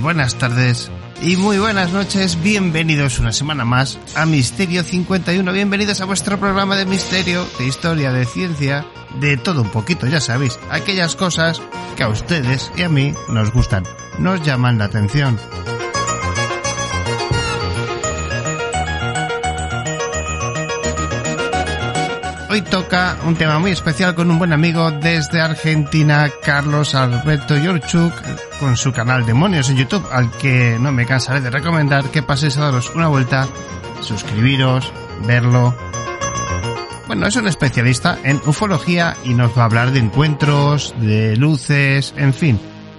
Buenas tardes y muy buenas noches. Bienvenidos una semana más a Misterio 51. Bienvenidos a vuestro programa de misterio, de historia, de ciencia, de todo un poquito, ya sabéis. Aquellas cosas que a ustedes y a mí nos gustan, nos llaman la atención. Hoy toca un tema muy especial con un buen amigo desde Argentina, Carlos Alberto Yorchuk, con su canal Demonios en YouTube, al que no me cansaré de recomendar que paséis a daros una vuelta, suscribiros, verlo. Bueno, es un especialista en ufología y nos va a hablar de encuentros, de luces, en fin,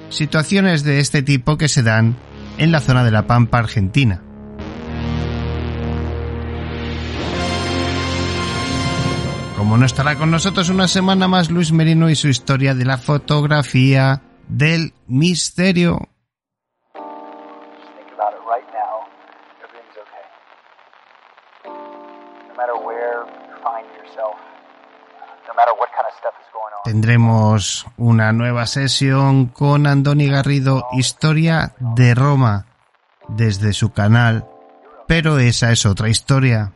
situaciones de este tipo que se dan en la zona de la Pampa Argentina. Como no estará con nosotros una semana más Luis Merino y su historia de la fotografía del misterio. Tendremos una nueva sesión con Andoni Garrido, Historia de Roma, desde su canal. Pero esa es otra historia.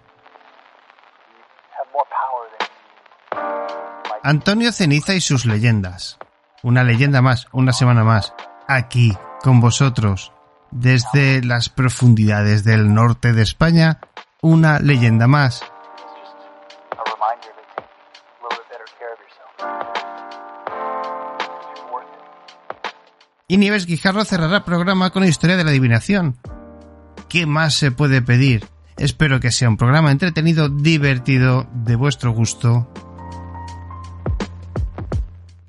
Antonio Ceniza y sus leyendas. Una leyenda más, una semana más. Aquí, con vosotros. Desde las profundidades del norte de España, una leyenda más. Y Nieves Guijarro cerrará programa con historia de la adivinación. ¿Qué más se puede pedir? Espero que sea un programa entretenido, divertido, de vuestro gusto.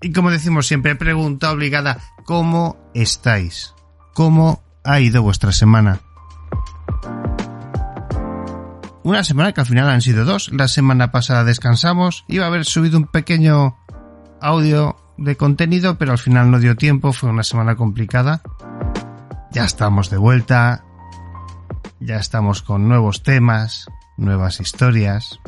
Y como decimos siempre, pregunta obligada, ¿cómo estáis? ¿Cómo ha ido vuestra semana? Una semana que al final han sido dos. La semana pasada descansamos. Iba a haber subido un pequeño audio de contenido, pero al final no dio tiempo. Fue una semana complicada. Ya estamos de vuelta. Ya estamos con nuevos temas, nuevas historias.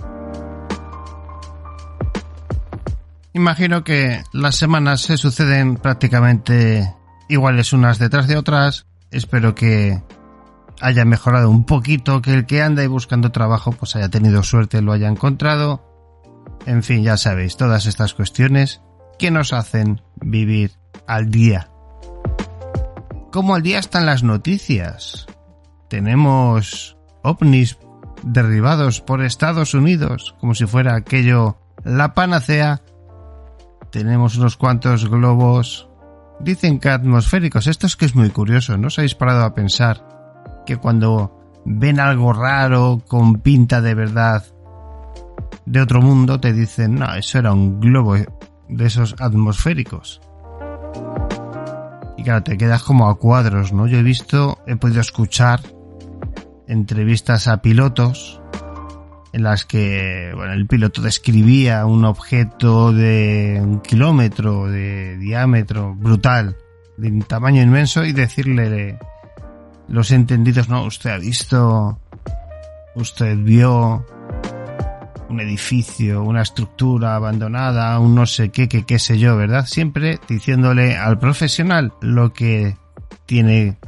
Imagino que las semanas se suceden prácticamente iguales unas detrás de otras. Espero que haya mejorado un poquito, que el que anda y buscando trabajo pues haya tenido suerte, lo haya encontrado. En fin, ya sabéis, todas estas cuestiones que nos hacen vivir al día. ¿Cómo al día están las noticias? Tenemos ovnis derribados por Estados Unidos, como si fuera aquello la panacea. Tenemos unos cuantos globos, dicen que atmosféricos. Esto es que es muy curioso, ¿no os habéis parado a pensar que cuando ven algo raro con pinta de verdad de otro mundo te dicen, no, eso era un globo de esos atmosféricos? Y claro, te quedas como a cuadros, ¿no? Yo he visto, he podido escuchar entrevistas a pilotos en las que bueno, el piloto describía un objeto de un kilómetro de diámetro brutal, de un tamaño inmenso, y decirle los entendidos, no, usted ha visto, usted vio, un edificio, una estructura abandonada, un no sé qué, que qué sé yo, ¿verdad? Siempre diciéndole al profesional lo que tiene,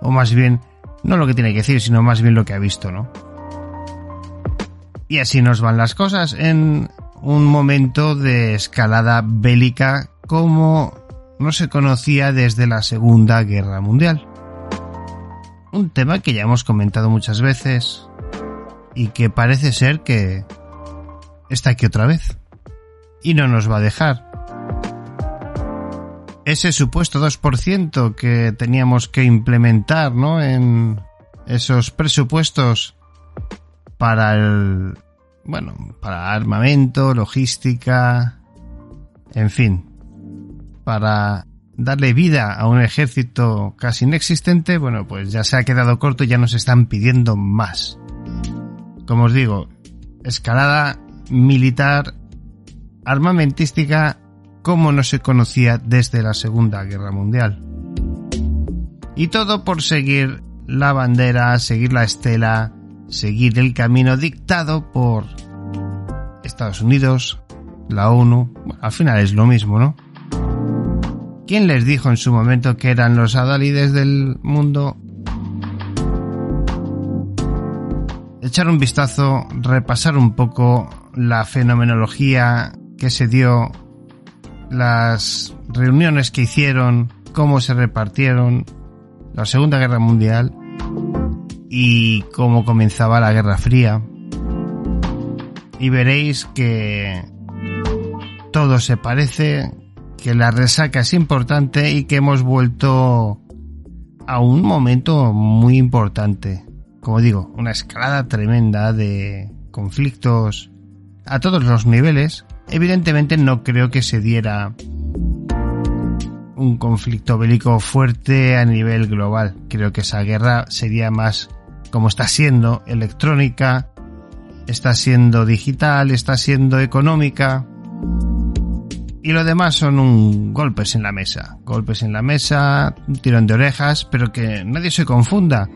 o más bien, no lo que tiene que decir, sino más bien lo que ha visto, ¿no? Y así nos van las cosas en un momento de escalada bélica como no se conocía desde la Segunda Guerra Mundial. Un tema que ya hemos comentado muchas veces y que parece ser que está aquí otra vez y no nos va a dejar. Ese supuesto 2% que teníamos que implementar, ¿no? En esos presupuestos para el, bueno, para armamento, logística, en fin, para darle vida a un ejército casi inexistente, bueno, pues ya se ha quedado corto y ya nos están pidiendo más. Como os digo, escalada militar armamentística como no se conocía desde la Segunda Guerra Mundial. Y todo por seguir la bandera, seguir la estela, seguir el camino dictado por Estados Unidos, la ONU, al final es lo mismo, ¿no? ¿Quién les dijo en su momento que eran los adalides del mundo? Echar un vistazo, repasar un poco la fenomenología que se dio, las reuniones que hicieron, cómo se repartieron, la Segunda Guerra Mundial y cómo comenzaba la Guerra Fría. Y veréis que todo se parece, que la resaca es importante y que hemos vuelto a un momento muy importante. Como digo, una escalada tremenda de conflictos a todos los niveles. Evidentemente no creo que se diera un conflicto bélico fuerte a nivel global. Creo que esa guerra sería más como está siendo electrónica, está siendo digital, está siendo económica y lo demás son un golpes en la mesa. Golpes en la mesa, tirón de orejas, pero que nadie se confunda.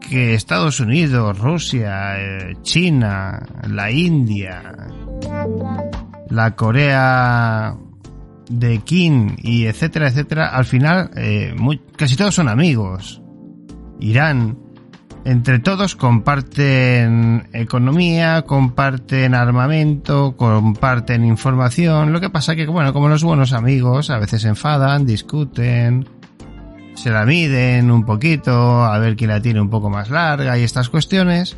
Que Estados Unidos, Rusia, eh, China, la India, la Corea de Kim y etcétera, etcétera, al final eh, casi todos son amigos. Irán, entre todos comparten economía, comparten armamento, comparten información. Lo que pasa que, bueno, como los buenos amigos, a veces se enfadan, discuten, se la miden un poquito, a ver quién la tiene un poco más larga y estas cuestiones.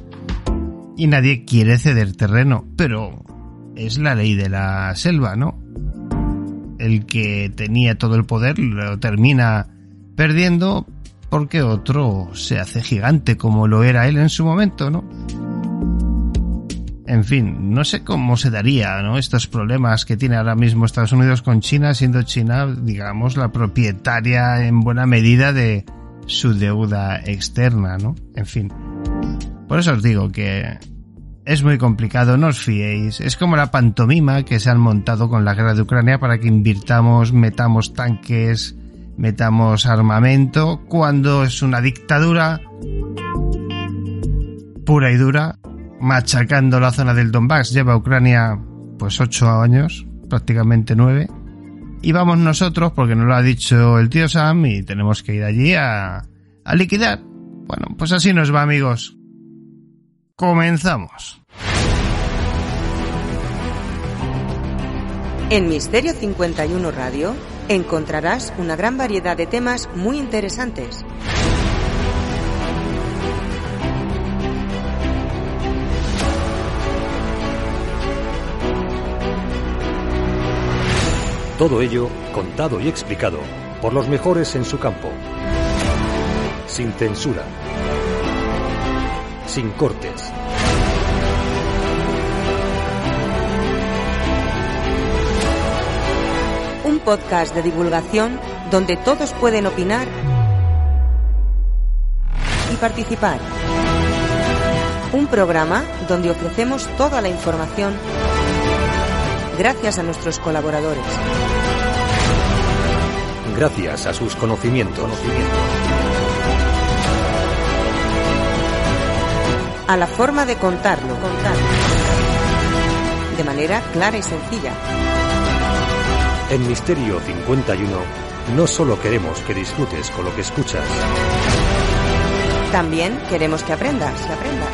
Y nadie quiere ceder terreno, pero es la ley de la selva, ¿no? El que tenía todo el poder lo termina perdiendo porque otro se hace gigante como lo era él en su momento, ¿no? En fin, no sé cómo se daría, ¿no? Estos problemas que tiene ahora mismo Estados Unidos con China, siendo China, digamos, la propietaria en buena medida de su deuda externa, ¿no? En fin. Por eso os digo que es muy complicado, no os fiéis. Es como la pantomima que se han montado con la guerra de Ucrania para que invirtamos, metamos tanques, metamos armamento, cuando es una dictadura pura y dura, machacando la zona del Donbass. Lleva Ucrania pues ocho años, prácticamente nueve. Y vamos nosotros, porque nos lo ha dicho el tío Sam, y tenemos que ir allí a, a liquidar. Bueno, pues así nos va amigos. Comenzamos. En Misterio 51 Radio encontrarás una gran variedad de temas muy interesantes. Todo ello contado y explicado por los mejores en su campo. Sin censura. Sin cortes. Podcast de divulgación donde todos pueden opinar y participar. Un programa donde ofrecemos toda la información gracias a nuestros colaboradores. Gracias a sus conocimientos. A la forma de contarlo. contarlo. de manera clara y sencilla. En Misterio 51 no solo queremos que disfrutes con lo que escuchas, También queremos que aprendas, que aprendas.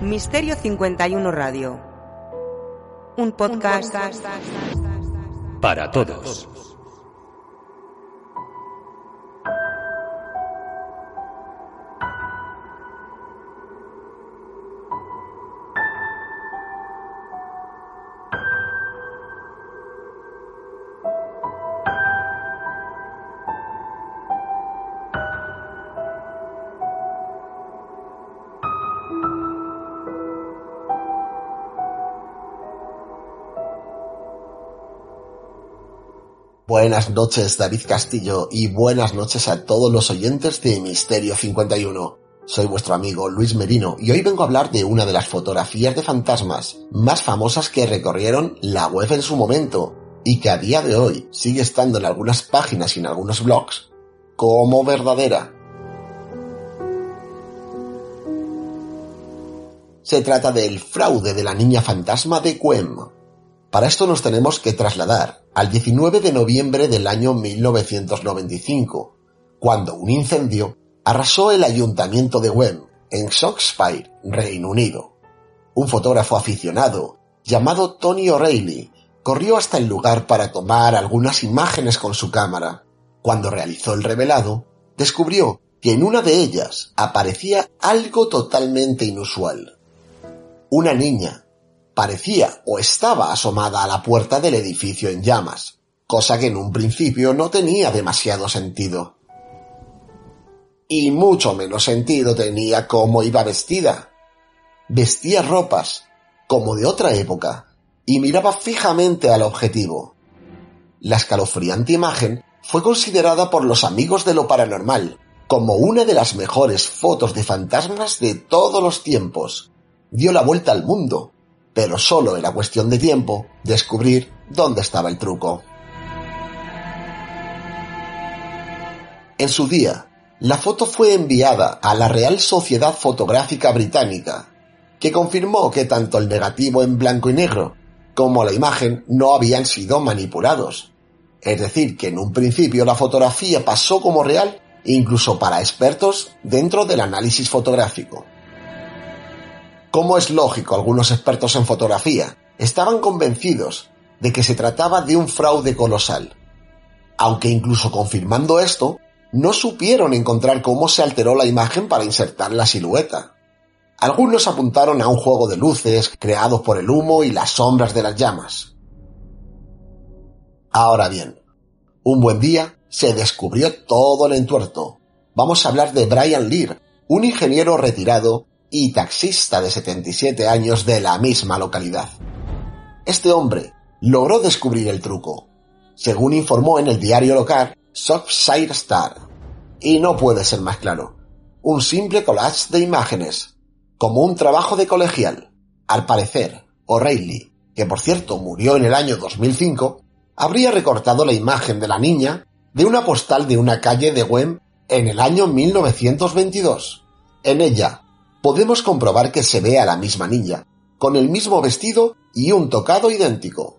Misterio 51 Radio. Un podcast, para todos. Buenas noches, David Castillo, y buenas noches a todos los oyentes de Misterio 51. Soy vuestro amigo Luis Merino y hoy vengo a hablar de una de las fotografías de fantasmas más famosas que recorrieron la web en su momento y que a día de hoy sigue estando en algunas páginas y en algunos blogs como verdadera. Se trata del fraude de la niña fantasma de Quem. Para esto nos tenemos que trasladar al 19 de noviembre del año 1995, cuando un incendio arrasó el ayuntamiento de Wem, en Shropshire, Reino Unido. Un fotógrafo aficionado, llamado Tony O'Reilly, corrió hasta el lugar para tomar algunas imágenes con su cámara. Cuando realizó el revelado, descubrió que en una de ellas aparecía algo totalmente inusual. Una niña, parecía o estaba asomada a la puerta del edificio en llamas, cosa que en un principio no tenía demasiado sentido. Y mucho menos sentido tenía cómo iba vestida. Vestía ropas, como de otra época, y miraba fijamente al objetivo. La escalofriante imagen fue considerada por los amigos de lo paranormal como una de las mejores fotos de fantasmas de todos los tiempos. Dio la vuelta al mundo pero solo era cuestión de tiempo descubrir dónde estaba el truco. En su día, la foto fue enviada a la Real Sociedad Fotográfica Británica, que confirmó que tanto el negativo en blanco y negro como la imagen no habían sido manipulados. Es decir, que en un principio la fotografía pasó como real incluso para expertos dentro del análisis fotográfico. Como es lógico, algunos expertos en fotografía estaban convencidos de que se trataba de un fraude colosal. Aunque incluso confirmando esto, no supieron encontrar cómo se alteró la imagen para insertar la silueta. Algunos apuntaron a un juego de luces creado por el humo y las sombras de las llamas. Ahora bien, un buen día se descubrió todo el entuerto. Vamos a hablar de Brian Lear, un ingeniero retirado y taxista de 77 años de la misma localidad. Este hombre logró descubrir el truco, según informó en el diario local Shropshire Star. Y no puede ser más claro. Un simple collage de imágenes, como un trabajo de colegial. Al parecer, O'Reilly, que por cierto murió en el año 2005, habría recortado la imagen de la niña de una postal de una calle de Wem en el año 1922. En ella podemos comprobar que se ve a la misma niña, con el mismo vestido y un tocado idéntico.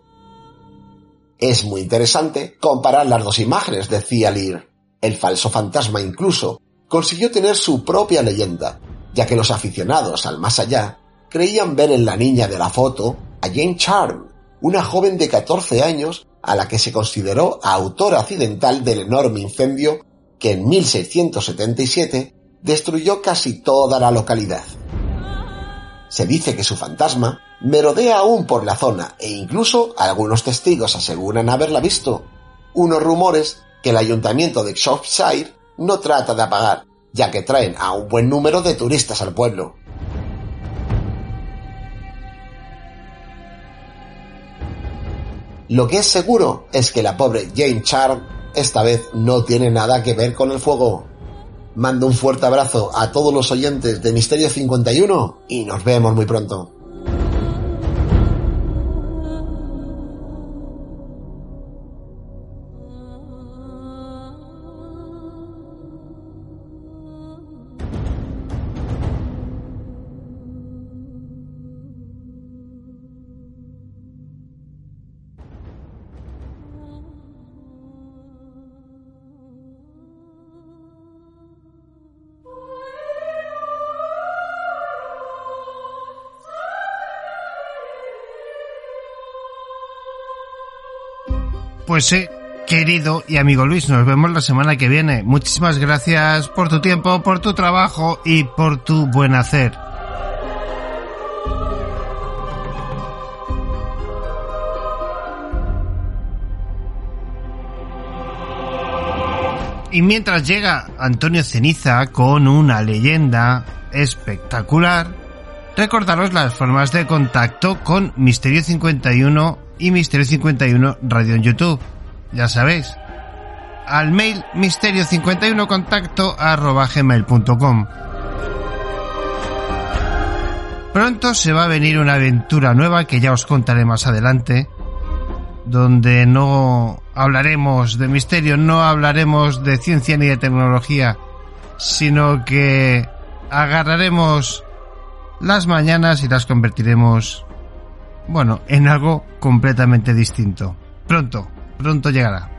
Es muy interesante comparar las dos imágenes, decía Lear. El falso fantasma incluso consiguió tener su propia leyenda, ya que los aficionados al más allá creían ver en la niña de la foto a Jane Charm, una joven de 14 años a la que se consideró autora accidental del enorme incendio que en 1677 destruyó casi toda la localidad. Se dice que su fantasma merodea aún por la zona e incluso algunos testigos aseguran haberla visto. Unos rumores que el ayuntamiento de Shropshire no trata de apagar, ya que traen a un buen número de turistas al pueblo. Lo que es seguro es que la pobre Jane Charm esta vez no tiene nada que ver con el fuego. Mando un fuerte abrazo a todos los oyentes de Misterio 51 y nos vemos muy pronto. Querido y amigo Luis, nos vemos la semana que viene. Muchísimas gracias por tu tiempo, por tu trabajo y por tu buen hacer. Y mientras llega Antonio Ceniza con una leyenda espectacular, recordaros las formas de contacto con Misterio 51 y Misterio 51 Radio en YouTube. Ya sabéis. Al mail misterio 51 contacto arroba gmail.com. Pronto se va a venir una aventura nueva que ya os contaré más adelante, donde no hablaremos de misterio, no hablaremos de ciencia ni de tecnología, sino que agarraremos las mañanas y las convertiremos, bueno, en algo completamente distinto. Pronto, pronto llegará.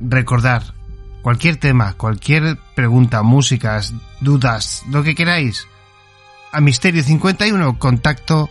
Recordar, cualquier tema, cualquier pregunta, músicas, dudas, lo que queráis, a misterio51 contacto.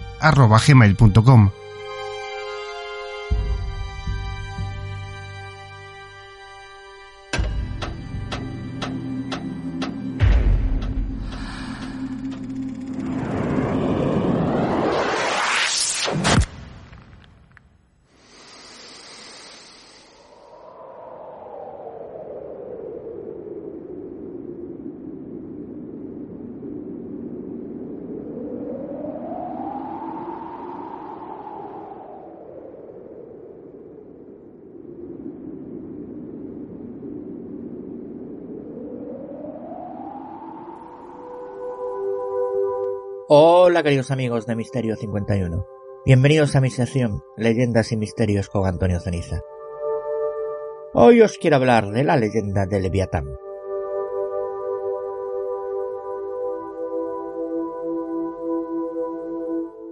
Hola queridos amigos de Misterio 51. Bienvenidos a mi sección Leyendas y Misterios con Antonio Ceniza. Hoy os quiero hablar de la leyenda de Leviatán.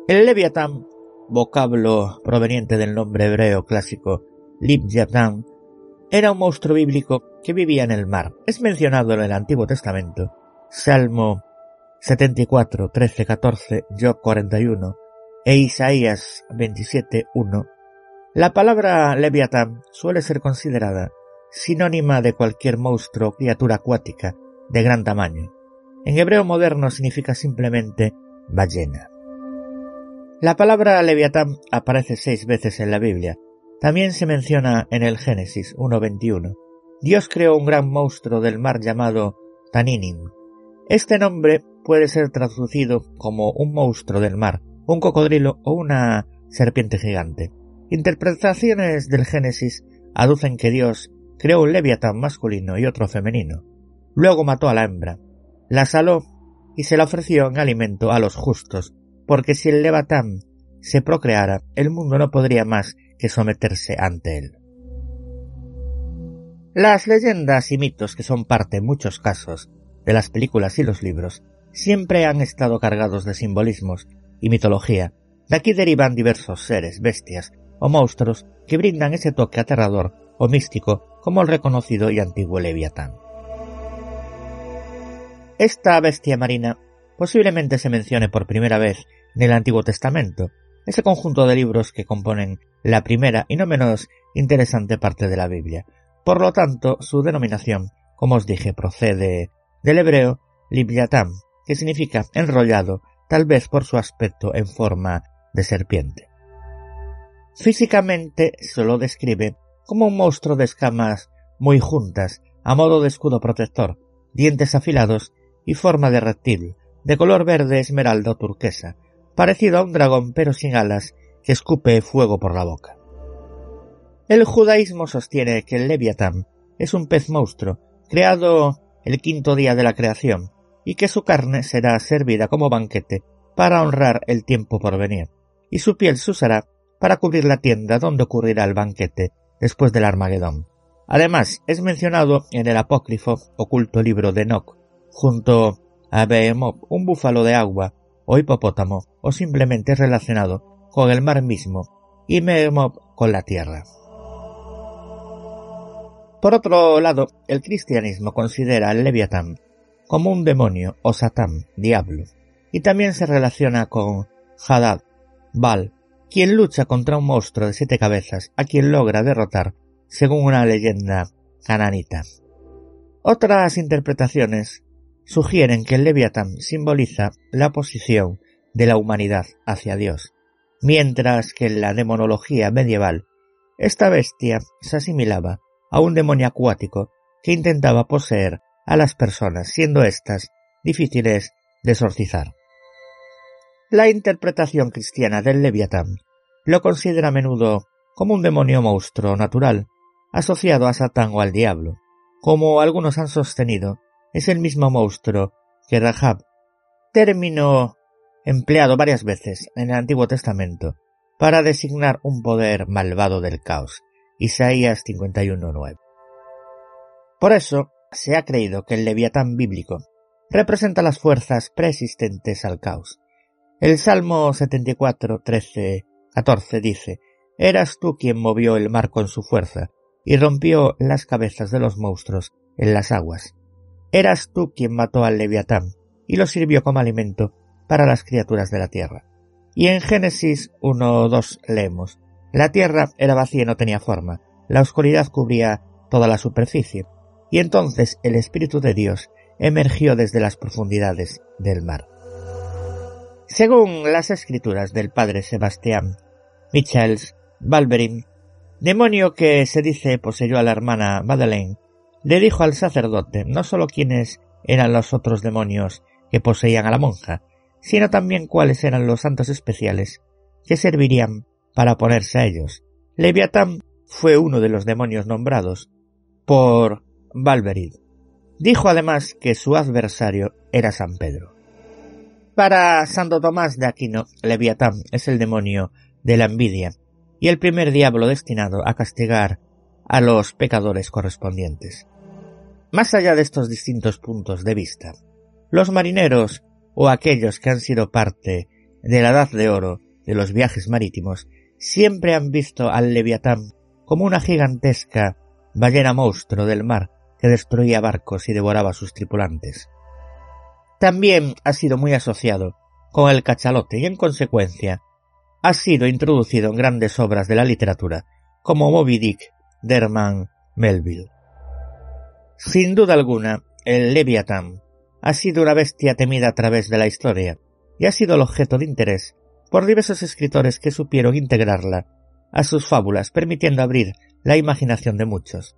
El Leviatán, vocablo proveniente del nombre hebreo clásico Libyatán, era un monstruo bíblico que vivía en el mar. Es mencionado en el Antiguo Testamento, Salmo 74, 13, 14, Job 41 e Isaías 27, 1, la palabra Leviatán suele ser considerada sinónima de cualquier monstruo o criatura acuática de gran tamaño. En hebreo moderno significa simplemente ballena. La palabra Leviatán aparece seis veces en la Biblia. También se menciona en el Génesis 1.21. Dios creó un gran monstruo del mar llamado Taninim. Este nombre puede ser traducido como un monstruo del mar, un cocodrilo o una serpiente gigante. Interpretaciones del Génesis aducen que Dios creó un leviatán masculino y otro femenino. Luego mató a la hembra, la saló y se la ofreció en alimento a los justos, porque si el leviatán se procreara, el mundo no podría más que someterse ante él. Las leyendas y mitos que son parte en muchos casos de las películas y los libros siempre han estado cargados de simbolismos y mitología. De aquí derivan diversos seres, bestias o monstruos que brindan ese toque aterrador o místico como el reconocido y antiguo Leviatán. Esta bestia marina posiblemente se mencione por primera vez en el Antiguo Testamento, ese conjunto de libros que componen la primera y no menos interesante parte de la Biblia. Por lo tanto, su denominación, como os dije, procede del hebreo Libyatán, que significa enrollado, tal vez por su aspecto en forma de serpiente. Físicamente se lo describe como un monstruo de escamas muy juntas, a modo de escudo protector, dientes afilados y forma de reptil, de color verde esmeralda turquesa, parecido a un dragón pero sin alas, que escupe fuego por la boca. El judaísmo sostiene que el Leviatán es un pez monstruo creado el quinto día de la creación y que su carne será servida como banquete para honrar el tiempo por venir, y su piel se usará para cubrir la tienda donde ocurrirá el banquete después del Armagedón. Además, es mencionado en el apócrifo oculto libro de Enoch, junto a Behemoth, un búfalo de agua, o hipopótamo, o simplemente relacionado con el mar mismo, y Behemoth con la tierra. Por otro lado, el cristianismo considera al Leviatán como un demonio o Satán, diablo, y también se relaciona con Hadad, Baal, quien lucha contra un monstruo de siete cabezas a quien logra derrotar, según una leyenda cananita. Otras interpretaciones sugieren que el Leviatán simboliza la posición de la humanidad hacia Dios, mientras que en la demonología medieval esta bestia se asimilaba a un demonio acuático que intentaba poseer a las personas, siendo éstas difíciles de exorcizar. La interpretación cristiana del Leviatán lo considera a menudo como un demonio monstruo natural, asociado a Satán o al diablo. Como algunos han sostenido, es el mismo monstruo que Rahab, término empleado varias veces en el Antiguo Testamento para designar un poder malvado del caos. Isaías 51.9. Por eso, se ha creído que el leviatán bíblico representa las fuerzas preexistentes al caos. El Salmo 74, 13, 14 dice, Eras tú quien movió el mar con su fuerza y rompió las cabezas de los monstruos en las aguas. Eras tú quien mató al leviatán y lo sirvió como alimento para las criaturas de la tierra. Y en Génesis 1.2 leemos, La tierra era vacía y no tenía forma, la oscuridad cubría toda la superficie, y entonces el Espíritu de Dios emergió desde las profundidades del mar. Según las escrituras del padre Sebastián Michels Balberin, demonio que se dice poseyó a la hermana Madeleine, le dijo al sacerdote no sólo quiénes eran los otros demonios que poseían a la monja, sino también cuáles eran los santos especiales que servirían para ponerse a ellos. Leviatán fue uno de los demonios nombrados por Valverid. Dijo además que su adversario era San Pedro. Para Santo Tomás de Aquino, Leviatán es el demonio de la envidia y el primer diablo destinado a castigar a los pecadores correspondientes. Más allá de estos distintos puntos de vista, los marineros o aquellos que han sido parte de la edad de oro de los viajes marítimos siempre han visto al Leviatán como una gigantesca ballena monstruo del mar que destruía barcos y devoraba a sus tripulantes. También ha sido muy asociado con el cachalote y en consecuencia ha sido introducido en grandes obras de la literatura como Moby Dick de Herman Melville. Sin duda alguna, el Leviatán ha sido una bestia temida a través de la historia y ha sido el objeto de interés por diversos escritores que supieron integrarla a sus fábulas, permitiendo abrir la imaginación de muchos.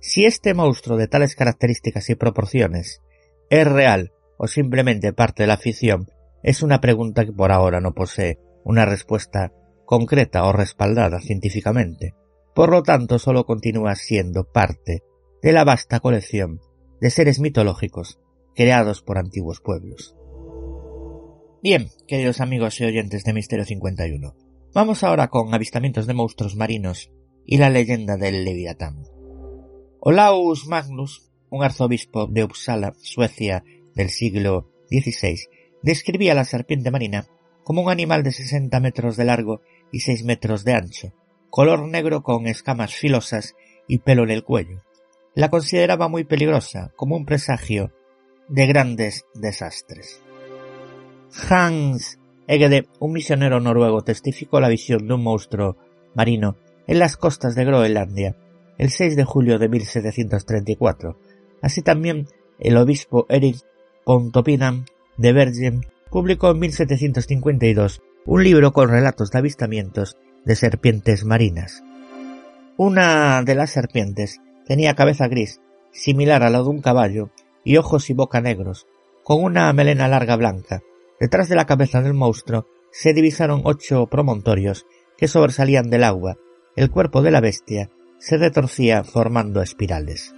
Si este monstruo de tales características y proporciones es real o simplemente parte de la ficción, es una pregunta que por ahora no posee una respuesta concreta o respaldada científicamente. Por lo tanto, solo continúa siendo parte de la vasta colección de seres mitológicos creados por antiguos pueblos. Bien, queridos amigos y oyentes de Misterio 51, vamos ahora con avistamientos de monstruos marinos y la leyenda del Leviatán. Olaus Magnus, un arzobispo de Uppsala, Suecia, del siglo XVI, describía la serpiente marina como un animal de 60 metros de largo y 6 metros de ancho, color negro con escamas filosas y pelo en el cuello. La consideraba muy peligrosa, como un presagio de grandes desastres. Hans Egede, un misionero noruego, testificó la visión de un monstruo marino en las costas de Groenlandia el 6 de julio de 1734. Así también el obispo Eric Pontoppidan de Bergen publicó en 1752 un libro con relatos de avistamientos de serpientes marinas. Una de las serpientes tenía cabeza gris, similar a la de un caballo, y ojos y boca negros, con una melena larga blanca. Detrás de la cabeza del monstruo se divisaron ocho promontorios que sobresalían del agua, el cuerpo de la bestia se retorcía formando espirales.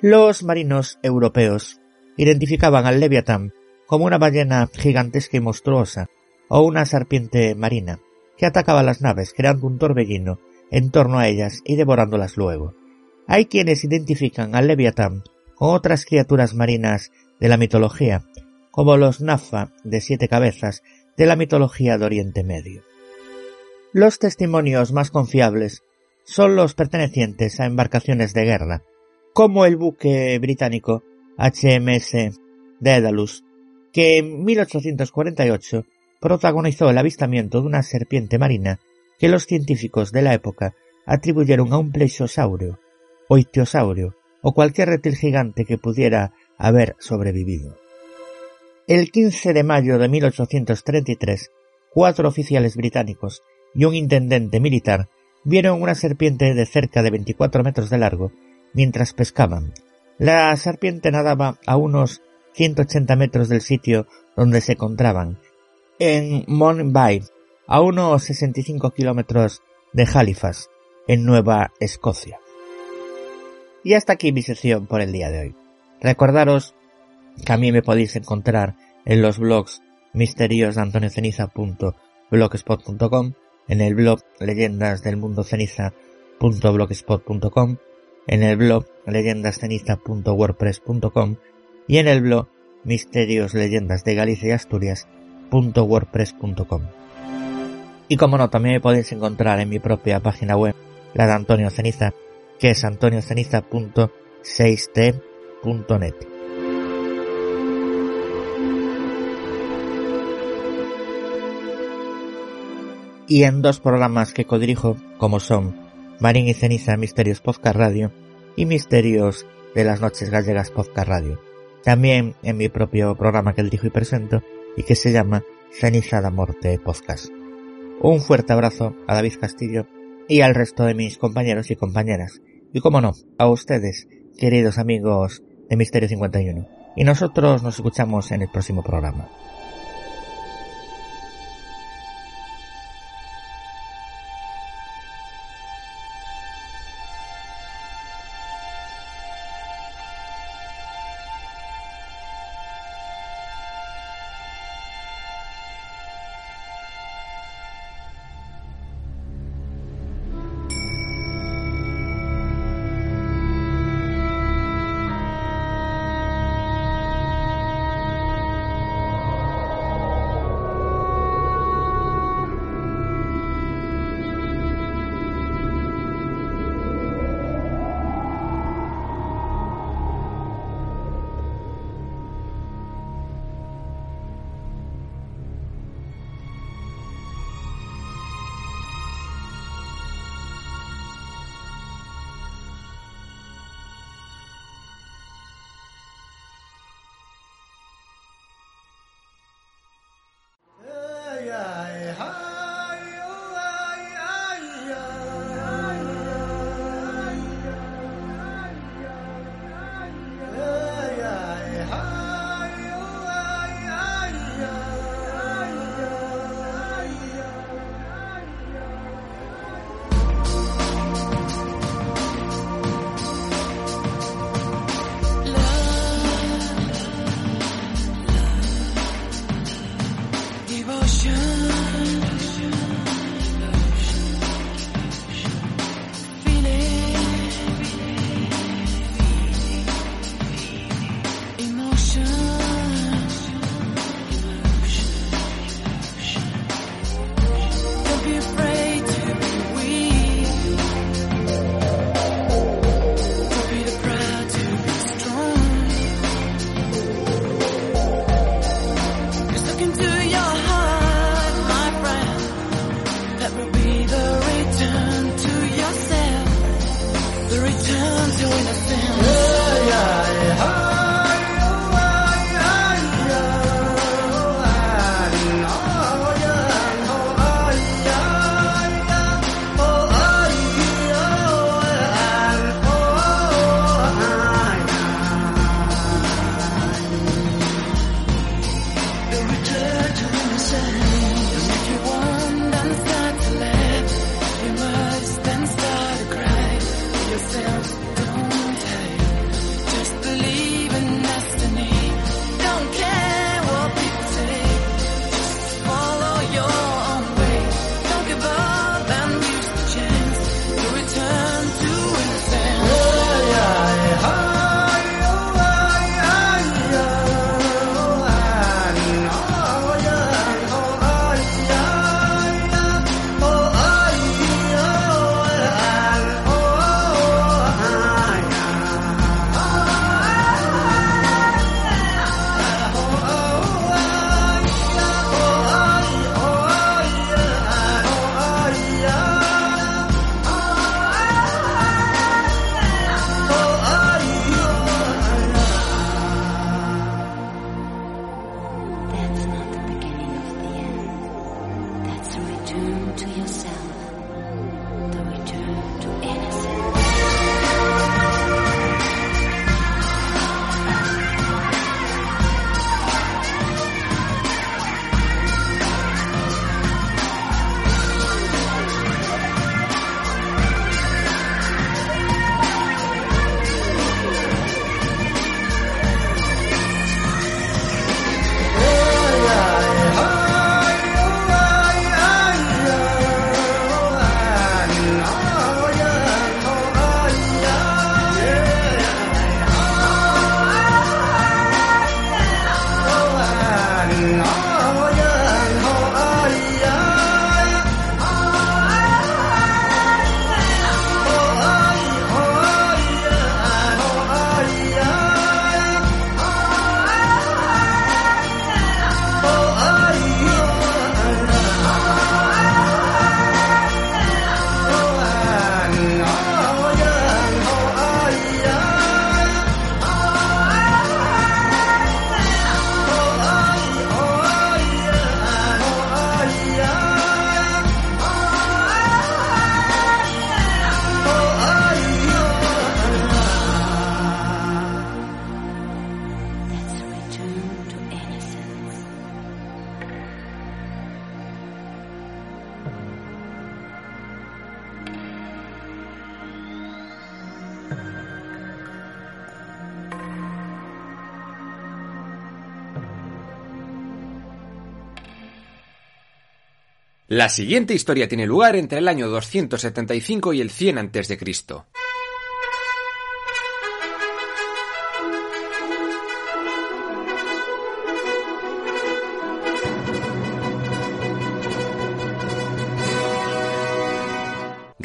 Los marinos europeos identificaban al leviatán como una ballena gigantesca y monstruosa o una serpiente marina que atacaba las naves creando un torbellino en torno a ellas y devorándolas luego. Hay quienes identifican al leviatán con otras criaturas marinas de la mitología, como los Nafa de siete cabezas de la mitología de Oriente Medio. Los testimonios más confiables son los pertenecientes a embarcaciones de guerra, como el buque británico HMS Daedalus, que en 1848 protagonizó el avistamiento de una serpiente marina que los científicos de la época atribuyeron a un plesiosaurio, o ictiosaurio, o cualquier reptil gigante que pudiera haber sobrevivido. El 15 de mayo de 1833, cuatro oficiales británicos y un intendente militar vieron una serpiente de cerca de 24 metros de largo mientras pescaban. La serpiente nadaba a unos 180 metros del sitio donde se encontraban, en Mon Bay, a unos 65 kilómetros de Halifax, en Nueva Escocia. Y hasta aquí mi sección por el día de hoy. Recordaros que a mí me podéis encontrar en los blogs misteriosantonioceniza.blogspot.com, en el blog leyendas del mundo ceniza.blogspot.com, en el blog leyendasceniza.wordpress.com y en el blog misterios leyendas de Galicia y Asturias.wordpress.com. Y como no, también me podéis encontrar en mi propia página web, la de Antonio Ceniza, que es antonioceniza.6t.net. Y en dos programas que codirijo, como son Marín y Ceniza Misterios Podcast Radio y Misterios de las Noches Gallegas Podcast Radio. También en mi propio programa que dirijo y presento y que se llama Ceniza la Morte Podcast. Un fuerte abrazo a David Castillo y al resto de mis compañeros y compañeras. Y como no, a ustedes, queridos amigos de Misterio 51. Y nosotros nos escuchamos en el próximo programa. La siguiente historia tiene lugar entre el año 275 y el 100 a.C.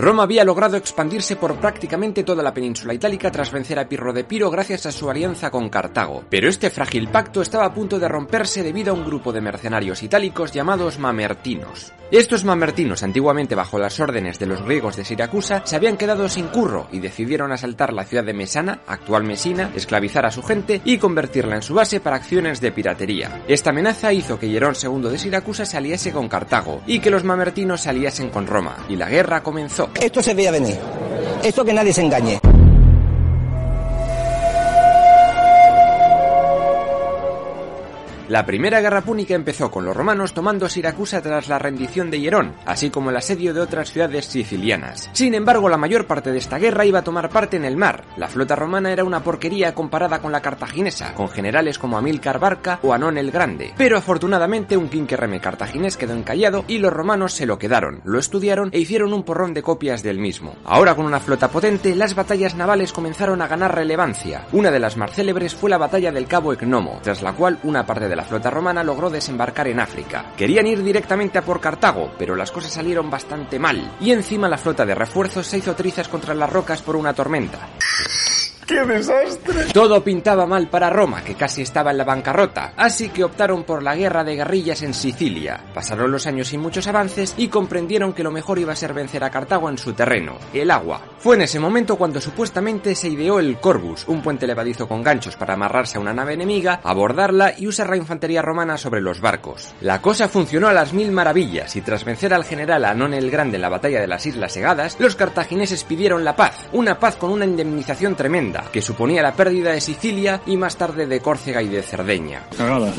Roma había logrado expandirse por prácticamente toda la península itálica tras vencer a Pirro de Piro gracias a su alianza con Cartago, pero este frágil pacto estaba a punto de romperse debido a un grupo de mercenarios itálicos llamados mamertinos. Estos mamertinos, antiguamente bajo las órdenes de los griegos de Siracusa, se habían quedado sin curro y decidieron asaltar la ciudad de Mesana, actual Mesina, esclavizar a su gente y convertirla en su base para acciones de piratería. Esta amenaza hizo que Hierón II de Siracusa se aliase con Cartago y que los mamertinos se aliasen con Roma, y la guerra comenzó. Esto se veía venir. Esto que nadie se engañe. La primera guerra púnica empezó con los romanos tomando Siracusa tras la rendición de Hierón, así como el asedio de otras ciudades sicilianas. Sin embargo, la mayor parte de esta guerra iba a tomar parte en el mar. La flota romana era una porquería comparada con la cartaginesa, con generales como Amílcar Barca o Anón el Grande. Pero afortunadamente un quinquerreme cartaginés quedó encallado y los romanos se lo quedaron, lo estudiaron e hicieron un porrón de copias del mismo. Ahora con una flota potente, las batallas navales comenzaron a ganar relevancia. Una de las más célebres fue la batalla del Cabo Ecnomo, tras la cual una parte de la flota romana logró desembarcar en África. Querían ir directamente a por Cartago, pero las cosas salieron bastante mal, y encima la flota de refuerzos se hizo trizas contra las rocas por una tormenta. ¡Qué desastre! Todo pintaba mal para Roma, que casi estaba en la bancarrota, así que optaron por la guerra de guerrillas en Sicilia. Pasaron los años sin muchos avances y comprendieron que lo mejor iba a ser vencer a Cartago en su terreno, el agua. Fue en ese momento cuando supuestamente se ideó el Corbus, un puente levadizo con ganchos para amarrarse a una nave enemiga, abordarla y usar la infantería romana sobre los barcos. La cosa funcionó a las mil maravillas y tras vencer al general Anón el Grande en la batalla de las Islas Segadas, los cartagineses pidieron la paz, una paz con una indemnización tremenda que suponía la pérdida de Sicilia y más tarde de Córcega y de Cerdeña. Cagada.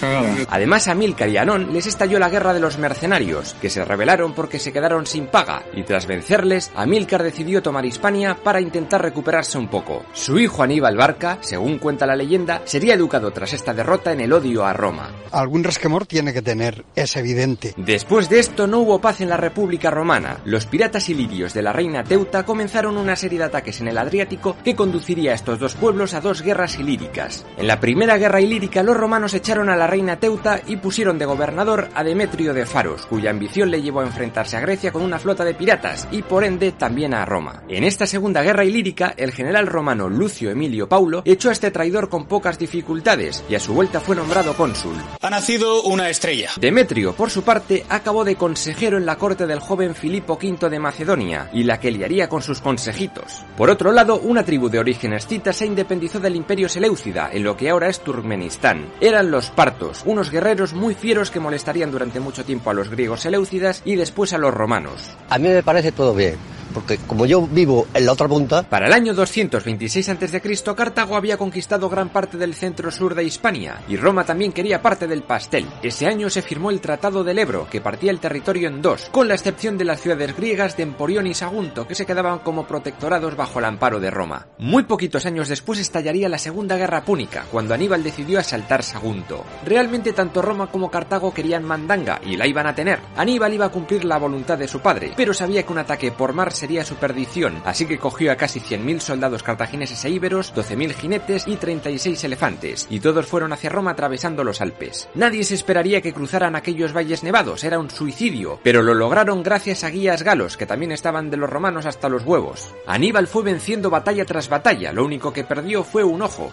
Cagada. Además, a Milcar y Anón les estalló la guerra de los mercenarios, que se rebelaron porque se quedaron sin paga, y tras vencerles, Amílcar decidió tomar Hispania para intentar recuperarse un poco. Su hijo Aníbal Barca, según cuenta la leyenda, sería educado tras esta derrota en el odio a Roma. Algún resquemor tiene que tener, es evidente. Después de esto no hubo paz en la República Romana. Los piratas ilirios de la reina Teuta comenzaron una serie de ataques en el Adriático que conduciría a estos dos pueblos a dos guerras ilíricas. En la primera guerra ilírica los romanos echaron a la reina Teuta y pusieron de gobernador a Demetrio de Faros, cuya ambición le llevó a enfrentarse a Grecia con una flota de piratas y por ende también a Roma. En esta segunda guerra ilírica, el general romano Lucio Emilio Paulo echó a este traidor con pocas dificultades y a su vuelta fue nombrado cónsul. Ha nacido una estrella. Demetrio, por su parte, acabó de consejero en la corte del joven Filipo V de Macedonia y la que liaría con sus consejitos. Por otro lado, una tribu de origen escita se independizó del imperio Seleucida en lo que ahora es Turkmenistán. Eran los partos, unos guerreros muy fieros que molestarían durante mucho tiempo a los griegos seleucidas y después a los romanos. A mí me parece todo bien porque como yo vivo en la otra punta... Para el año 226 a.C., Cartago había conquistado gran parte del centro-sur de Hispania, y Roma también quería parte del pastel. Ese año se firmó el Tratado del Ebro, que partía el territorio en dos, con la excepción de las ciudades griegas de Emporión y Sagunto, que se quedaban como protectorados bajo el amparo de Roma. Muy poquitos años después estallaría la Segunda Guerra Púnica, cuando Aníbal decidió asaltar Sagunto. Realmente tanto Roma como Cartago querían mandanga, y la iban a tener. Aníbal iba a cumplir la voluntad de su padre, pero sabía que un ataque por mar sería su perdición, así que cogió a casi 100.000 soldados cartagineses e íberos, 12.000 jinetes y 36 elefantes, y todos fueron hacia Roma atravesando los Alpes. Nadie se esperaría que cruzaran aquellos valles nevados, era un suicidio, pero lo lograron gracias a guías galos, que también estaban de los romanos hasta los huevos. Aníbal fue venciendo batalla tras batalla, lo único que perdió fue un ojo.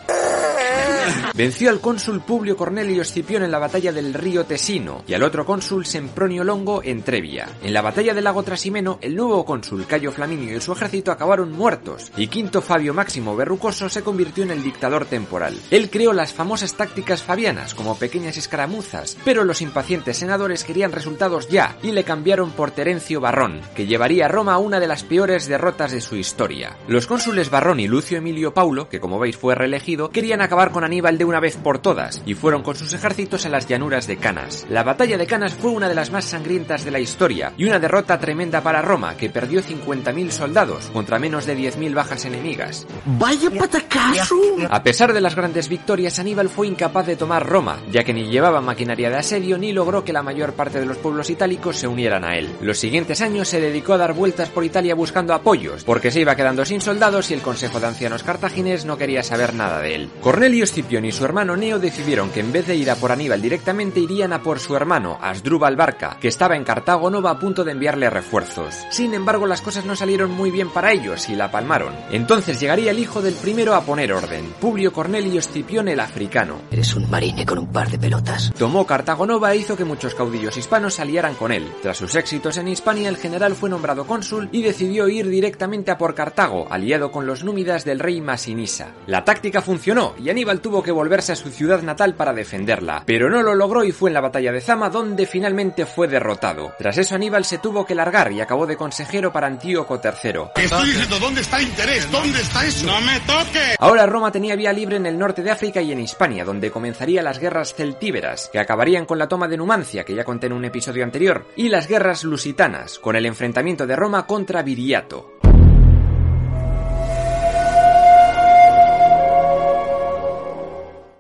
Venció al cónsul Publio Cornelio Escipión en la batalla del río Tesino y al otro cónsul Sempronio Longo en Trevia. En la batalla del lago Trasimeno, el nuevo cónsul Cayo Flaminio y su ejército acabaron muertos y Quinto Fabio Máximo Berrucoso se convirtió en el dictador temporal. Él creó las famosas tácticas fabianas como pequeñas escaramuzas, pero los impacientes senadores querían resultados ya y le cambiaron por Terencio Barrón, que llevaría a Roma una de las peores derrotas de su historia. Los cónsules Barrón y Lucio Emilio Paulo, que como veis fue reelegido, querían acabar con Aníbal de una vez por todas y fueron con sus ejércitos a las llanuras de Canas. La batalla de Canas fue una de las más sangrientas de la historia y una derrota tremenda para Roma, que perdió 50.000 soldados contra menos de 10.000 bajas enemigas. ¡Vaya patacazo! A pesar de las grandes victorias, Aníbal fue incapaz de tomar Roma, ya que ni llevaba maquinaria de asedio ni logró que la mayor parte de los pueblos itálicos se unieran a él. Los siguientes años se dedicó a dar vueltas por Italia buscando apoyos, porque se iba quedando sin soldados y el Consejo de Ancianos Cartagines no quería saber nada de él. Cornelio Escipión y su hermano Neo decidieron que en vez de ir a por Aníbal directamente irían a por su hermano, Asdrúbal Barca, que estaba en Cartago Nova a punto de enviarle refuerzos. Sin embargo, las cosas no salieron muy bien para ellos y la palmaron. Entonces llegaría el hijo del primero a poner orden, Publio Cornelio Escipión el africano. Eres un marine con un par de pelotas. Tomó Cartago Nova e hizo que muchos caudillos hispanos se aliaran con él. Tras sus éxitos en Hispania, el general fue nombrado cónsul y decidió ir directamente a por Cartago, aliado con los númidas del rey Masinisa. La táctica funcionó y Aníbal tuvo que volverse a su ciudad natal para defenderla, pero no lo logró y fue en la batalla de Zama donde finalmente fue derrotado. Tras eso Aníbal se tuvo que largar y acabó de consejero para Antíoco III. Estoy diciendo, ¿dónde está el interés? ¿Dónde está eso? ¡No me toque! Ahora Roma tenía vía libre en el norte de África y en Hispania, donde comenzarían las guerras celtíberas, que acabarían con la toma de Numancia, que ya conté en un episodio anterior, y las guerras lusitanas, con el enfrentamiento de Roma contra Viriato.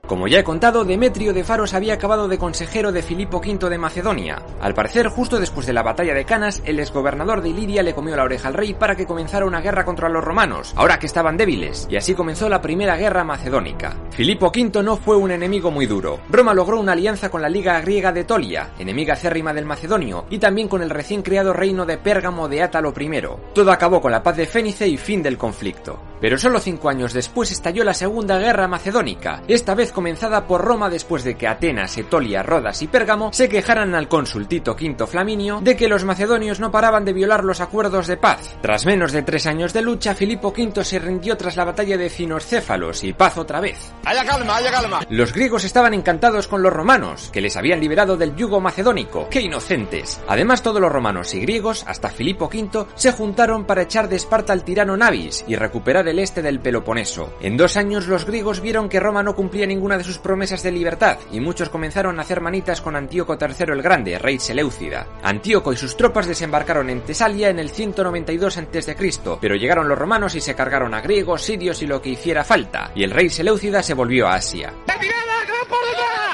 Como ya he contado, Demetrio de Faros había acabado de consejero de Filipo V de Macedonia. Al parecer, justo después de la batalla de Canas, el exgobernador de Iliria le comió la oreja al rey para que comenzara una guerra contra los romanos, ahora que estaban débiles, y así comenzó la primera guerra macedónica. Filipo V no fue un enemigo muy duro. Roma logró una alianza con la Liga Griega de Tolia, enemiga acérrima del macedonio, y también con el recién creado reino de Pérgamo de Átalo I. Todo acabó con la paz de Fénice y fin del conflicto. Pero solo cinco años después estalló la Segunda Guerra Macedónica, esta vez comenzada por Roma después de que Atenas, Etolia, Rodas y Pérgamo se quejaran al cónsul Tito V Flaminio de que los macedonios no paraban de violar los acuerdos de paz. Tras menos de tres años de lucha, Filipo V se rindió tras la batalla de Cinoscéfalos y paz otra vez. ¡Haya calma, haya calma! Los griegos estaban encantados con los romanos, que les habían liberado del yugo macedónico. ¡Qué inocentes! Además, todos los romanos y griegos, hasta Filipo V, se juntaron para echar de Esparta al tirano Navis y recuperar el este del Peloponeso. En dos años los griegos vieron que Roma no cumplía de sus promesas de libertad y muchos comenzaron a hacer manitas con Antíoco III el Grande, rey Seleucida. Antíoco y sus tropas desembarcaron en Tesalia en el 192 a.C., pero llegaron los romanos y se cargaron a griegos, sirios y lo que hiciera falta, y el rey Seleucida se volvió a Asia.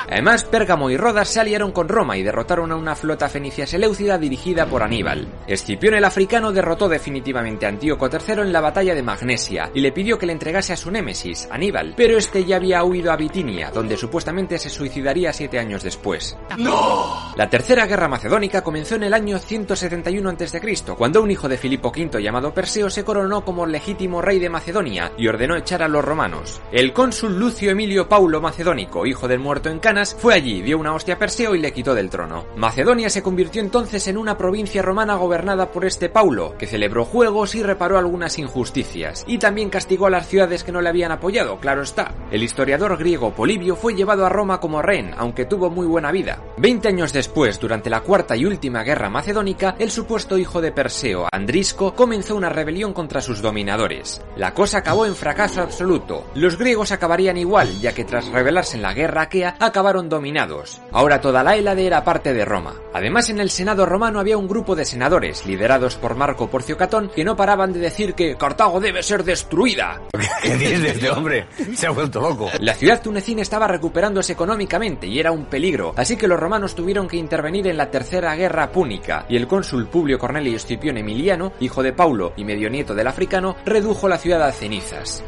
Además, Pérgamo y Rodas se aliaron con Roma y derrotaron a una flota fenicia seleucida dirigida por Aníbal. Escipión el africano derrotó definitivamente a Antíoco III en la batalla de Magnesia y le pidió que le entregase a su némesis, Aníbal, pero este ya había huido a Bitinia, donde supuestamente se suicidaría siete años después. ¡No! La tercera guerra macedónica comenzó en el año 171 a.C., cuando un hijo de Filipo V llamado Perseo se coronó como legítimo rey de Macedonia y ordenó echar a los romanos. El cónsul Lucio Emilio Paulo Macedónico, hijo del muerto en Canas, fue allí, dio una hostia a Perseo y le quitó del trono. Macedonia se convirtió entonces en una provincia romana gobernada por este Paulo, que celebró juegos y reparó algunas injusticias, y también castigó a las ciudades que no le habían apoyado, claro está. El historiador griego Polibio fue llevado a Roma como rehén, aunque tuvo muy buena vida. Veinte años después, durante la cuarta y última guerra macedónica, el supuesto hijo de Perseo, Andrisco, comenzó una rebelión contra sus dominadores. La cosa acabó en fracaso absoluto. Los griegos acabarían igual, ya que tras rebelarse en la guerra aquea, acabaron dominados. Ahora toda la Hélade era parte de Roma. Además, en el Senado romano había un grupo de senadores, liderados por Marco Porcio Catón, que no paraban de decir que Cartago debe ser destruida. ¿Qué dice este hombre? Se ha vuelto loco. La ciudad tunecina estaba recuperándose económicamente y era un peligro, así que los romanos tuvieron que intervenir en la tercera guerra púnica, y el cónsul Publio Cornelio Escipión Emiliano, hijo de Paulo y medio nieto del africano, redujo la ciudad a cenizas.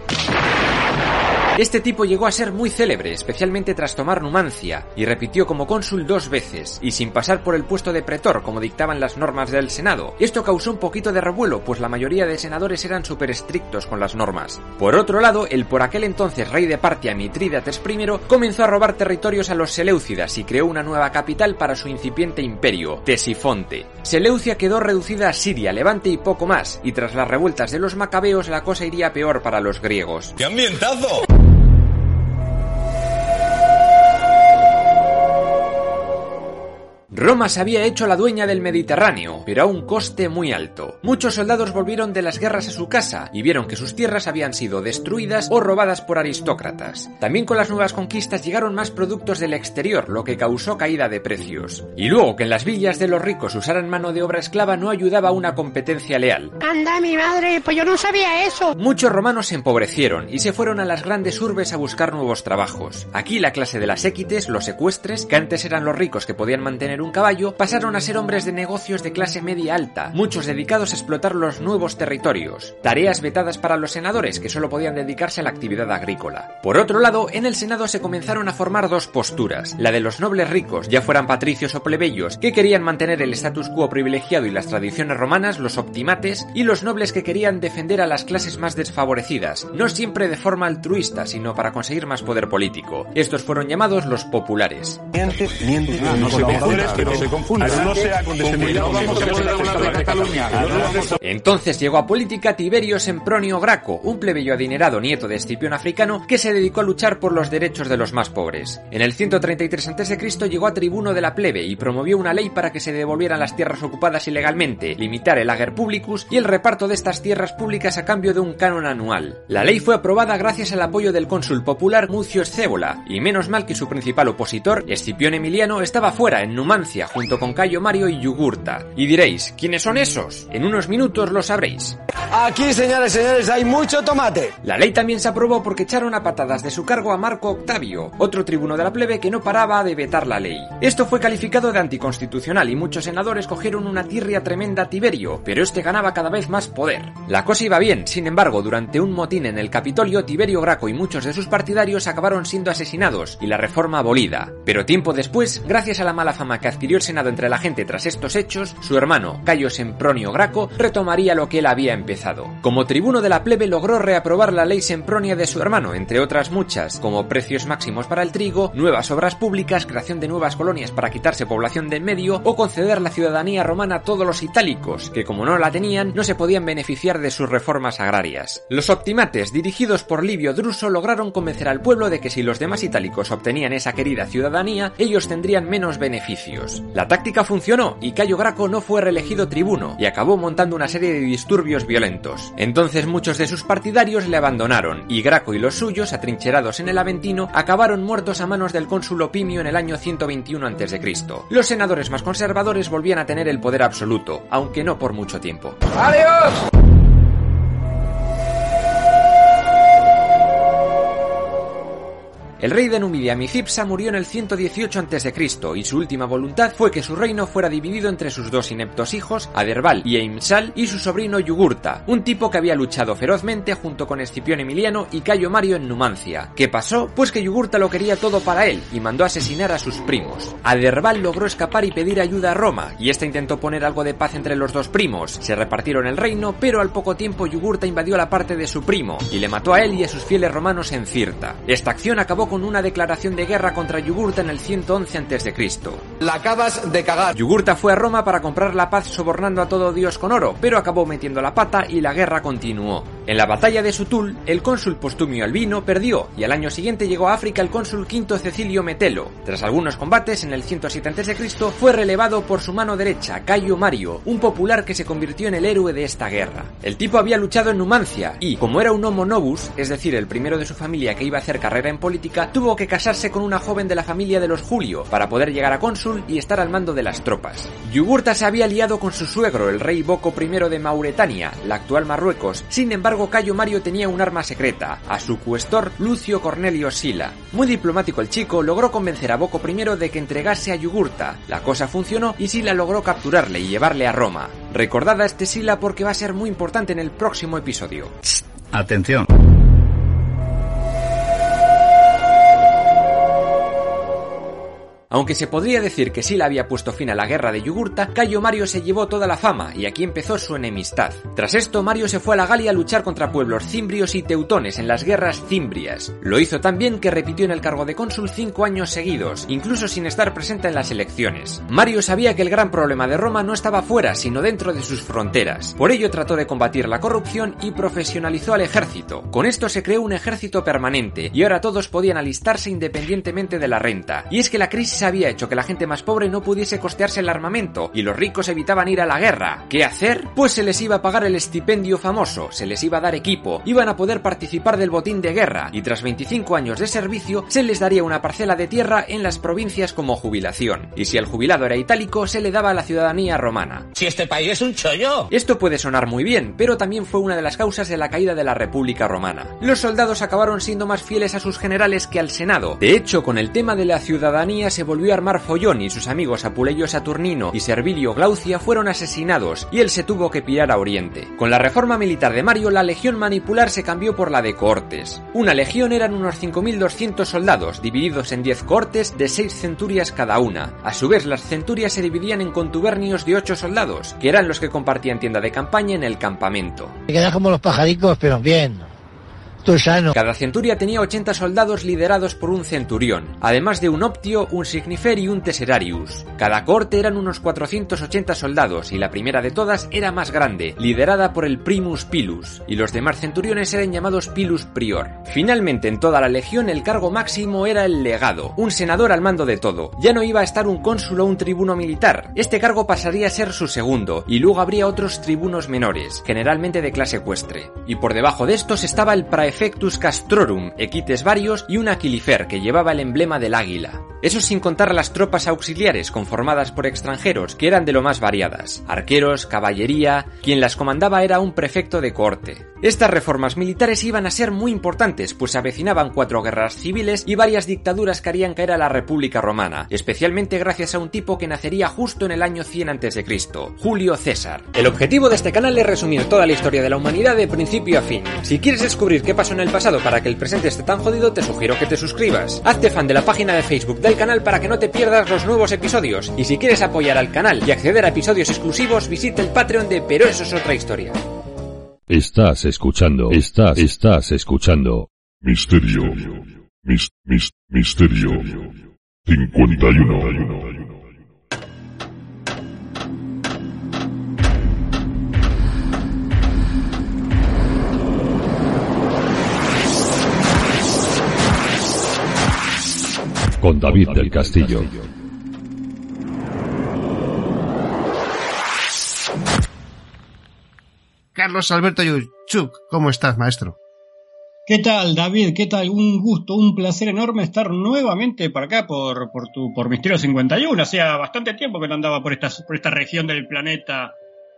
Este tipo llegó a ser muy célebre, especialmente tras tomar Numancia, y repitió como cónsul dos veces, y sin pasar por el puesto de pretor como dictaban las normas del Senado. Esto causó un poquito de revuelo, pues la mayoría de senadores eran súper estrictos con las normas. Por otro lado, el por aquel entonces rey de Partia Mitrídates I comenzó a robar territorios a los Seleucidas y creó una nueva capital para su incipiente imperio, Tesifonte. Seleucia quedó reducida a Siria, Levante y poco más, y tras las revueltas de los macabeos la cosa iría peor para los griegos. ¡Qué ambientazo! Roma se había hecho la dueña del Mediterráneo, pero a un coste muy alto. Muchos soldados volvieron de las guerras a su casa y vieron que sus tierras habían sido destruidas o robadas por aristócratas. También con las nuevas conquistas llegaron más productos del exterior, lo que causó caída de precios. Y luego que en las villas de los ricos usaran mano de obra esclava no ayudaba a una competencia leal. Anda, mi madre, pues yo no sabía eso. Muchos romanos se empobrecieron y se fueron a las grandes urbes a buscar nuevos trabajos. Aquí la clase de las équites, los secuestres, que antes eran los ricos que podían mantener un caballo, pasaron a ser hombres de negocios de clase media alta, muchos dedicados a explotar los nuevos territorios, tareas vetadas para los senadores que solo podían dedicarse a la actividad agrícola. Por otro lado, en el Senado se comenzaron a formar dos posturas, la de los nobles ricos, ya fueran patricios o plebeyos, que querían mantener el status quo privilegiado y las tradiciones romanas, los optimates, y los nobles que querían defender a las clases más desfavorecidas, no siempre de forma altruista, sino para conseguir más poder político. Estos fueron llamados los populares. No se se. No sea Entonces llegó a política Tiberio Sempronio Graco, un plebeyo adinerado nieto de Escipión africano que se dedicó a luchar por los derechos de los más pobres. En el 133 a.C. llegó a tribuno de la plebe y promovió una ley para que se devolvieran las tierras ocupadas ilegalmente, limitar el ager publicus y el reparto de estas tierras públicas a cambio de un canon anual. La ley fue aprobada gracias al apoyo del cónsul popular Mucio Scévola, y menos mal que su principal opositor, Escipión Emiliano, estaba fuera en Numancia junto con Cayo Mario y Yugurta. Y diréis, ¿quiénes son esos? En unos minutos lo sabréis. Aquí, señores, señores, hay mucho tomate. La ley también se aprobó porque echaron a patadas de su cargo a Marco Octavio, otro tribuno de la plebe que no paraba de vetar la ley. Esto fue calificado de anticonstitucional y muchos senadores cogieron una tirria tremenda a Tiberio, pero este ganaba cada vez más poder. La cosa iba bien, sin embargo, durante un motín en el Capitolio, Tiberio Graco y muchos de sus partidarios acabaron siendo asesinados y la reforma abolida. Pero tiempo después, gracias a la mala fama que adquirió el Senado entre la gente tras estos hechos, su hermano, Cayo Sempronio Graco, retomaría lo que él había empezado. Como tribuno de la plebe logró reaprobar la ley Sempronia de su hermano, entre otras muchas, como precios máximos para el trigo, nuevas obras públicas, creación de nuevas colonias para quitarse población de en medio o conceder la ciudadanía romana a todos los itálicos, que como no la tenían, no se podían beneficiar de sus reformas agrarias. Los optimates, dirigidos por Livio Druso, lograron convencer al pueblo de que si los demás itálicos obtenían esa querida ciudadanía, ellos tendrían menos beneficios. La táctica funcionó y Cayo Graco no fue reelegido tribuno y acabó montando una serie de disturbios violentos. Entonces muchos de sus partidarios le abandonaron y Graco y los suyos, atrincherados en el Aventino, acabaron muertos a manos del cónsul Opimio en el año 121 a.C. Los senadores más conservadores volvían a tener el poder absoluto, aunque no por mucho tiempo. ¡Adiós! El rey de Numidia Micipsa murió en el 118 a.C. y su última voluntad fue que su reino fuera dividido entre sus dos ineptos hijos, Aderbal y Eimsal, y su sobrino Yugurta, un tipo que había luchado ferozmente junto con Escipión Emiliano y Cayo Mario en Numancia. ¿Qué pasó? Pues que Yugurta lo quería todo para él y mandó asesinar a sus primos. Aderbal logró escapar y pedir ayuda a Roma, y esta intentó poner algo de paz entre los dos primos. Se repartieron el reino, pero al poco tiempo Yugurta invadió la parte de su primo y le mató a él y a sus fieles romanos en Cirta. Esta acción acabó con una declaración de guerra contra Yugurta en el 111 a.C. La acabas de cagar. Yugurta fue a Roma para comprar la paz sobornando a todo Dios con oro, pero acabó metiendo la pata y la guerra continuó. En la batalla de Sutul, el cónsul Postumio Albino perdió y al año siguiente llegó a África el cónsul Quinto Cecilio Metelo. Tras algunos combates, en el 107 a.C. fue relevado por su mano derecha, Cayo Mario, un popular que se convirtió en el héroe de esta guerra. El tipo había luchado en Numancia y, como era un homo novus, es decir, el primero de su familia que iba a hacer carrera en política, tuvo que casarse con una joven de la familia de los Julio para poder llegar a cónsul y estar al mando de las tropas. Yugurta se había liado con su suegro, el rey Boco I de Mauretania, la actual Marruecos. Sin embargo, Cayo Mario tenía un arma secreta, a su cuestor Lucio Cornelio Sila. Muy diplomático el chico, logró convencer a Boco I de que entregase a Yugurta. La cosa funcionó y Sila logró capturarle y llevarle a Roma. Recordad a este Sila porque va a ser muy importante en el próximo episodio. Atención. Aunque se podría decir que Sila había puesto fin a la guerra de Yugurta, Cayo Mario se llevó toda la fama y aquí empezó su enemistad. Tras esto, Mario se fue a la Galia a luchar contra pueblos cimbrios y teutones en las guerras cimbrias. Lo hizo tan bien que repitió en el cargo de cónsul cinco años seguidos, incluso sin estar presente en las elecciones. Mario sabía que el gran problema de Roma no estaba fuera, sino dentro de sus fronteras. Por ello trató de combatir la corrupción y profesionalizó al ejército. Con esto se creó un ejército permanente y ahora todos podían alistarse independientemente de la renta. Y es que la crisis había hecho que la gente más pobre no pudiese costearse el armamento y los ricos evitaban ir a la guerra. ¿Qué hacer? Pues se les iba a pagar el estipendio famoso, se les iba a dar equipo, iban a poder participar del botín de guerra y tras 25 años de servicio se les daría una parcela de tierra en las provincias como jubilación. Y si el jubilado era itálico, se le daba la ciudadanía romana. Si este país es un chollo. Esto puede sonar muy bien, pero también fue una de las causas de la caída de la República Romana. Los soldados acabaron siendo más fieles a sus generales que al Senado. De hecho, con el tema de la ciudadanía se volvió a armar follón y sus amigos Apuleyo Saturnino y Servilio Glaucia fueron asesinados y él se tuvo que pirar a Oriente. Con la reforma militar de Mario, la legión manipular se cambió por la de cohortes. Una legión eran unos 5.200 soldados, divididos en 10 cohortes de 6 centurias cada una. A su vez, las centurias se dividían en contubernios de 8 soldados, que eran los que compartían tienda de campaña en el campamento. Te quedas como los pajaricos, pero bien. Cada centuria tenía 80 soldados liderados por un centurión, además de un optio, un signifer y un tesserarius. Cada corte eran unos 480 soldados y la primera de todas era más grande, liderada por el primus pilus, y los demás centuriones eran llamados pilus prior. Finalmente, en toda la legión el cargo máximo era el legado, un senador al mando de todo. Ya no iba a estar un cónsul o un tribuno militar. Este cargo pasaría a ser su segundo, y luego habría otros tribunos menores, generalmente de clase ecuestre. Y por debajo de estos estaba el praefectus castrorum, equites varios y un aquilifer que llevaba el emblema del águila. Eso sin contar las tropas auxiliares conformadas por extranjeros que eran de lo más variadas, arqueros, caballería, quien las comandaba era un prefecto de corte. Estas reformas militares iban a ser muy importantes, pues avecinaban cuatro guerras civiles y varias dictaduras que harían caer a la República Romana, especialmente gracias a un tipo que nacería justo en el año 100 a.C., Julio César. El objetivo de este canal es resumir toda la historia de la humanidad de principio a fin. Si quieres descubrir qué pasó en el pasado para que el presente esté tan jodido, te sugiero que te suscribas. Hazte fan de la página de Facebook del canal para que no te pierdas los nuevos episodios. Y si quieres apoyar al canal y acceder a episodios exclusivos, visita el Patreon de Pero eso es otra historia. Estás escuchando, estás, estás escuchando. Misterio. Mis, mis, misterio. 51. Con David del Castillo. Carlos Alberto Yuchuk, ¿cómo estás, maestro? ¿Qué tal, David? ¿Qué tal? Un gusto, un placer enorme estar nuevamente por acá, por, por, tu, por Misterio 51. Hacía bastante tiempo que no andaba por esta, por esta región del planeta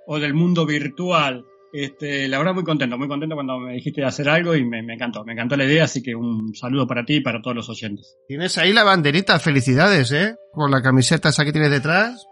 o del mundo virtual. Este, la verdad muy contento, muy contento cuando me dijiste de hacer algo y me, me, encantó, me encantó la idea, así que un saludo para ti y para todos los oyentes. Tienes ahí la banderita, felicidades, ¿eh? Con la camiseta esa que tienes detrás.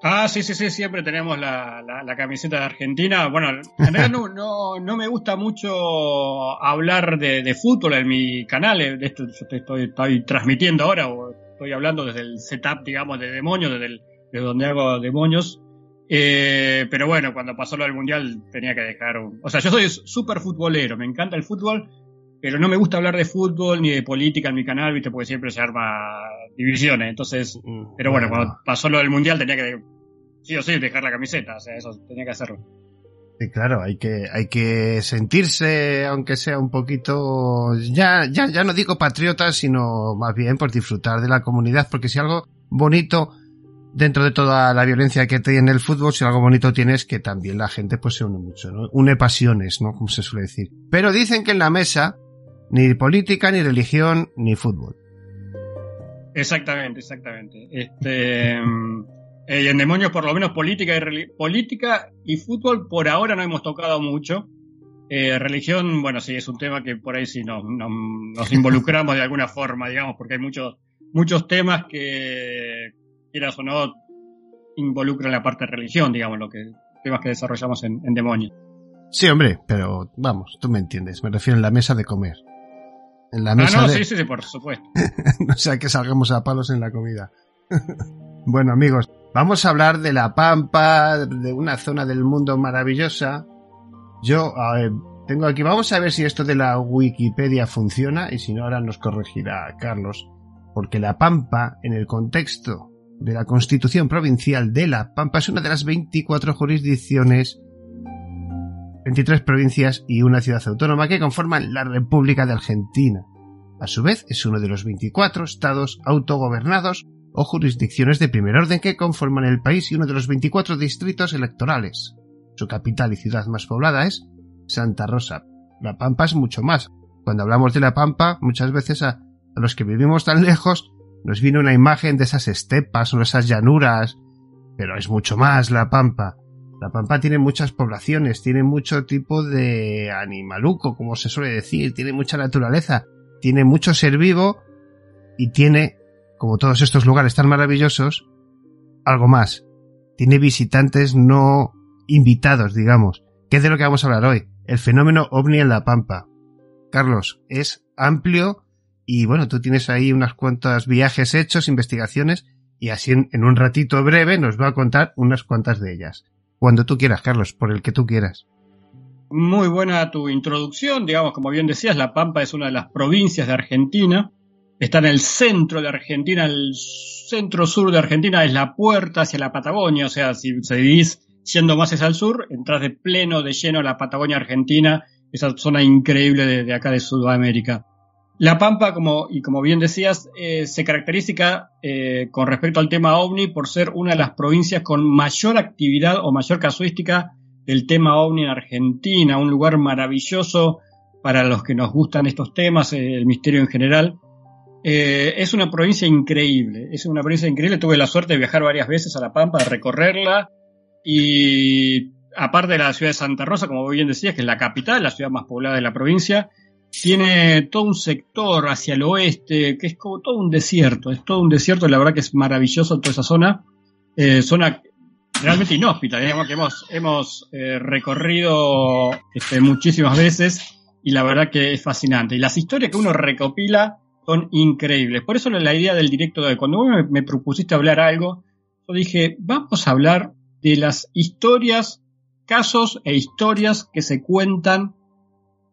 Ah, sí, sí, sí, siempre tenemos la, la, la camiseta de Argentina. Bueno, en realidad no, no, no me gusta mucho hablar de, de, fútbol en mi canal, de esto yo te estoy, estoy transmitiendo ahora, o estoy hablando desde el setup, digamos, de demonios, desde, el, desde donde hago demonios. Eh, pero bueno, cuando pasó lo del mundial tenía que dejar. Un... O sea, yo soy súper futbolero, me encanta el fútbol, pero no me gusta hablar de fútbol ni de política en mi canal, viste, porque siempre se arma divisiones. Entonces, pero bueno, cuando pasó lo del mundial tenía que, sí o sí, dejar la camiseta, o sea, eso tenía que hacerlo. Sí, claro, hay que, hay que sentirse, aunque sea un poquito, ya, ya, ya no digo patriota, sino más bien por disfrutar de la comunidad, porque si algo bonito dentro de toda la violencia que tiene el fútbol, si algo bonito tiene es que también la gente pues se une mucho, ¿no? Une pasiones, ¿no? Como se suele decir. Pero dicen que en la mesa, ni política, ni religión, ni fútbol. Exactamente, exactamente. Este, eh, y en demonios por lo menos política y, política y fútbol por ahora no hemos tocado mucho. Eh, religión, bueno, sí, es un tema que por ahí sí nos, nos involucramos de alguna forma, digamos, porque hay muchos, muchos temas que, quieras o no, involucran la parte de religión, digamos, lo que temas que desarrollamos en, en demonios. Sí, hombre, pero vamos, tú me entiendes, me refiero en la mesa de comer. En la mesa ah, no, de... sí, sí, sí, por supuesto. no sea que salgamos a palos en la comida. bueno, amigos, vamos a hablar de la Pampa, de una zona del mundo maravillosa. Yo tengo aquí, vamos a ver si esto de la Wikipedia funciona y si no, ahora nos corregirá Carlos. Porque la Pampa, en el contexto de la Constitución Provincial de La Pampa, es una de las 24 jurisdicciones 23 provincias y una ciudad autónoma que conforman la República de Argentina. A su vez, es uno de los 24 estados autogobernados o jurisdicciones de primer orden que conforman el país y uno de los 24 distritos electorales. Su capital y ciudad más poblada es Santa Rosa. La Pampa es mucho más. Cuando hablamos de la Pampa, muchas veces a, a los que vivimos tan lejos nos viene una imagen de esas estepas o esas llanuras, pero es mucho más la Pampa. La Pampa tiene muchas poblaciones, tiene mucho tipo de animaluco, como se suele decir, tiene mucha naturaleza, tiene mucho ser vivo y tiene, como todos estos lugares tan maravillosos, algo más. Tiene visitantes no invitados, digamos. ¿Qué es de lo que vamos a hablar hoy? El fenómeno ovni en la Pampa. Carlos, es amplio y bueno, tú tienes ahí unas cuantas viajes hechos, investigaciones y así en, un ratito breve nos va a contar unas cuantas de ellas. Cuando tú quieras, Carlos, por el que tú quieras. Muy buena tu introducción. Digamos, como bien decías, La Pampa es una de las provincias de Argentina. Está en el centro de Argentina, el centro sur de Argentina es la puerta hacia la Patagonia. O sea, si se dividís yendo más hacia el sur, entras de pleno, de lleno a la Patagonia Argentina, esa zona increíble de acá de Sudamérica. La Pampa, como, y como bien decías, eh, se caracteriza eh, con respecto al tema ovni por ser una de las provincias con mayor actividad o mayor casuística del tema ovni en Argentina, un lugar maravilloso para los que nos gustan estos temas, eh, el misterio en general. Eh, es una provincia increíble, es una provincia increíble. Tuve la suerte de viajar varias veces a La Pampa, de recorrerla y aparte de la ciudad de Santa Rosa, como bien decías, que es la capital, la ciudad más poblada de la provincia, tiene todo un sector hacia el oeste, que es como todo un desierto, es todo un desierto, la verdad que es maravilloso toda esa zona, eh, zona realmente inhóspita, digamos que hemos, hemos eh, recorrido este, muchísimas veces y la verdad que es fascinante. Y las historias que uno recopila son increíbles. Por eso la idea del directo de hoy, cuando vos me propusiste hablar algo, yo dije, vamos a hablar de las historias, casos e historias que se cuentan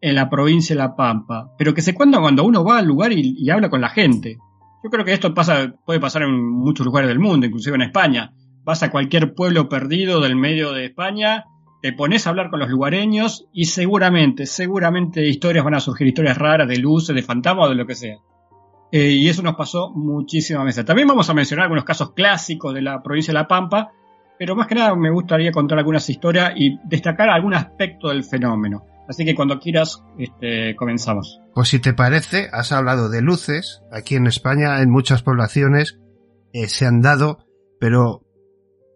en la provincia de La Pampa, pero que se cuenta cuando uno va al lugar y, y, habla con la gente. Yo creo que esto pasa, puede pasar en muchos lugares del mundo, inclusive en España. Vas a cualquier pueblo perdido del medio de España, te pones a hablar con los lugareños y seguramente, seguramente historias van a surgir, historias raras de luces, de fantasmas o de lo que sea. Eh, y eso nos pasó muchísimas veces. También vamos a mencionar algunos casos clásicos de la provincia de La Pampa, pero más que nada me gustaría contar algunas historias y destacar algún aspecto del fenómeno. Así que cuando quieras, este, comenzamos. Pues si te parece, has hablado de luces. Aquí en España, en muchas poblaciones, eh, se han dado, pero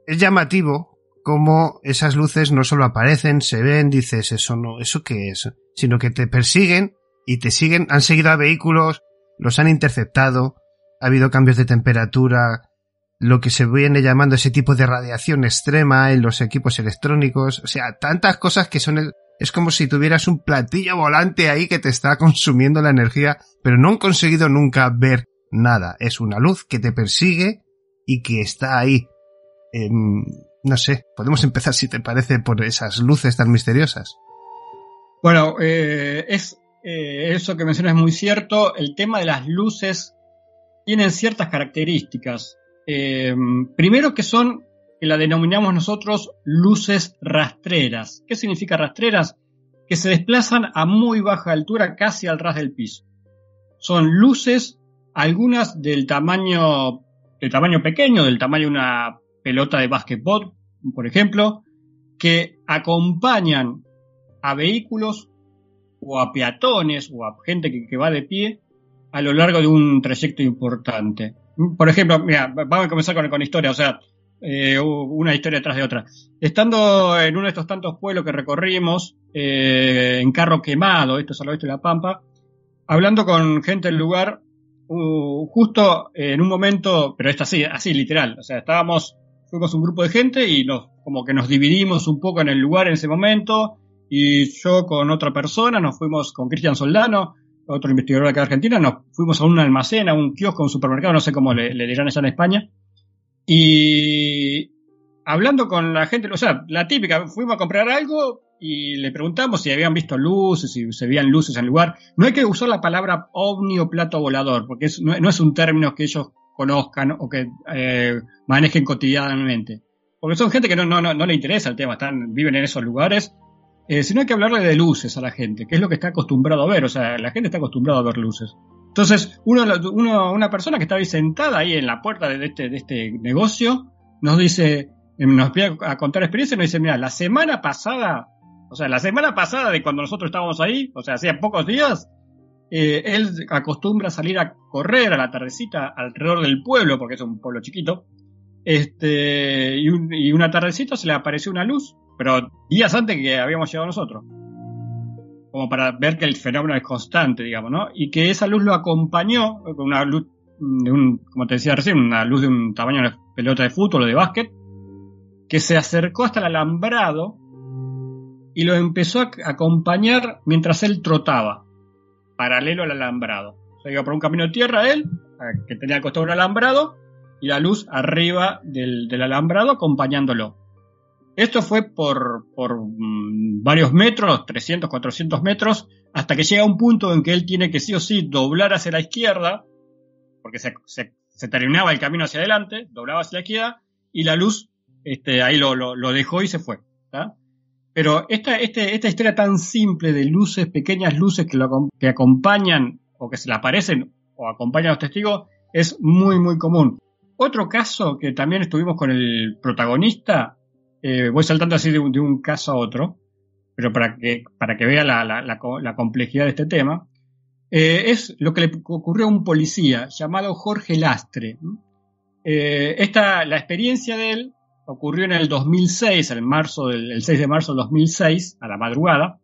es llamativo cómo esas luces no solo aparecen, se ven, dices, eso no, eso qué es, sino que te persiguen y te siguen, han seguido a vehículos, los han interceptado, ha habido cambios de temperatura, lo que se viene llamando ese tipo de radiación extrema en los equipos electrónicos, o sea, tantas cosas que son el, es como si tuvieras un platillo volante ahí que te está consumiendo la energía, pero no han conseguido nunca ver nada. Es una luz que te persigue y que está ahí. Eh, no sé, podemos empezar si te parece por esas luces tan misteriosas. Bueno, eh, es eh, eso que mencionas es muy cierto. El tema de las luces tienen ciertas características. Eh, primero que son que la denominamos nosotros luces rastreras. ¿Qué significa rastreras? Que se desplazan a muy baja altura, casi al ras del piso. Son luces, algunas del tamaño, del tamaño pequeño, del tamaño de una pelota de básquetbol, por ejemplo, que acompañan a vehículos o a peatones o a gente que, que va de pie a lo largo de un trayecto importante. Por ejemplo, mira, vamos a comenzar con, con historia, o sea, eh, una historia tras de otra. Estando en uno de estos tantos pueblos que recorrimos, eh, en carro quemado, esto es al oeste de La Pampa, hablando con gente del lugar, justo en un momento, pero esto así, así literal, o sea, estábamos, fuimos un grupo de gente y nos, como que nos dividimos un poco en el lugar en ese momento, y yo con otra persona, nos fuimos con Cristian Soldano, otro investigador de acá de Argentina, nos fuimos a un almacén, a un kiosco, a un supermercado, no sé cómo le, le dirán allá en España, y hablando con la gente, o sea, la típica, fuimos a comprar algo y le preguntamos si habían visto luces, si se veían luces en el lugar. No hay que usar la palabra ovni o plato volador, porque no, es un término que ellos conozcan o que eh, manejen cotidianamente. Porque son gente que no, no, no, no le interesa el tema, están, viven en esos lugares. Eh, sino hay que hablarle de luces a la gente, que es lo que está acostumbrado a ver. O sea, la gente está acostumbrada a ver luces. Entonces, uno, uno, una persona que estaba ahí sentada ahí en la puerta de este, de este negocio nos dice, nos empieza a contar experiencia y nos dice, mira, la semana pasada, o sea, la semana pasada de cuando nosotros estábamos ahí, o sea, hacía pocos días, eh, él acostumbra salir a correr a la tardecita alrededor del pueblo, porque es un pueblo chiquito, este, y, y una tardecita se le apareció una luz, pero días antes que habíamos llegado nosotros como para ver que el fenómeno es constante, digamos, ¿no? Y que esa luz lo acompañó con una luz de un, como te decía recién, una luz de un tamaño de pelota de fútbol o de básquet, que se acercó hasta el alambrado y lo empezó a acompañar mientras él trotaba, paralelo al alambrado. O sea, iba por un camino de tierra él, que tenía al costado un alambrado, y la luz arriba del, del alambrado acompañándolo. Esto fue por, mm, varios metros, 300, 400 metros, hasta que llega un punto en que él tiene que sí o sí doblar hacia la izquierda, porque se, terminaba el camino hacia adelante, doblaba hacia la izquierda, y la luz este, ahí lo, dejó y se fue. Pero esta, este, esta historia tan simple de luces, pequeñas luces que, que acompañan o que se le aparecen o acompañan a los testigos, es muy, muy común. Otro caso que también estuvimos con el protagonista eh, voy saltando así de un, caso a otro, pero para que, para que vea la, complejidad de este tema, eh, es lo que le ocurrió a un policía llamado Jorge Lastre. Eh, esta, la experiencia de él ocurrió en el 2006, en marzo del, el 6 de marzo del 2006, a la madrugada.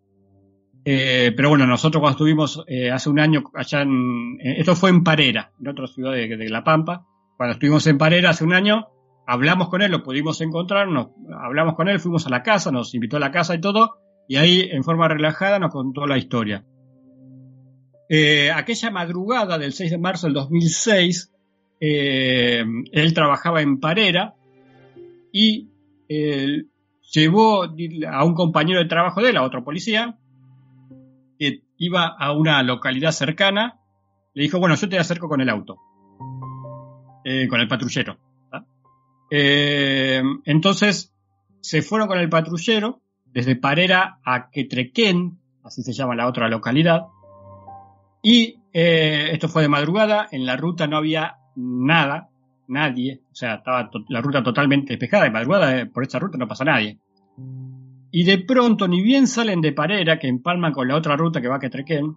pero bueno, nosotros cuando estuvimos hace un año allá en, esto fue en Parera, en otra ciudad de La Pampa, cuando estuvimos en Parera hace un año, hablamos con él, lo pudimos encontrar, nos, hablamos con él, fuimos a la casa, nos invitó a la casa y todo, y ahí en forma relajada nos contó la historia. Eh, aquella madrugada del 6 de marzo del 2006, eh, él trabajaba en Parera y eh, llevó a un compañero de trabajo de él, a otro policía, que iba a una localidad cercana, le dijo, bueno, yo te acerco con el auto, con el patrullero. Eh, entonces se fueron con el patrullero desde Parera a Quetrequén, así se llama la otra localidad, y eh, esto fue de madrugada, en la ruta no había nada, nadie, o sea, estaba la ruta totalmente despejada, de madrugada eh, por esta ruta no pasa nadie. Y de pronto, ni bien salen de Parera, que empalman con la otra ruta que va a Quetrequén,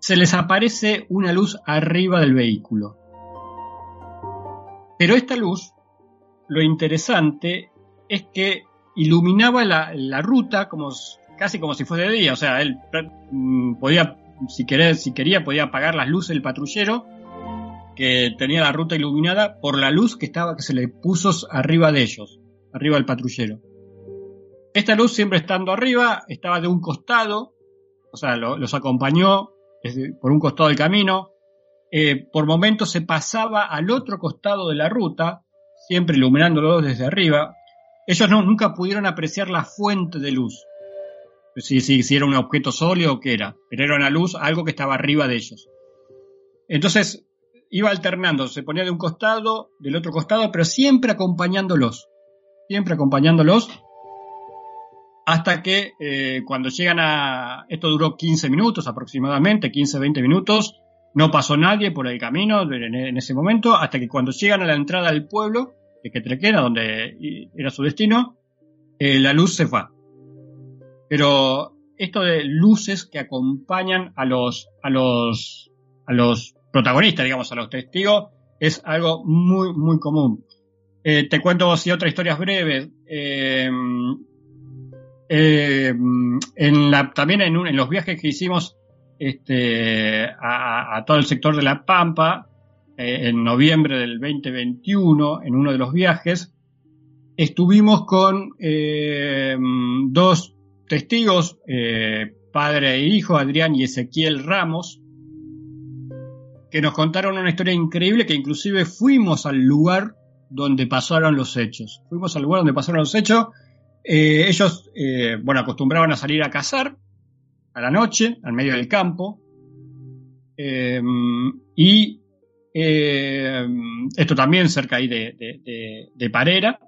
se les aparece una luz arriba del vehículo. Pero esta luz, lo interesante es que iluminaba la, ruta como, casi como si fuese de día. O sea, él mm, podía, si, si quería, podía apagar las luces del patrullero que tenía la ruta iluminada por la luz que estaba que se le puso arriba de ellos, arriba del patrullero. Esta luz siempre estando arriba estaba de un costado, o sea, los acompañó por un costado del camino, eh, por momentos se pasaba al otro costado de la ruta, siempre iluminándolo desde arriba. Ellos no, nunca pudieron apreciar la fuente de luz, si, si, era un objeto sólido o qué era, pero era una luz, algo que estaba arriba de ellos. Entonces iba alternando, se ponía de un costado, del otro costado, pero siempre acompañándolos, siempre acompañándolos, hasta que eh, cuando llegan a, esto duró 15 minutos aproximadamente, 15-20 minutos, no pasó nadie por el camino en ese momento, hasta que cuando llegan a la entrada del pueblo, de Quetrequena, donde era su destino, eh, la luz se fue. Pero esto de luces que acompañan a los, a los, a los protagonistas, digamos, a los testigos, es algo muy, muy común. Eh, te cuento así otras historias breves. Eh, en la, también en, en, los viajes que hicimos este, a, todo el sector de La Pampa eh, en noviembre del 2021 en uno de los viajes. Estuvimos con eh, dos testigos, eh, padre e hijo, Adrián y Ezequiel Ramos, que nos contaron una historia increíble que inclusive fuimos al lugar donde pasaron los hechos. Fuimos al lugar donde pasaron los hechos. ellos, bueno, acostumbraban a salir a cazar a la noche, al medio del campo. Em, y em, esto también cerca ahí de, Parera.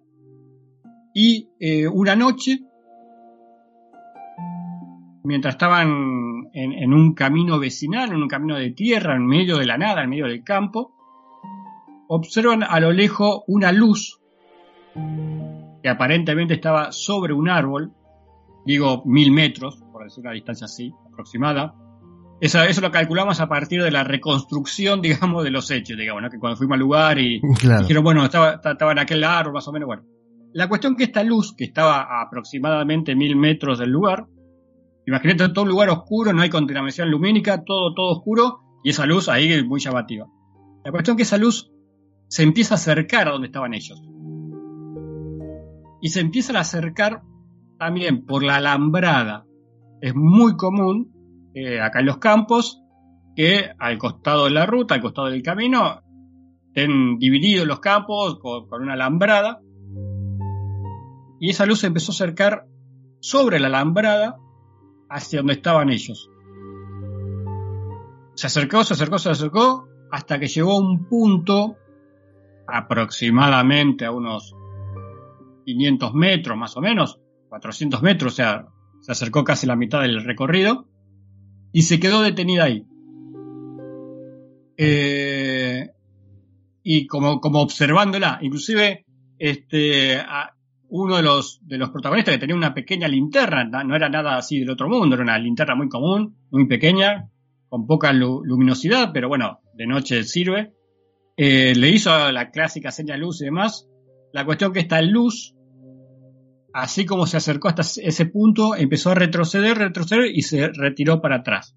Y eh, una noche mientras estaban en, en un camino vecinal, en un camino de tierra, en medio de la nada, en medio del campo, observan a lo lejos una luz que aparentemente estaba sobre un árbol, digo mil metros, decir una distancia así, aproximada. Eso, eso lo calculamos a partir de la reconstrucción, digamos, de los hechos, digamos, ¿no? que cuando fuimos al lugar y Claro. dijeron, bueno, estaba, estaba en aquel árbol, más o menos, bueno. La cuestión que esta luz, que estaba a aproximadamente mil metros del lugar, imagínate todo un lugar oscuro, no hay contaminación lumínica, todo, todo oscuro, y esa luz ahí es muy llamativa. La cuestión que esa luz se empieza a acercar a donde estaban ellos. Y se empiezan a acercar también por la alambrada. Es muy común eh, acá en los campos que al costado de la ruta, al costado del camino, estén divididos los campos con, con una alambrada. Y esa luz se empezó a acercar sobre la alambrada hacia donde estaban ellos. Se acercó, se acercó, se acercó, hasta que llegó a un punto aproximadamente a unos 500 metros más o menos, 400 metros, o sea, se acercó casi la mitad del recorrido y se quedó detenida ahí. Eh, y como, como observándola, inclusive este, uno de los, de los protagonistas que tenía una pequeña linterna, na- no era nada así del otro mundo, era una linterna muy común, muy pequeña, con poca lu- luminosidad, pero bueno, de noche sirve. Eh, le hizo la clásica señal luz y demás. La cuestión que esta luz, así como se acercó hasta ese punto, empezó a retroceder, retroceder y se retiró para atrás.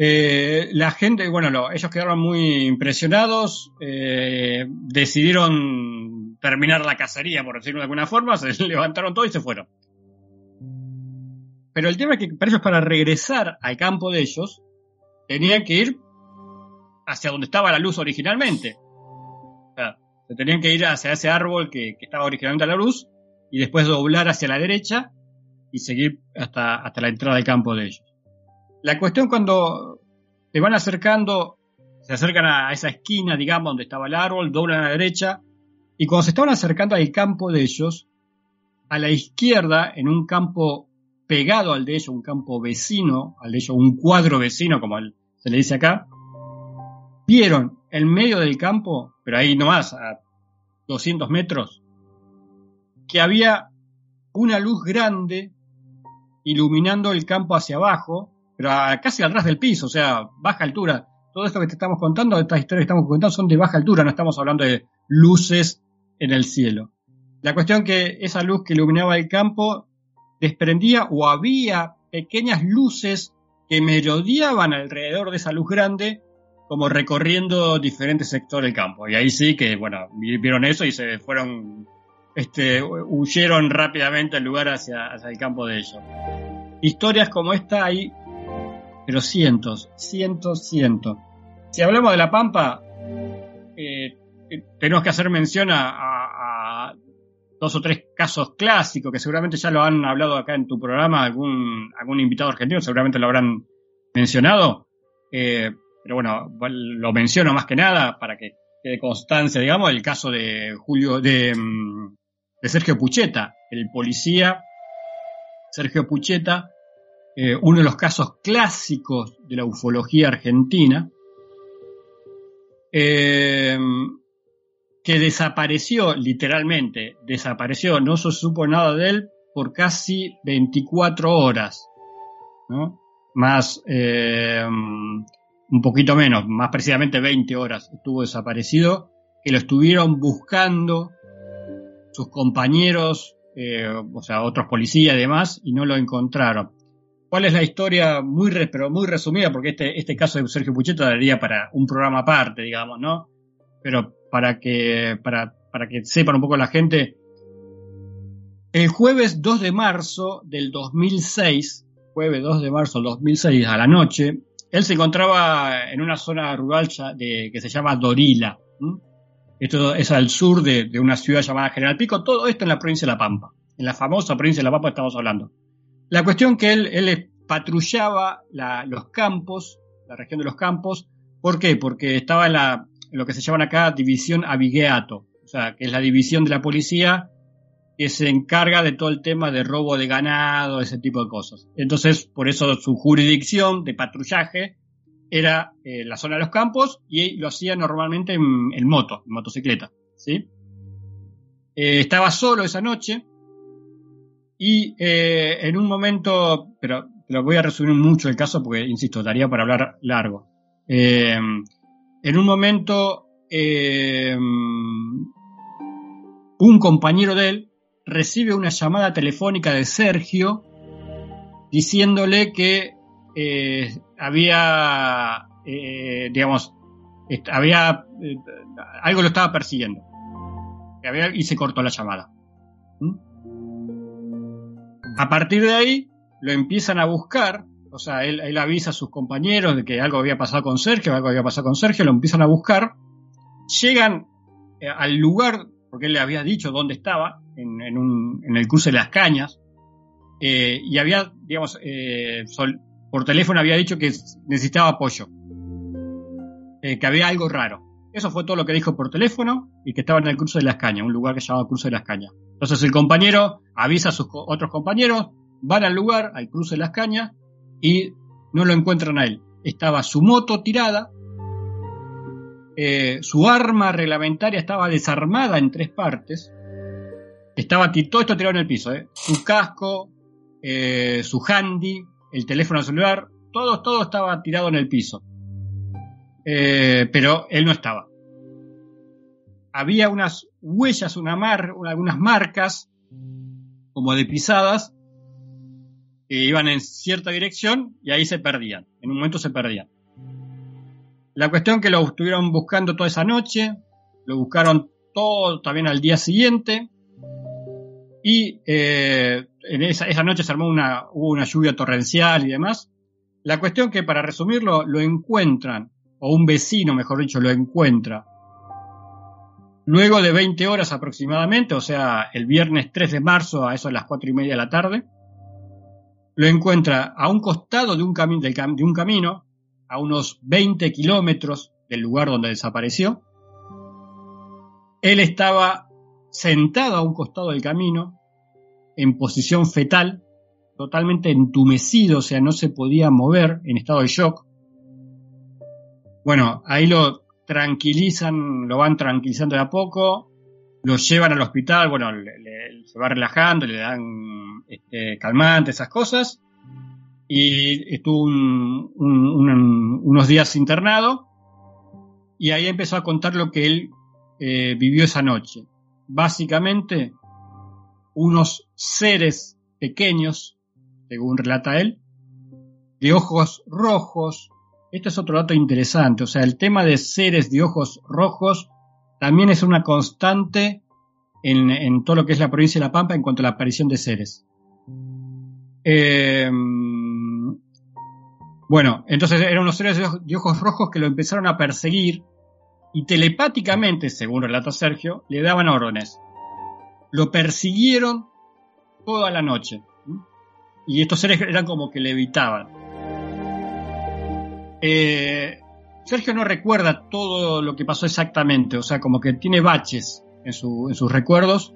Eh, la gente, bueno, lo- ellos quedaron muy impresionados, eh, decidieron terminar la cacería, por decirlo de alguna forma, se levantaron todos y se fueron. Pero el tema es que para ellos, para regresar al campo de ellos, tenían que ir hacia donde estaba la luz originalmente. Se tenían que ir hacia ese árbol que, estaba originalmente a la luz y después doblar hacia la derecha y seguir hasta, hasta la entrada del campo de ellos. La cuestión cuando se van acercando, se acercan a esa esquina, digamos, donde estaba el árbol, doblan a la derecha, y cuando se estaban acercando al campo de ellos, a la izquierda, en un campo pegado al de ellos, un campo vecino, al de ellos, un cuadro vecino, como se le dice acá, vieron en medio del campo, pero ahí nomás, a 200 metros, que había una luz grande iluminando el campo hacia abajo, pero a- casi al ras del piso, o sea, baja altura. Todo esto que te estamos contando, estas historias que estamos contando son de baja altura, no estamos hablando de luces en el cielo. La cuestión que esa luz que iluminaba el campo desprendía o había pequeñas luces que merodeaban alrededor de esa luz grande, como recorriendo diferentes sectores del campo. Y ahí sí que, bueno, vi- vieron eso y se fueron, este, huyeron rápidamente al lugar hacia, el campo de ellos. Historias como esta hay, pero cientos, cientos, cientos. Si hablamos de La Pampa, eh, eh, tenemos que hacer mención a, a- a dos o tres casos clásicos que seguramente ya lo han hablado acá en tu programa, algún, algún invitado argentino seguramente lo habrán mencionado. Eh, pero bueno, lo menciono más que nada para que quede constancia, digamos, el caso de Julio, de, mm, Sergio Pucheta, el policía Sergio Pucheta, eh, uno de los casos clásicos de la ufología argentina, eh, que desapareció literalmente, desapareció, no se supo nada de él por casi 24 horas, ¿no? Más, eh, un poquito menos, más precisamente 20 horas estuvo desaparecido, que lo estuvieron buscando sus compañeros, eh, o sea, otros policías y demás, y no lo encontraron. ¿Cuál es la historia? Muy, pero muy resumida, porque este, este caso de Sergio Pucheta daría para un programa aparte, digamos, ¿no? Pero para que, para, para que sepan un poco la gente, el jueves 2 de marzo del 2006, jueves 2 de marzo del 2006 a la noche, él se encontraba en una zona rural de, que se llama Dorila. Esto es al sur de, de una ciudad llamada General Pico, todo esto en la provincia de La Pampa. En la famosa provincia de La Pampa estamos hablando. La cuestión que él, él patrullaba la- los campos, la región de los campos. ¿Por qué? Porque estaba en, la, lo que se llaman acá división Abigueato, o sea, que es la división de la policía que se encarga de todo el tema de robo de ganado, ese tipo de cosas. Entonces, por eso su jurisdicción de patrullaje era eh, la zona de los campos y lo hacía normalmente en, moto, en motocicleta. ¿sí? Eh, estaba solo esa noche y eh, en un momento, pero lo voy a resumir mucho el caso porque, insisto, daría para hablar largo. En un momento, un compañero de él recibe una llamada telefónica de Sergio diciéndole que eh, había, eh, digamos, había eh, algo lo estaba persiguiendo. Y se cortó la llamada. ¿Mm? A partir de ahí lo empiezan a buscar, o sea, él, él avisa a sus compañeros de que algo había pasado con Sergio, algo había pasado con Sergio, lo empiezan a buscar, llegan al lugar, porque él le había dicho dónde estaba, en, el cruce de las cañas, eh, y había, digamos, eh, por teléfono había dicho que necesitaba apoyo, eh, que había algo raro. Eso fue todo lo que dijo por teléfono y que estaba en el cruce de las cañas, un lugar que se llama cruce de las cañas. Entonces el compañero avisa a sus otros compañeros, van al lugar, al cruce de las cañas, y no lo encuentran a él. Estaba su moto tirada, su arma reglamentaria estaba desarmada en tres partes, estaba todo esto tirado en el piso, eh, su casco, eh, su handy, el teléfono celular, todo, todo estaba tirado en el piso. Eh, pero él no estaba. Había unas huellas, una mar, algunas marcas, como de pisadas, que iban en cierta dirección y ahí se perdían. En un momento se perdían. La cuestión que lo estuvieron buscando toda esa noche, lo buscaron todo también al día siguiente y eh, en esa, noche se armó una, hubo una lluvia torrencial y demás. La cuestión que para resumirlo lo encuentran, o un vecino mejor dicho lo encuentra, luego de 20 horas aproximadamente, o sea, el viernes 3 de marzo a eso de las 4 y media de la tarde, lo encuentra a un costado de un, de un camino, a unos 20 kilómetros del lugar donde desapareció. Él estaba sentado a un costado del camino, en posición fetal, totalmente entumecido, o sea, no se podía mover, en estado de shock. Bueno, ahí lo tranquilizan, lo van tranquilizando de a poco, lo llevan al hospital, bueno, le- se va relajando, le dan este, calmantes, esas cosas, y estuvo un- unos días internado, y ahí empezó a contar lo que él eh, vivió esa noche. Básicamente, unos seres pequeños, según relata él, de ojos rojos. Este es otro dato interesante, o sea, el tema de seres de ojos rojos también es una constante en, todo lo que es la provincia de La Pampa en cuanto a la aparición de seres. Eh, bueno, entonces eran unos seres de ojos rojos que lo empezaron a perseguir y telepáticamente, según relata Sergio, le daban órdenes. Lo persiguieron toda la noche. Y estos seres eran como que le evitaban. Eh, Sergio no recuerda todo lo que pasó exactamente, o sea, como que tiene baches en, su- en sus recuerdos.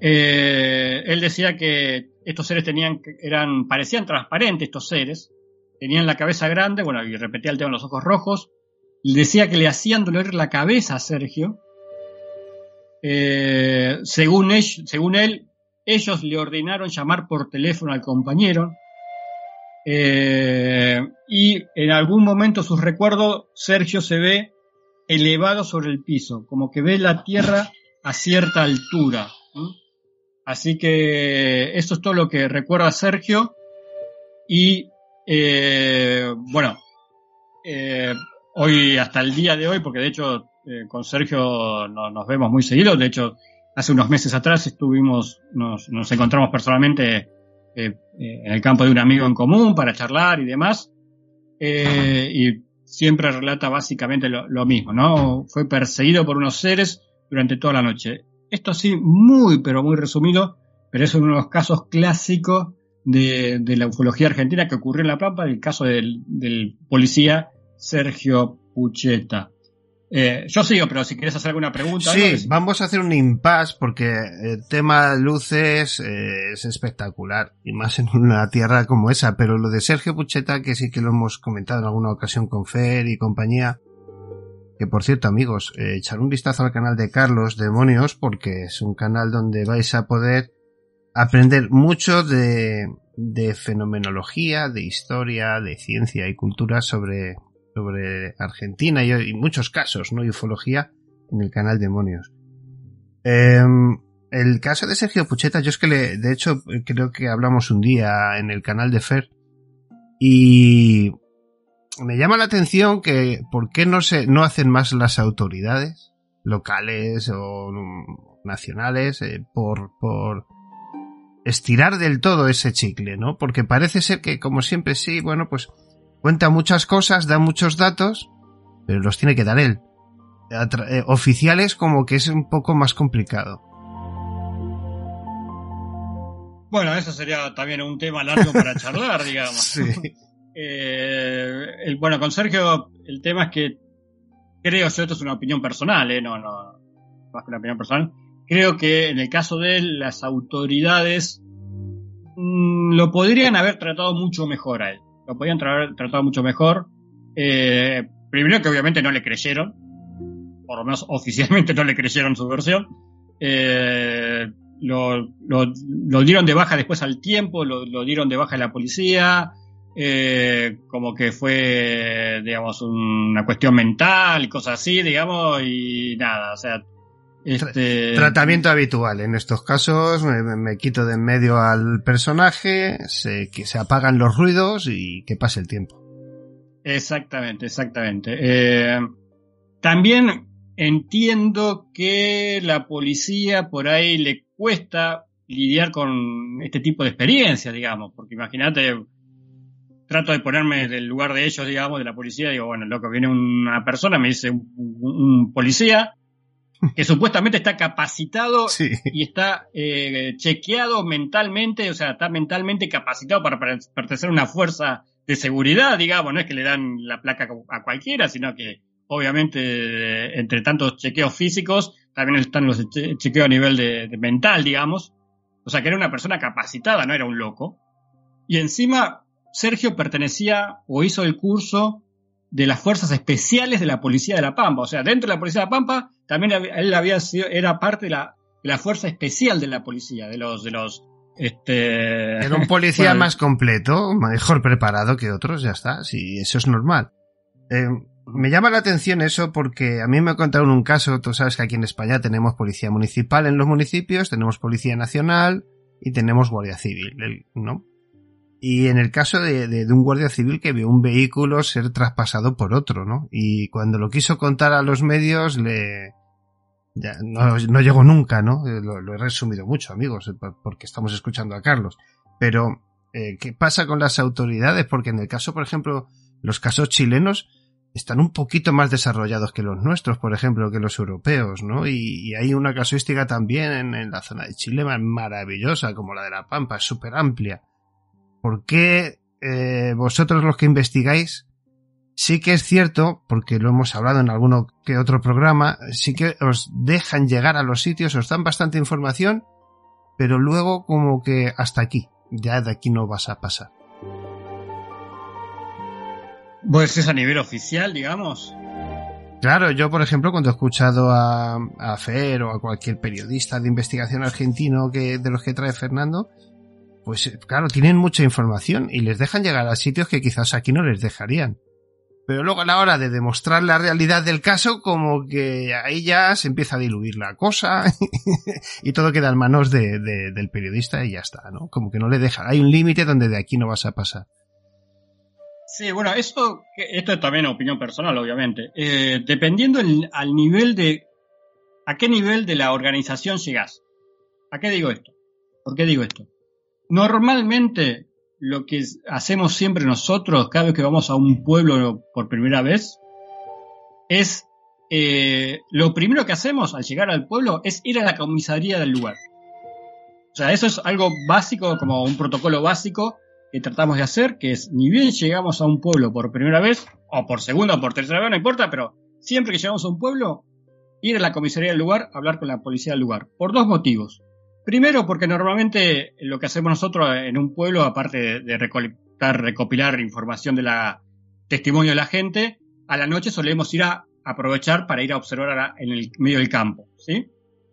Eh, él decía que estos seres tenían, eran, parecían transparentes estos seres, tenían la cabeza grande, bueno, y repetía el tema de los ojos rojos, y decía que le hacían doler la cabeza a Sergio. Eh, según, él, según él, ellos le ordenaron llamar por teléfono al compañero. Eh, y en algún momento sus recuerdos, Sergio se ve elevado sobre el piso, como que ve la tierra a cierta altura. Así que eso es todo lo que recuerda Sergio. Y eh, bueno, hoy hasta el día de hoy, porque de hecho eh, con Sergio no- nos vemos muy seguido, de hecho hace unos meses atrás estuvimos, nos, nos encontramos personalmente eh, eh, en el campo de un amigo en común para charlar y demás, y siempre relata básicamente lo, mismo, ¿no? Fue perseguido por unos seres durante toda la noche. Esto sí, muy, pero muy resumido, pero es uno de los casos clásicos de, la ufología argentina que ocurrió en La Pampa, el caso del policía Sergio Pucheta. Eh, yo sigo, pero si quieres hacer alguna pregunta. Sí, vamos a hacer un impasse porque el tema luces eh, es espectacular y más en una tierra como esa. Pero lo de Sergio Pucheta, que sí que lo hemos comentado en alguna ocasión con Fer y compañía, que por cierto amigos, eh, echar un vistazo al canal de Carlos Demonios porque es un canal donde vais a poder aprender mucho de, de fenomenología, de historia, de ciencia y cultura sobre sobre Argentina y, muchos casos, ¿no? Y ufología en el canal Demonios. Eh, el caso de Sergio Pucheta, yo es que le, de hecho, creo que hablamos un día en el canal de Fer y me llama la atención que por qué no se, no hacen más las autoridades locales o nacionales eh, por, por estirar del todo ese chicle, ¿no? Porque parece ser que, como siempre, sí, bueno, pues cuenta muchas cosas, da muchos datos, pero los tiene que dar él. Eh, oficiales como que es un poco más complicado. Bueno, eso sería también un tema largo para charlar, digamos. Sí. Eh, el, bueno, con Sergio, el tema es que creo yo, esto es una opinión personal, ¿eh? no, no, más que una opinión personal. Creo que en el caso de él, las autoridades mmm, lo podrían haber tratado mucho mejor a él lo podían tra tratado mucho mejor. Eh, primero que obviamente no le creyeron, por lo menos oficialmente no le creyeron su versión. Eh, lo, lo, lo, dieron de baja después al tiempo, lo, dieron de baja a la policía, eh, como que fue, digamos, una cuestión mental cosas así, digamos, y nada, o sea, este... Tratamiento habitual. En estos casos me, me, quito de en medio al personaje, se, que se apagan los ruidos y que pase el tiempo. Exactamente, exactamente. Eh, también entiendo que la policía por ahí le cuesta lidiar con este tipo de experiencias, digamos, porque imagínate, trato de ponerme del lugar de ellos, digamos, de la policía, digo, bueno, loco, viene una persona, me dice un, un policía, que supuestamente está capacitado sí. y está eh, chequeado mentalmente, o sea, está mentalmente capacitado para pertenecer a una fuerza de seguridad, digamos, no es que le dan la placa a cualquiera, sino que obviamente entre tantos chequeos físicos también están los che chequeos a nivel de, de mental, digamos, o sea, que era una persona capacitada, no era un loco. Y encima, Sergio pertenecía o hizo el curso de las fuerzas especiales de la policía de La Pampa. O sea, dentro de la policía de La Pampa también él había sido, era parte de la, de la fuerza especial de la policía, de los, de los, este... Era un policía bueno, más completo, mejor preparado que otros, ya está, sí, eso es normal. Eh, me llama la atención eso porque a mí me contaron un caso, tú sabes que aquí en España tenemos policía municipal en los municipios, tenemos policía nacional y tenemos guardia civil, ¿no? Y en el caso de, de, de, un guardia civil que vio un vehículo ser traspasado por otro, ¿no? Y cuando lo quiso contar a los medios, le. Ya, no, no llegó nunca, ¿no? Lo, lo, he resumido mucho, amigos, porque estamos escuchando a Carlos. Pero, eh, ¿qué pasa con las autoridades? Porque en el caso, por ejemplo, los casos chilenos están un poquito más desarrollados que los nuestros, por ejemplo, que los europeos, ¿no? Y, hay una casuística también en, la zona de Chile maravillosa, como la de La Pampa, súper amplia ¿por qué eh, vosotros los que investigáis sí que es cierto, porque lo hemos hablado en alguno que otro programa, sí que os dejan llegar a los sitios, os dan bastante información, pero luego como que hasta aquí, ya de aquí no vas a pasar. Pues es a nivel oficial, digamos. Claro, yo por ejemplo cuando he escuchado a, a Fer o a cualquier periodista de investigación argentino que de los que trae Fernando, pues claro, tienen mucha información y les dejan llegar a sitios que quizás aquí no les dejarían. Pero luego a la hora de demostrar la realidad del caso, como que ahí ya se empieza a diluir la cosa y todo queda en manos de, de, del periodista y ya está, ¿no? Como que no le dejan. Hay un límite donde de aquí no vas a pasar. Sí, bueno, esto, esto es también opinión personal, obviamente. Eh, dependiendo al nivel de... ¿A qué nivel de la organización llegas? ¿A qué digo esto? ¿Por qué digo esto? Normalmente lo que hacemos siempre nosotros cada vez que vamos a un pueblo por primera vez es eh, lo primero que hacemos al llegar al pueblo es ir a la comisaría del lugar. O sea, eso es algo básico, como un protocolo básico que tratamos de hacer, que es ni bien llegamos a un pueblo por primera vez, o por segunda o por tercera vez, no importa, pero siempre que llegamos a un pueblo, ir a la comisaría del lugar, hablar con la policía del lugar. Por dos motivos. Primero, porque normalmente lo que hacemos nosotros en un pueblo, aparte de recolectar, recopilar información de la testimonio de la gente, a la noche solemos ir a aprovechar para ir a observar en el medio del campo, ¿sí?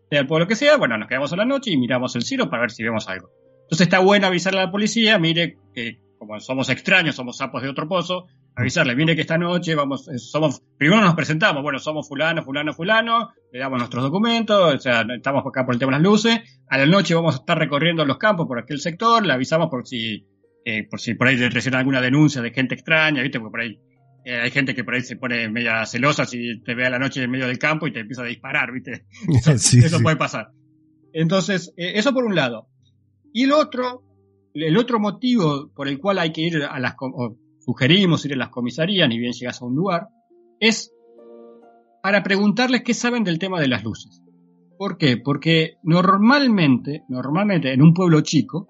Sea el pueblo que sea, bueno, nos quedamos a la noche y miramos el cielo para ver si vemos algo. Entonces está bueno avisarle a la policía, mire que como somos extraños, somos sapos de otro pozo, avisarle, mire que esta noche vamos, eh, somos, primero nos presentamos, bueno, somos fulano, fulano, fulano, le damos nuestros documentos, o sea, estamos acá por el tema de las luces, a la noche vamos a estar recorriendo los campos por aquel sector, le avisamos por si, eh, por si por ahí reciben alguna denuncia de gente extraña, viste, porque por ahí eh, hay gente que por ahí se pone media celosa si te ve a la noche en medio del campo y te empieza a disparar, viste. Eso, Sí, eso sí. puede pasar. Entonces, eh, eso por un lado. Y el otro, el otro motivo por el cual hay que ir a las, o sugerimos ir a las comisarías, ni bien llegas a un lugar, es para preguntarles qué saben del tema de las luces. ¿Por qué? Porque normalmente, normalmente en un pueblo chico,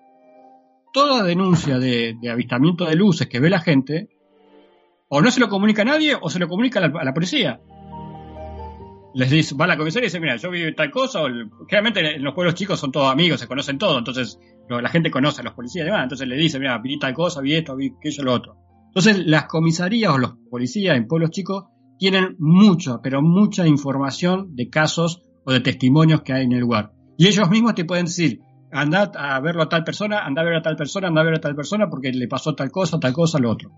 toda denuncia de, avistamiento de luces que ve la gente, o no se lo comunica a nadie o se lo comunica a la, a la policía. Les dice, va a la comisaría y dice, mira, yo vi tal cosa, o generalmente en los pueblos chicos son todos amigos, se conocen todos, entonces la gente conoce a los policías y demás, entonces le dice, mira, vi tal cosa, vi esto, vi aquello, lo otro. Entonces las comisarías o los policías en pueblos chicos tienen mucha, pero mucha información de casos o de testimonios que hay en el lugar. Y ellos mismos te pueden decir, anda a verlo a tal persona, anda a ver a tal persona, anda a ver a tal persona porque le pasó tal cosa, tal cosa, lo otro.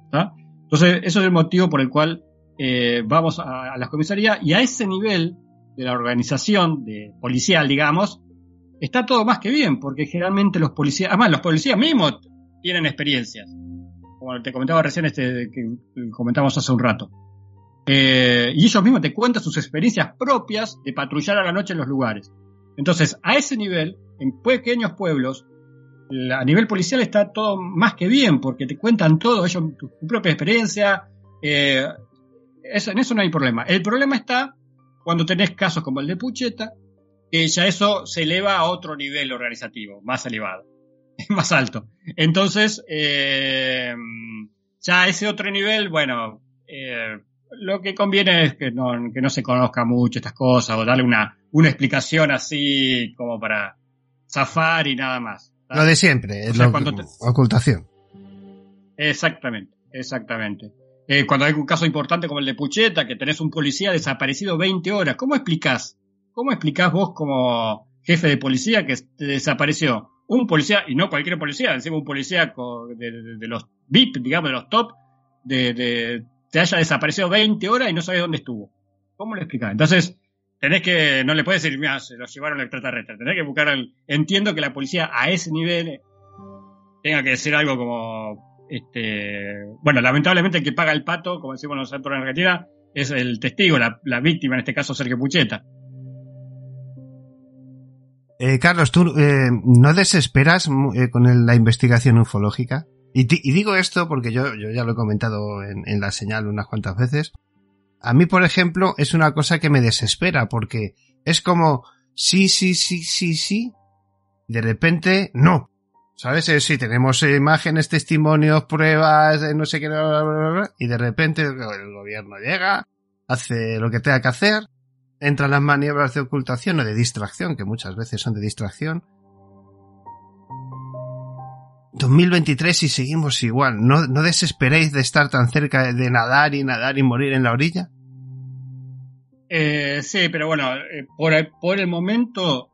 Entonces, eso es el motivo por el cual eh, vamos a, a las comisarías y a ese nivel de la organización de policial, digamos, está todo más que bien, porque generalmente los policías, además los policías mismos tienen experiencias, como te comentaba recién, este que comentamos hace un rato. Eh, y ellos mismos te cuentan sus experiencias propias de patrullar a la noche en los lugares. Entonces, a ese nivel, en pequeños pueblos, a nivel policial está todo más que bien, porque te cuentan todo, ellos, tu, propia experiencia, eh, en eso no hay problema. El problema está cuando tenés casos como el de Pucheta, que ya eso se eleva a otro nivel organizativo, más elevado, más alto. Entonces, eh, ya ese otro nivel, bueno, eh, lo que conviene es que no, que no se conozca mucho estas cosas o darle una, una explicación así como para zafar y nada más. Lo de siempre, O sea, lo- cuando te- ocultación. Exactamente, exactamente. Eh, cuando hay un caso importante como el de Pucheta, que tenés un policía desaparecido 20 horas, ¿cómo explicás? ¿Cómo explicás vos como jefe de policía que te desapareció un policía, y no cualquier policía, encima un policía de, de- de los VIP, digamos, de los top, de, de- te haya desaparecido 20 horas y no sabes dónde estuvo? ¿Cómo lo explicás? Entonces, tenés que, no le puedes decir, mira, se lo llevaron al extraterrestre, tenés que buscar el, entiendo que la policía a ese nivel tenga que decir algo como este bueno lamentablemente el que paga el pato como decimos nosotros en Argentina es el testigo la, la víctima en este caso Sergio Pucheta Eh, Carlos, ¿tú eh, no desesperas eh, con la investigación ufológica? Y, y digo esto porque yo, ya lo he comentado en, la señal unas cuantas veces. A mí, por ejemplo, es una cosa que me desespera porque es como sí, sí, sí, sí, sí. De repente, no. ¿Sabes? Eh, sí, tenemos imágenes, testimonios, pruebas, eh, no sé qué, bla, bla, bla, y de repente el gobierno llega, hace lo que tenga que hacer, entran las maniobras de ocultación o de distracción, que muchas veces son de distracción. 2023 y seguimos igual. ¿No, no desesperéis de estar tan cerca de nadar y nadar y morir en la orilla? Eh, sí pero bueno eh, por, el- por el momento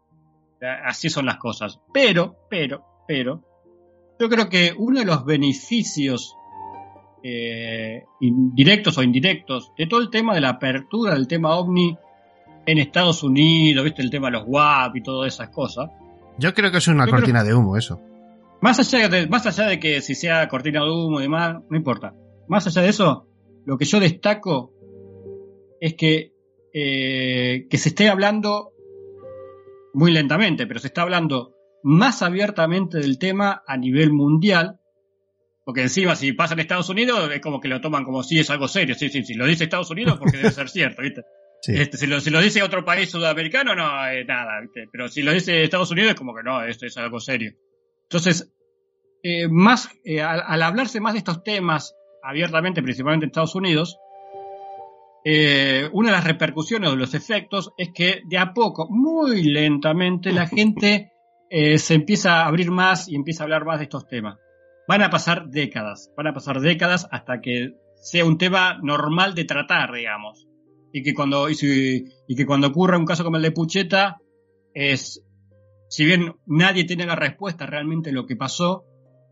eh, así son las cosas pero pero pero yo creo que uno de los beneficios eh, directos o indirectos de todo el tema de la apertura del tema ovni en Estados Unidos, viste el tema de los WAP y todas esas cosas, Yo creo que es una Yo creo- cortina de humo eso. Más allá, de, más allá de que si sea cortina de humo y demás, no importa. Más allá de eso, lo que yo destaco es que, eh, que se esté hablando muy lentamente, pero se está hablando más abiertamente del tema a nivel mundial. Porque encima, si pasa en Estados Unidos, es como que lo toman como si es algo serio. Sí, sí, sí. Lo dice Estados Unidos porque debe ser cierto, ¿viste? Este, si, lo, dice otro país sudamericano, no, eh, nada. Pero si lo dice Estados Unidos, es como que no, esto es algo serio. Entonces, eh, más, eh, al, al hablarse más de estos temas abiertamente, principalmente en Estados Unidos, eh, una de las repercusiones o los efectos es que de a poco, muy lentamente, la gente eh, se empieza a abrir más y empieza a hablar más de estos temas. Van a pasar décadas, van a pasar décadas hasta que sea un tema normal de tratar, digamos. Y que cuando, y, si- y que cuando ocurra un caso como el de Pucheta, es, si bien nadie tiene la respuesta realmente lo que pasó,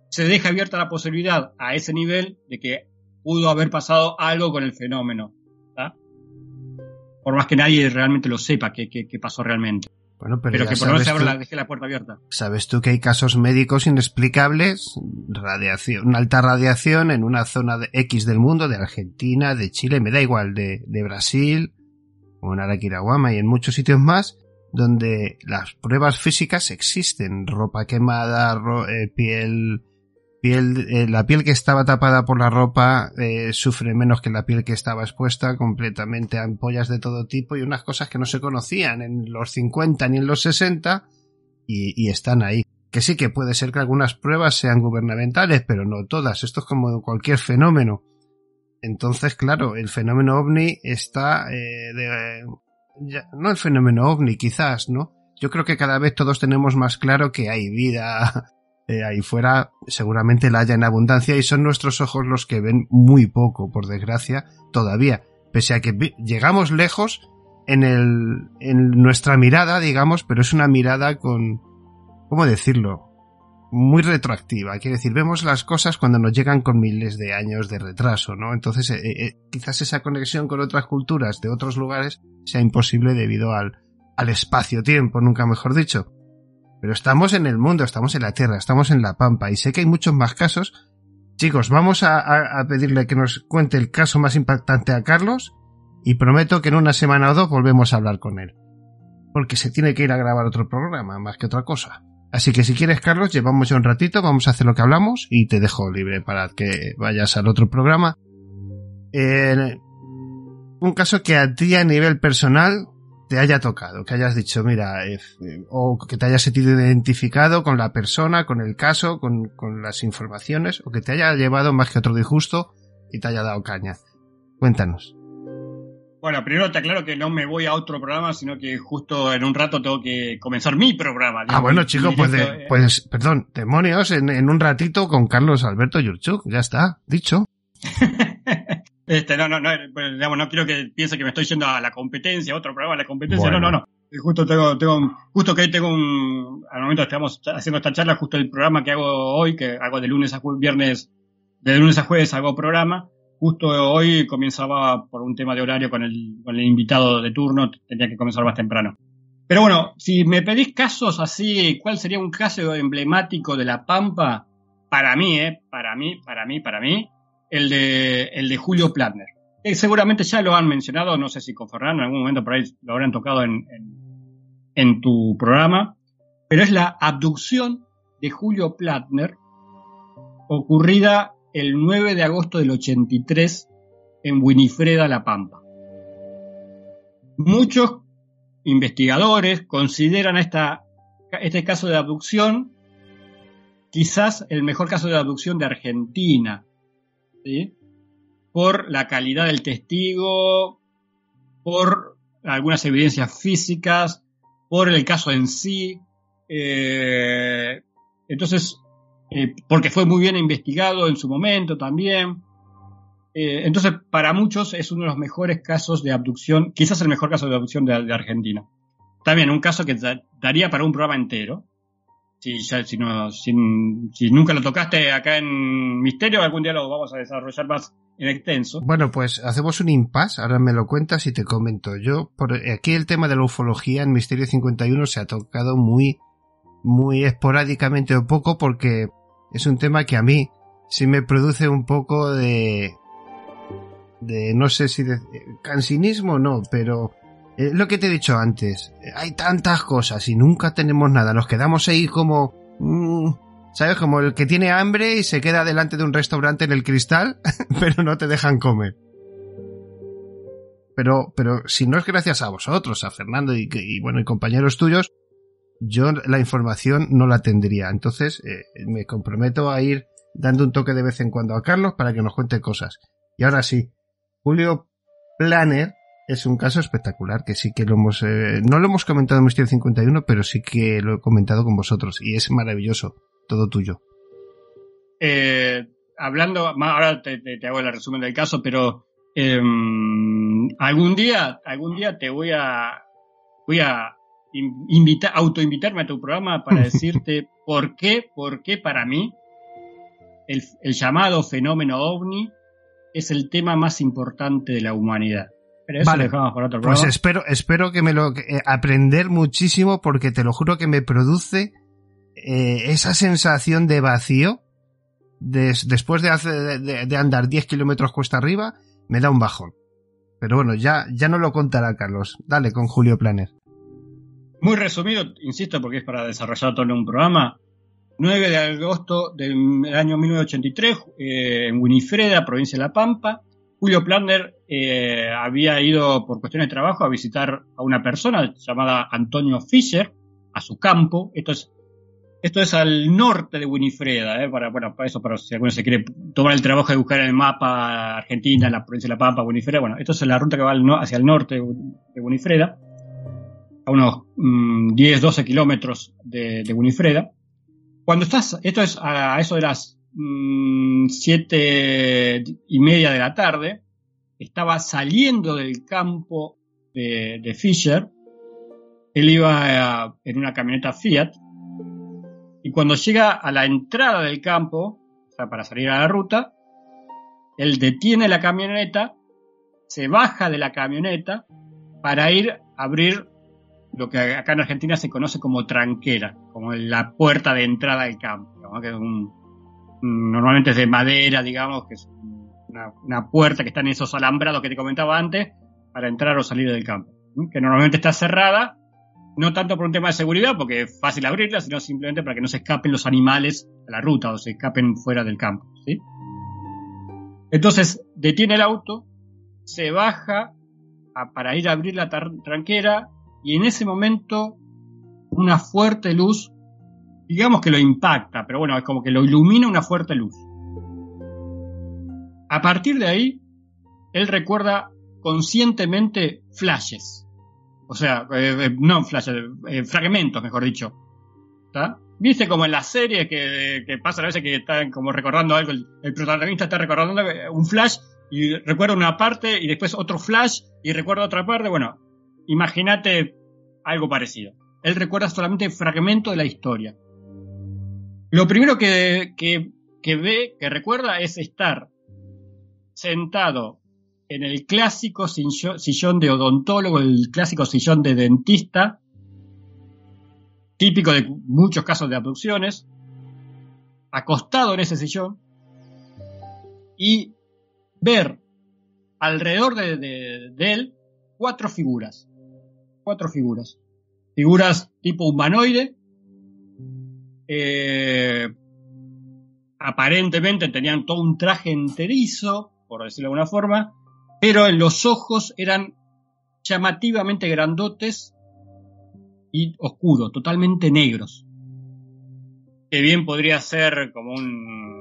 se deja abierta la posibilidad a ese nivel de que pudo haber pasado algo con el fenómeno. Por más que nadie realmente lo sepa qué pasó realmente. Bueno, pero, que por lo menos se sabes abra tú- la, deje la puerta abierta. Sabes tú que hay casos médicos inexplicables, radiación, una alta radiación en una zona de X del mundo, de Argentina, de Chile, me da igual, de, de Brasil, o en Araquiraguama y en muchos sitios más, donde las pruebas físicas existen, ropa quemada, ro- eh, piel, eh, la piel que estaba tapada por la ropa eh, sufre menos que la piel que estaba expuesta completamente a ampollas de todo tipo y unas cosas que no se conocían en los 50 ni en los 60 y, y están ahí. Que sí que puede ser que algunas pruebas sean gubernamentales, pero no todas. Esto es como cualquier fenómeno. Entonces, claro, el fenómeno ovni está eh, de, ya- no el fenómeno ovni, quizás, ¿no? Yo creo que cada vez todos tenemos más claro que hay vida eh, ahí fuera, seguramente la haya en abundancia y son nuestros ojos los que ven muy poco, por desgracia, todavía. Pese a que llegamos lejos en el, en nuestra mirada, digamos, pero es una mirada con, ¿cómo decirlo? Muy retroactiva. Quiere decir, vemos las cosas cuando nos llegan con miles de años de retraso, ¿no? Entonces, eh, eh, quizás esa conexión con otras culturas de otros lugares sea imposible debido al, al espacio-tiempo, nunca mejor dicho. Pero estamos en el mundo, estamos en la Tierra, estamos en la Pampa y sé que hay muchos más casos. Chicos, vamos a, pedirle que nos cuente el caso más impactante a Carlos y prometo que en una semana o dos volvemos a hablar con él. Porque se tiene que ir a grabar otro programa, más que otra cosa. Así que si quieres, Carlos, llevamos ya un ratito, vamos a hacer lo que hablamos y te dejo libre para que vayas al otro programa. Eh, un caso que a ti a nivel personal te haya tocado, que hayas dicho, mira, eh, o que te hayas sentido identificado con la persona, con el caso, con, con las informaciones, o que te haya llevado más que otro disgusto y te haya dado caña. Cuéntanos. Bueno, primero te aclaro que no me voy a otro programa, sino que justo en un rato tengo que comenzar mi programa. Ah, bueno, chicos, pues, de- eh, pues, perdón, demonios, en, en un ratito con Carlos Alberto Yurchuk, ya está, dicho. Este, no, no, no, pues, digamos, no quiero que piense que me estoy yendo a la competencia, otro programa a la competencia, Bueno. no, no, no. Y Justo tengo, tengo, justo que hoy tengo un, al momento estamos haciendo esta charla, justo el programa que hago hoy, que hago de lunes a jue- viernes, de lunes a jueves hago programa, justo hoy comenzaba por un tema de horario con el, con el invitado de turno, tenía que comenzar más temprano. Pero bueno, si me pedís casos así, ¿cuál sería un caso emblemático de La Pampa? Para mí, eh, para mí, para mí, para mí, el de, el de Julio Platner. Seguramente ya lo han mencionado, no sé si con Fernando en algún momento por ahí lo habrán tocado en, en, en tu programa, pero es la abducción de Julio Platner ocurrida el 9 de agosto del 83 en Winifreda, La Pampa. Muchos investigadores consideran esta, este caso de abducción quizás el mejor caso de abducción de Argentina, ¿sí? por la calidad del testigo, por algunas evidencias físicas, por el caso en sí. eh, entonces, eh, porque fue muy bien investigado en su momento también. Eh, entonces, para muchos es uno de los mejores casos de abducción, quizás el mejor caso de abducción de, de Argentina. También un caso que da- daría para un programa entero. Si, ya- si, no, si, nunca lo tocaste acá en Misterio, algún día lo vamos a desarrollar más en extenso. Bueno, pues hacemos un impasse, ahora me lo cuentas y te comento. Yo, por aquí el tema de la ufología en Misterio 51 se ha tocado muy, muy esporádicamente o poco porque es un tema que a mí sí me produce un poco de, de no sé si de cansinismo no, pero eh, lo que te he dicho antes, eh, hay tantas cosas y nunca tenemos nada, nos quedamos ahí como, mm, ¿sabes? Como el que tiene hambre y se queda delante de un restaurante en el cristal, pero no te dejan comer. Pero, pero si no es gracias a vosotros, a Fernando y, y bueno, y compañeros tuyos, yo la información no la tendría. Entonces, eh, me comprometo a ir dando un toque de vez en cuando a Carlos para que nos cuente cosas. Y ahora sí, Julio Planner es un caso espectacular que sí que lo hemos eh, no lo hemos comentado en Misterio 51 pero sí que lo he comentado con vosotros y es maravilloso todo tuyo. Eh, hablando ahora te, te, te, hago el resumen del caso pero eh, algún día algún día te voy a voy a invitar autoinvitarme a tu programa para decirte por qué por qué para mí el, el llamado fenómeno ovni es el tema más importante de la humanidad pero eso vale, dejamos para otro pues programa. espero, espero que me lo eh, aprender muchísimo porque te lo juro que me produce eh, esa sensación de vacío des, después de, hacer, de, de, andar 10 kilómetros cuesta arriba, me da un bajón. Pero bueno, ya, ya no lo contará Carlos. Dale con Julio Planner. Muy resumido, insisto, porque es para desarrollar todo en un programa. 9 de agosto del año 1983, eh, en Winifreda, provincia de La Pampa, Julio Planner eh, había ido por cuestiones de trabajo a visitar a una persona llamada Antonio Fischer a su campo. Esto es, esto es al norte de Winifreda, eh, para, bueno, para eso, para si alguno se quiere tomar el trabajo de buscar en el mapa Argentina, la provincia de La Pampa, Winifreda. Bueno, esto es la ruta que va hacia el norte de Winifreda, a unos mmm, 10, 12 kilómetros de, de Winifreda. Cuando estás, esto es a eso de las mmm, siete y media de la tarde, estaba saliendo del campo de, Fisher, él iba a, en una camioneta Fiat, y cuando llega a la entrada del campo, o sea, para salir a la ruta, él detiene la camioneta, se baja de la camioneta para ir a abrir lo que acá en Argentina se conoce como tranquera, como la puerta de entrada del campo, que es un, normalmente es de madera, digamos, que es una, puerta que está en esos alambrados que te comentaba antes para entrar o salir del campo, que normalmente está cerrada, no tanto por un tema de seguridad, porque es fácil abrirla, sino simplemente para que no se escapen los animales a la ruta o se escapen fuera del campo. Entonces detiene el auto, se baja para ir a abrir la tranquera y en ese momento una fuerte luz, digamos que lo impacta, pero bueno, es como que lo ilumina una fuerte luz. A partir de ahí, él recuerda conscientemente flashes. O sea, eh, no flashes, eh, fragmentos, mejor dicho. ¿Viste como en las series que, pasa a veces que están como recordando algo, el, el protagonista está recordando un flash y recuerda una parte y después otro flash y recuerda otra parte? Bueno, imagínate algo parecido. Él recuerda solamente fragmentos de la historia. Lo primero que, ve, que recuerda, es estar sentado en el clásico sillón de odontólogo, el clásico sillón de dentista, típico de muchos casos de abducciones, acostado en ese sillón y ver alrededor de, de, de él cuatro figuras. Cuatro figuras. Figuras tipo humanoide. Eh, aparentemente tenían todo un traje enterizo, por decirlo de alguna forma, pero en los ojos eran llamativamente grandotes y oscuros, totalmente negros. Que bien podría ser como un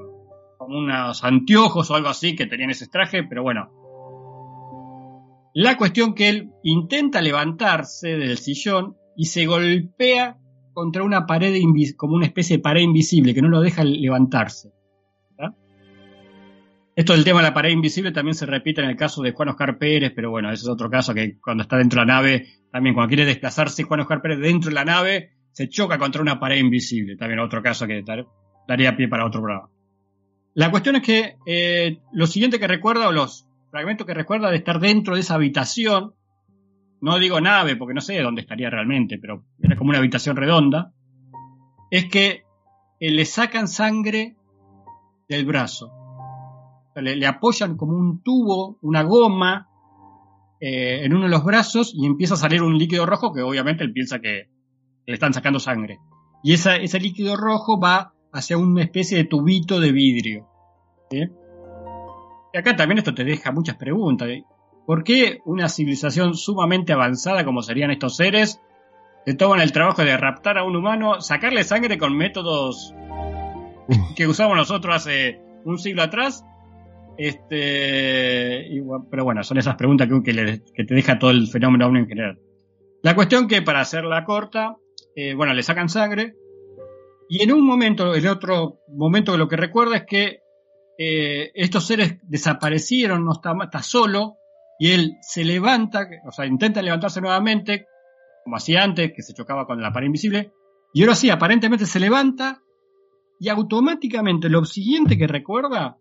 como unos anteojos o algo así que tenían ese traje, pero bueno, la cuestión que él intenta levantarse del sillón y se golpea contra una pared como una especie de pared invisible que no lo deja levantarse. ¿verdad? Esto del tema de la pared invisible también se repite en el caso de Juan Oscar Pérez, pero bueno, ese es otro caso que cuando está dentro de la nave, también cuando quiere desplazarse Juan Oscar Pérez dentro de la nave, se choca contra una pared invisible. También otro caso que daría pie para otro programa. La cuestión es que eh, lo siguiente que recuerda, o los fragmento que recuerda de estar dentro de esa habitación, no digo nave porque no sé dónde estaría realmente, pero era como una habitación redonda, es que eh, le sacan sangre del brazo. Le, apoyan como un tubo, una goma, eh, en uno de los brazos y empieza a salir un líquido rojo que obviamente él piensa que le están sacando sangre. Y ese líquido rojo va hacia una especie de tubito de vidrio. Y acá también esto te deja muchas preguntas. ¿Por qué una civilización sumamente avanzada como serían estos seres se toman el trabajo de raptar a un humano, sacarle sangre con métodos que usamos nosotros hace un siglo atrás Este, y pero bueno, son esas preguntas que, que, le- que te deja todo el fenómeno a uno en general. La cuestión que, para hacerla corta, eh, bueno, le sacan sangre. Y en un momento, el otro momento lo que recuerda es que eh, estos seres desaparecieron, no está, está solo, y él se levanta, o sea, intenta levantarse nuevamente, como hacía antes, que se chocaba con la pared invisible, y ahora sí, aparentemente se levanta, y automáticamente lo siguiente que recuerda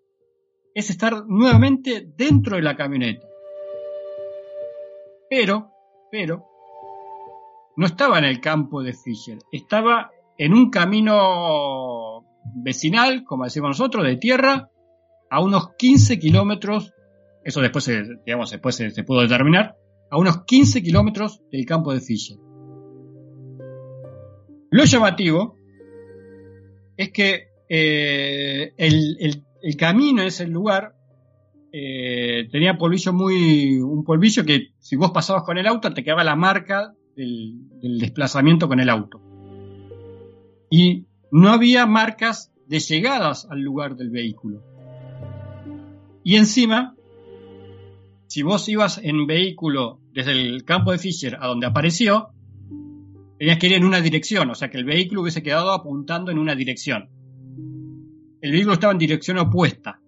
es estar nuevamente dentro de la camioneta. Pero, pero, no estaba en el campo de Fisher, estaba en un camino vecinal, como decimos nosotros, de tierra, a unos 15 kilómetros, eso después, se, digamos, después se, pudo determinar, a unos 15 kilómetros del campo de Fisher. Lo llamativo es que eh, el, el- camino en ese lugar eh, tenía polvillo muy. un polvillo que si vos pasabas con el auto te quedaba la marca del desplazamiento con el auto. Y no había marcas de llegadas al lugar del vehículo. Y encima, si vos ibas en vehículo desde el campo de Fisher a donde apareció, tenías que ir en una dirección, o sea que el vehículo hubiese quedado apuntando en una dirección. El vehículo estaba en dirección opuesta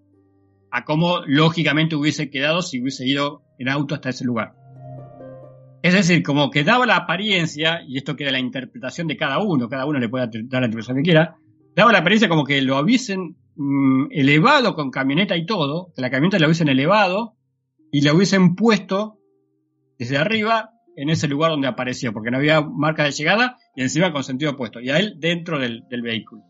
a cómo lógicamente hubiese quedado si hubiese ido en auto hasta ese lugar. Es decir, como que daba la apariencia, y esto queda la interpretación de cada uno, cada uno le puede dar la interpretación que quiera, daba la apariencia como que lo hubiesen mm, elevado con camioneta y todo, que la camioneta la hubiesen elevado y la hubiesen puesto desde arriba en ese lugar donde apareció, porque no había marca de llegada y encima con sentido opuesto, y a él dentro del, vehículo.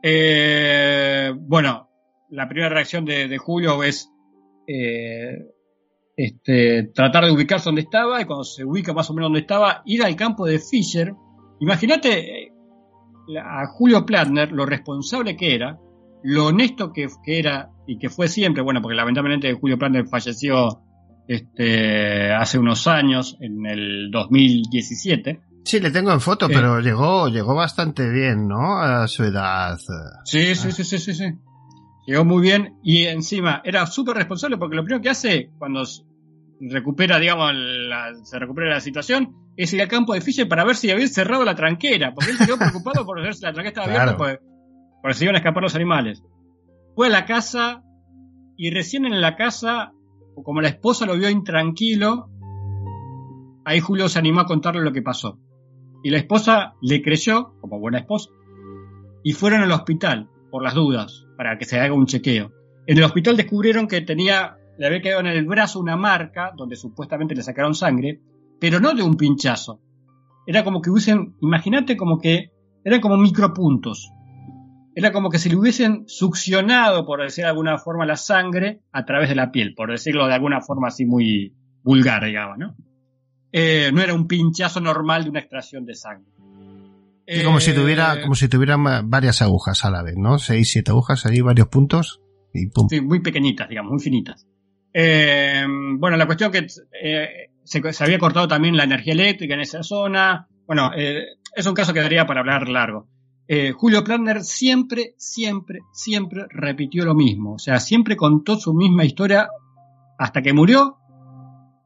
Eh, bueno, la primera reacción de, Julio es eh, este, tratar de ubicarse donde estaba y cuando se ubica más o menos donde estaba, ir al campo de Fisher. Imagínate eh, a Julio Platner lo responsable que era, lo honesto que era y que fue siempre, bueno, porque lamentablemente Julio Platner falleció este, hace unos años, en el 2017. Sí, le tengo en foto, Eh. pero llegó, llegó bastante bien, ¿no? A su edad. Sí, sí, sí, sí, sí, sí. Llegó muy bien y encima era súper responsable porque lo primero que hace cuando recupera, digamos, la- se recupera la situación es ir al campo de Fisher para ver si había cerrado la tranquera, porque él quedó preocupado por ver si la tranquera estaba abierta, Claro. porque, porque se iban a escapar los animales. Fue a la casa y recién en la casa, como la esposa lo vio intranquilo, ahí Julio se animó a contarle lo que pasó. Y la esposa le creyó, como buena esposa, y fueron al hospital, por las dudas, para que se haga un chequeo. En el hospital descubrieron que tenía, le había quedado en el brazo una marca donde supuestamente le sacaron sangre, pero no de un pinchazo. Era como que hubiesen, imagínate como que eran como micropuntos. Era como que si le hubiesen succionado, por decir de alguna forma, la sangre a través de la piel, por decirlo de alguna forma así muy vulgar, digamos, ¿no? Eh, no era un pinchazo normal de una extracción de sangre. Sí, como si Eh, tuviera, como si tuviera varias agujas a la vez, ¿no? Seis, siete agujas ahí, varios puntos y pum. Sí, muy pequeñitas, digamos, muy finitas. Eh, bueno, la cuestión que eh, se, se había cortado también la energía eléctrica en esa zona. Bueno, eh, es un caso que daría para hablar largo. Eh, Julio Planner siempre, siempre, siempre repitió lo mismo. O sea, siempre contó su misma historia hasta que murió.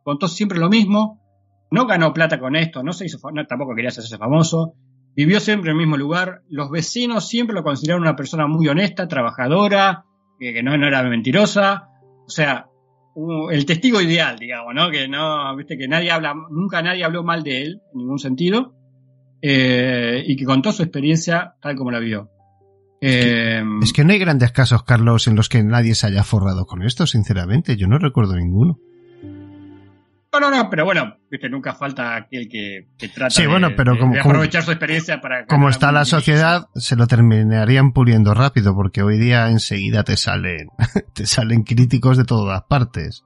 Contó siempre lo mismo. No ganó plata con esto, no se hizo, no, tampoco quería hacerse famoso. Vivió siempre en el mismo lugar. Los vecinos siempre lo consideraron una persona muy honesta, trabajadora, que, que no, no era mentirosa. O sea, el testigo ideal, digamos, ¿no? Que no, viste, que nadie habla, nunca nadie habló mal de él, en ningún sentido. Eh, y que contó su experiencia tal como la vio. Eh, Es que no hay grandes casos, Carlos, en los que nadie se haya forrado con esto, sinceramente. Yo no recuerdo ninguno. no, no, no, pero bueno, viste, nunca falta aquel que, que trata Sí, de, bueno, pero de- como- de como- aprovechar su experiencia para... Como está la sociedad, se lo terminarían puliendo rápido, porque hoy día enseguida te salen, te salen críticos de todas partes.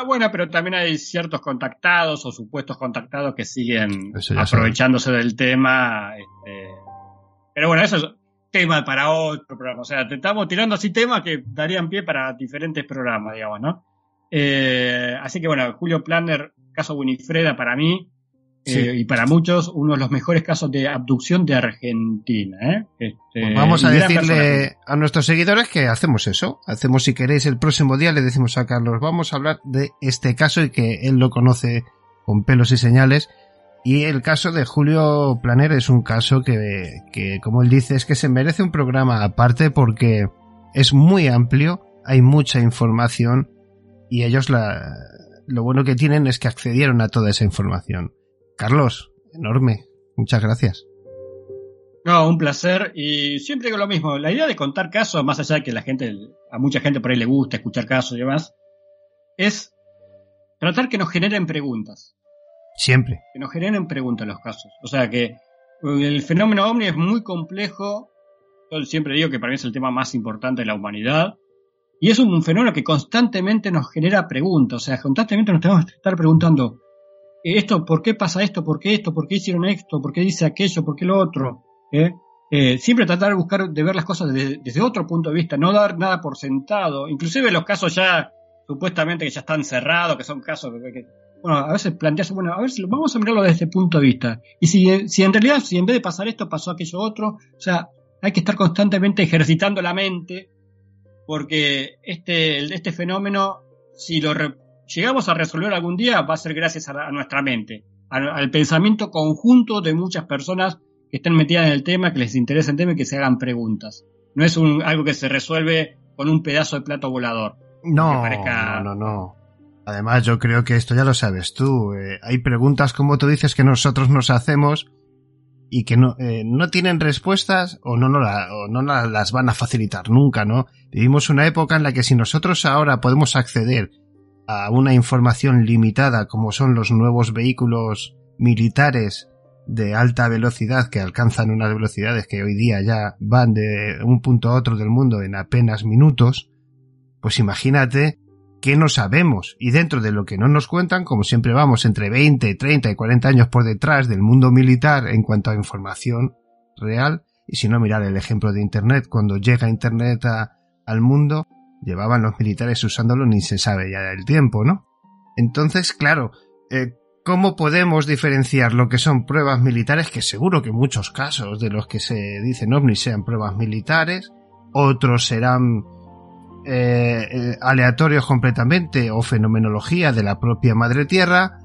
Ah, bueno, pero también hay ciertos contactados o supuestos contactados que siguen aprovechándose del tema. este, Pero bueno, eso es tema para otro programa. O sea, te estamos tirando así temas que darían pie para diferentes programas, digamos, ¿no? Eh, así que bueno, Julio Planner, caso Winifreda para mí, Sí. Eh, y para muchos uno de los mejores casos de abducción de Argentina. ¿eh? Este, pues vamos a decirle a nuestros seguidores que hacemos eso. Hacemos, si queréis, el próximo día le decimos a Carlos, vamos a hablar de este caso y que él lo conoce con pelos y señales. Y el caso de Julio Planer es un caso que, que, como él dice, es que se merece un programa aparte porque es muy amplio, hay mucha información y ellos la, lo bueno que tienen es que accedieron a toda esa información. Carlos, enorme. Muchas gracias. No, un placer. Y siempre digo lo mismo. La idea de contar casos, más allá de que la gente, a mucha gente por ahí le gusta escuchar casos y demás, es tratar que nos generen preguntas. Siempre. Que nos generen preguntas los casos. O sea que el fenómeno ovni es muy complejo. Yo siempre digo que para mí es el tema más importante de la humanidad. Y es un fenómeno que constantemente nos genera preguntas. O sea, constantemente nos tenemos que estar preguntando, esto, ¿por qué pasa esto? ¿Por qué esto? ¿Por qué hicieron esto? ¿Por qué dice aquello? ¿Por qué lo otro? ¿Eh? Eh, siempre tratar de buscar, de ver las cosas desde, otro punto de vista, no dar nada por sentado. Inclusive los casos ya, supuestamente que ya están cerrados, que son casos que, bueno, a veces planteas, bueno, a ver si vamos a mirarlo desde ese punto de vista. Y si, si en realidad, si en vez de pasar esto, pasó aquello otro, o sea, hay que estar constantemente ejercitando la mente, porque este, este fenómeno, si lo, llegamos a resolver algún día va a ser gracias a, a nuestra mente, a, al pensamiento conjunto de muchas personas que estén metidas en el tema, que les interesa el tema y que se hagan preguntas. No es un, algo que se resuelve con un pedazo de plato volador. No, parezca... no, no, no. Además, yo creo que esto ya lo sabes tú. Eh, hay preguntas, como tú dices, que nosotros nos hacemos y que no, eh, no tienen respuestas o no, no, la, o no las van a facilitar nunca, ¿no? Vivimos una época en la que si nosotros ahora podemos acceder a una información limitada como son los nuevos vehículos militares de alta velocidad que alcanzan unas velocidades que hoy día ya van de un punto a otro del mundo en apenas minutos, pues imagínate que no sabemos. Y dentro de lo que no nos cuentan, como siempre vamos entre 20, 30 y 40 años por detrás del mundo militar en cuanto a información real, y si no mirar el ejemplo de Internet, cuando llega Internet al mundo, llevaban los militares usándolo ni se sabe ya el tiempo, ¿no? Entonces, claro, eh, ¿cómo podemos diferenciar lo que son pruebas militares? Que seguro que muchos casos de los que se dicen ovnis sean pruebas militares, otros serán eh, eh, aleatorios completamente o fenomenología de la propia madre tierra,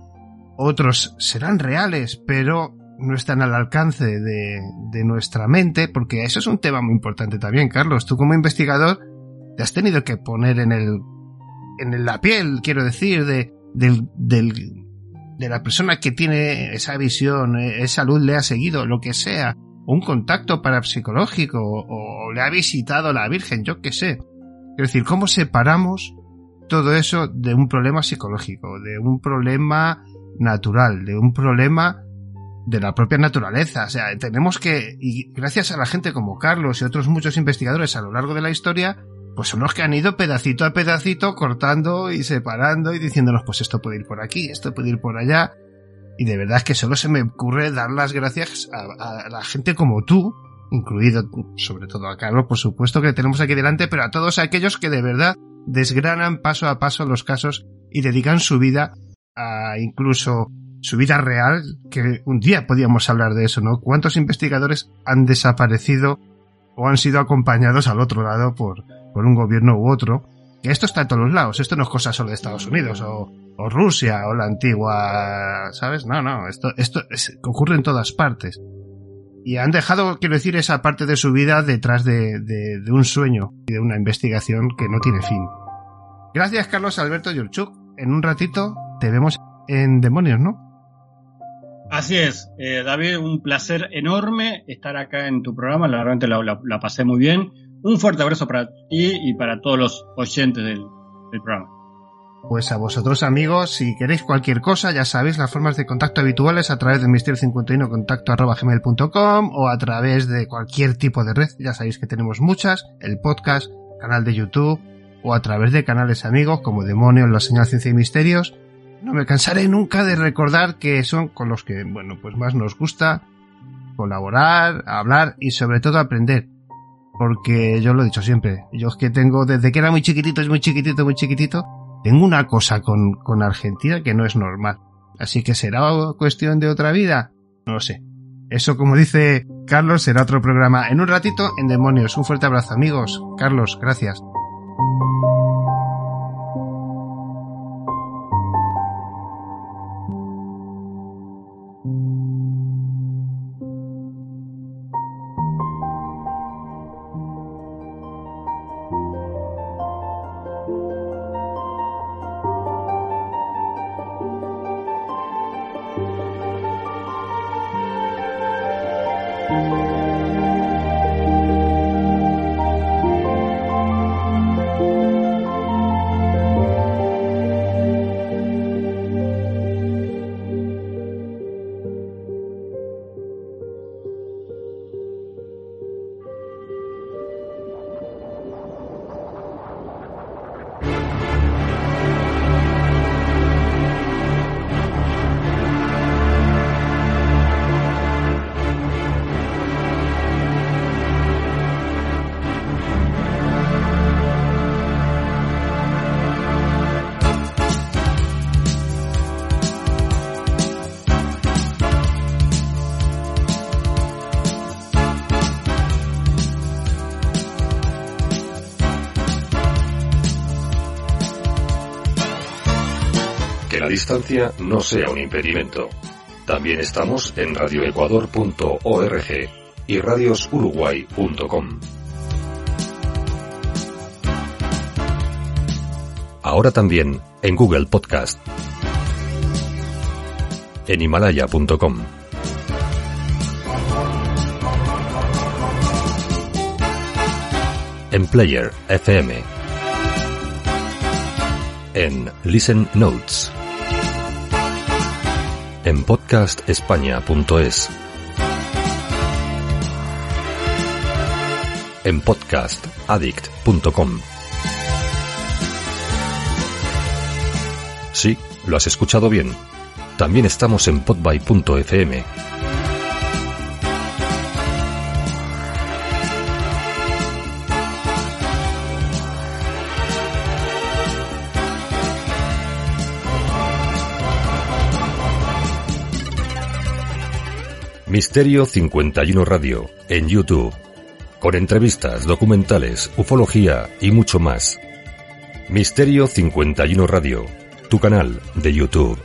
otros serán reales, pero no están al alcance de, de nuestra mente, porque eso es un tema muy importante también, Carlos. Tú como investigador te has tenido que poner en el en la piel, quiero decir, de, del, del, de la persona que tiene esa visión, eh, esa luz le ha seguido, lo que sea, un contacto parapsicológico o, o le ha visitado la Virgen, yo qué sé. Es decir, ¿cómo separamos todo eso de un problema psicológico, de un problema natural, de un problema de la propia naturaleza? O sea, tenemos que, y gracias a la gente como Carlos y otros muchos investigadores a lo largo de la historia, pues son los que han ido pedacito a pedacito cortando y separando y diciéndonos pues esto puede ir por aquí, esto puede ir por allá. Y de verdad es que solo se me ocurre dar las gracias a, a la gente como tú, incluido sobre todo a Carlos, por supuesto, que tenemos aquí delante, pero a todos aquellos que de verdad desgranan paso a paso los casos y dedican su vida a incluso su vida real, que un día podíamos hablar de eso, ¿no? ¿Cuántos investigadores han desaparecido o han sido acompañados al otro lado por, por un gobierno u otro. Que esto está en todos los lados, esto no es cosa solo de Estados Unidos o, o Rusia o la antigua, ¿sabes? No, no, esto, esto es, ocurre en todas partes. Y han dejado, quiero decir, esa parte de su vida detrás de, de, de un sueño y de una investigación que no tiene fin. Gracias, Carlos Alberto Yurchuk. En un ratito te vemos en Demonios, ¿no? Así es, eh, David, un placer enorme estar acá en tu programa, la verdad la, la, la, pasé muy bien. Un fuerte abrazo para ti y para todos los oyentes del, programa. Pues a vosotros amigos, si queréis cualquier cosa, ya sabéis las formas de contacto habituales a través del misterio 51 contacto arroba gmail.com o a través de cualquier tipo de red, ya sabéis que tenemos muchas, el podcast, canal de YouTube o a través de canales amigos como Demonio, La Señal Ciencia y Misterios no me cansaré nunca de recordar que son con los que, bueno, pues más nos gusta colaborar, hablar y sobre todo aprender. Porque yo lo he dicho siempre, yo es que tengo, desde que era muy chiquitito, es muy chiquitito, muy chiquitito, tengo una cosa con, con Argentina que no es normal. Así que será cuestión de otra vida. No lo sé. Eso, como dice Carlos, será otro programa en un ratito en Demonios. Un fuerte abrazo, amigos. Carlos, gracias. No sea un impedimento. También estamos en radioecuador.org y radiosuruguay.com. Ahora también en Google Podcast, en himalaya.com. En Player FM. En Listen Notes en podcastespaña.es. En podcastaddict.com. Sí, lo has escuchado bien. También estamos en podby.fm Misterio 51 Radio, en YouTube, con entrevistas, documentales, ufología y mucho más. Misterio 51 Radio, tu canal de YouTube.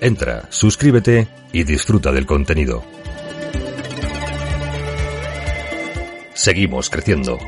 Entra, suscríbete y disfruta del contenido. Seguimos creciendo.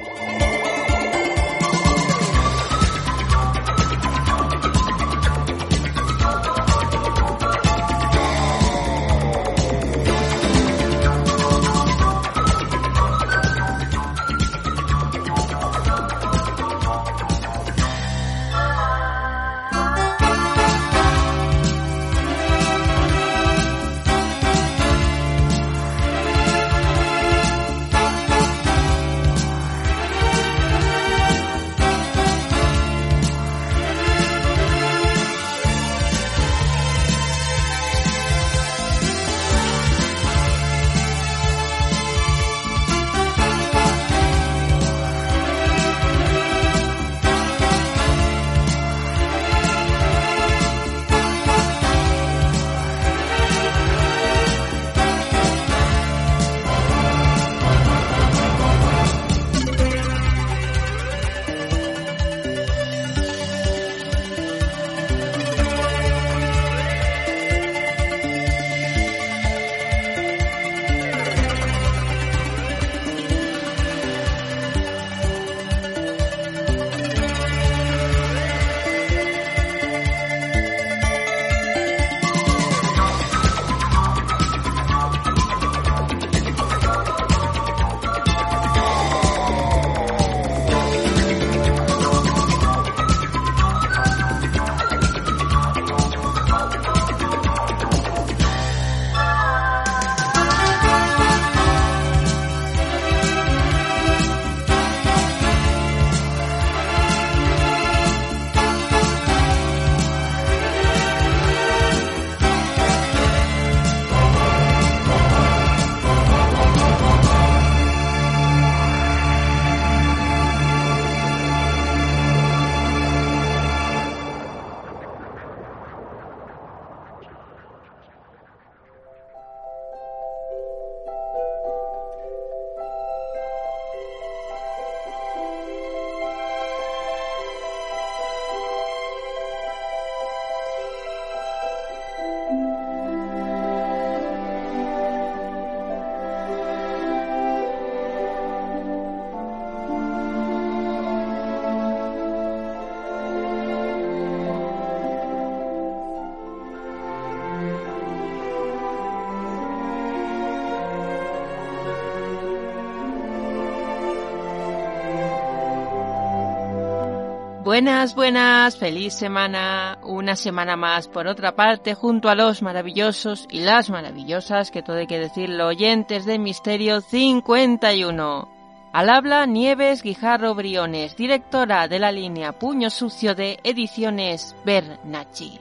Buenas, buenas, feliz semana, una semana más por otra parte junto a los maravillosos y las maravillosas, que todo hay que decirlo, oyentes de Misterio 51. Al habla Nieves Guijarro Briones, directora de la línea Puño Sucio de Ediciones Bernachi.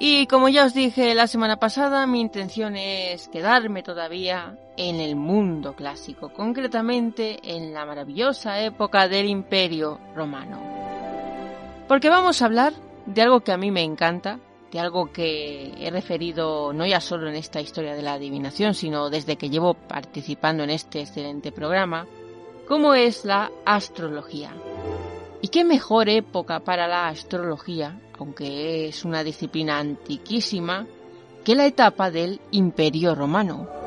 Y como ya os dije la semana pasada, mi intención es quedarme todavía en el mundo clásico, concretamente en la maravillosa época del Imperio Romano. Porque vamos a hablar de algo que a mí me encanta, de algo que he referido no ya solo en esta historia de la adivinación, sino desde que llevo participando en este excelente programa, como es la astrología. ¿Y qué mejor época para la astrología, aunque es una disciplina antiquísima, que la etapa del Imperio Romano?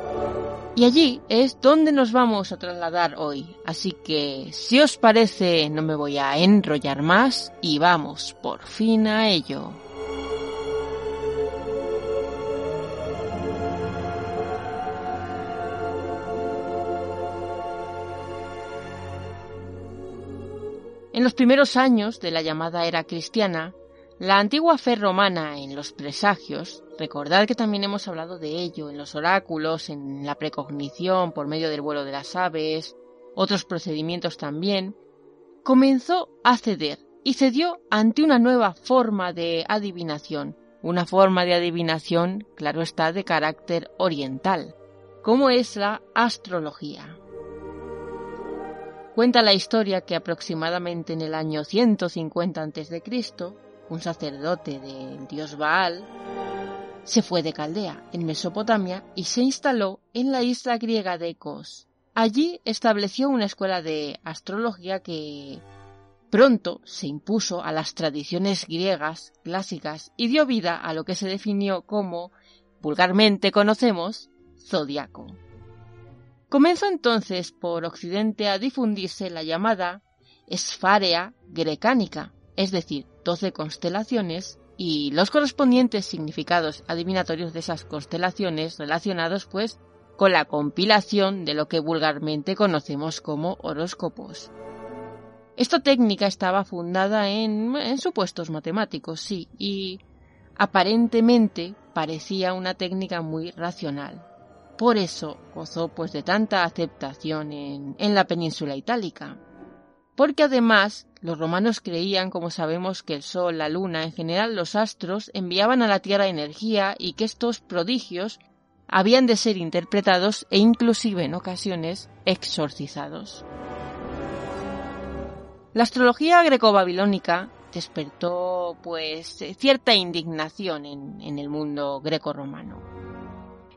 Y allí es donde nos vamos a trasladar hoy. Así que, si os parece, no me voy a enrollar más y vamos por fin a ello. En los primeros años de la llamada era cristiana, la antigua fe romana en los presagios, recordad que también hemos hablado de ello en los oráculos, en la precognición por medio del vuelo de las aves, otros procedimientos también, comenzó a ceder y cedió ante una nueva forma de adivinación, una forma de adivinación, claro está, de carácter oriental, como es la astrología. Cuenta la historia que aproximadamente en el año 150 a.C., un sacerdote del dios Baal se fue de Caldea, en Mesopotamia, y se instaló en la isla griega de Kos. Allí estableció una escuela de astrología que pronto se impuso a las tradiciones griegas clásicas y dio vida a lo que se definió como, vulgarmente conocemos, zodiaco. Comenzó entonces por Occidente a difundirse la llamada esfarea grecánica, es decir, doce constelaciones y los correspondientes significados adivinatorios de esas constelaciones relacionados pues con la compilación de lo que vulgarmente conocemos como horóscopos. Esta técnica estaba fundada en, supuestos matemáticos, sí, y aparentemente parecía una técnica muy racional. Por eso gozó pues de tanta aceptación en la península itálica. Porque además los romanos creían, como sabemos, que el Sol, la Luna, en general los astros, enviaban a la Tierra energía y que estos prodigios habían de ser interpretados e inclusive en ocasiones exorcizados. La astrología greco-babilónica despertó pues cierta indignación en, en el mundo greco-romano.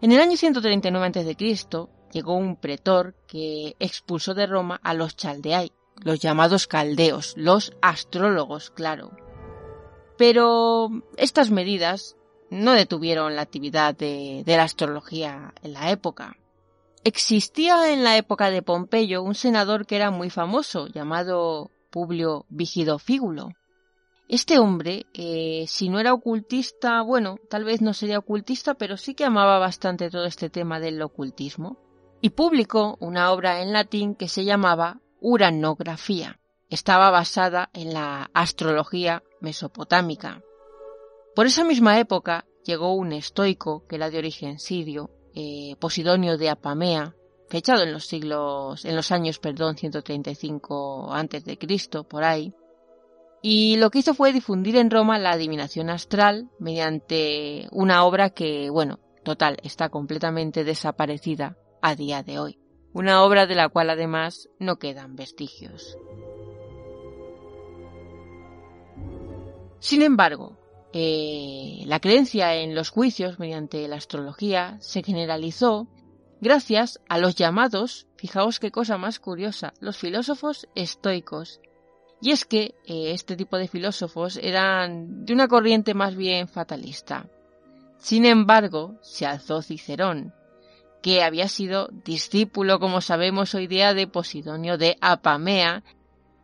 En el año 139 a.C. llegó un pretor que expulsó de Roma a los chaldeai, los llamados caldeos, los astrólogos, claro. Pero estas medidas no detuvieron la actividad de, la astrología en la época. Existía en la época de Pompeyo un senador que era muy famoso, llamado Publio Vigido Fígulo. Este hombre, eh, si no era ocultista, bueno, tal vez no sería ocultista, pero sí que amaba bastante todo este tema del ocultismo, y publicó una obra en latín que se llamaba Uranografía. Estaba basada en la astrología mesopotámica. Por esa misma época llegó un estoico que era de origen sirio, eh, Posidonio de Apamea, fechado en los siglos, en los años, perdón, 135 antes de Cristo, por ahí. Y lo que hizo fue difundir en Roma la adivinación astral mediante una obra que, bueno, total, está completamente desaparecida a día de hoy una obra de la cual además no quedan vestigios. Sin embargo, eh, la creencia en los juicios mediante la astrología se generalizó gracias a los llamados, fijaos qué cosa más curiosa, los filósofos estoicos. Y es que eh, este tipo de filósofos eran de una corriente más bien fatalista. Sin embargo, se alzó Cicerón, que había sido discípulo, como sabemos hoy día, de Posidonio de Apamea,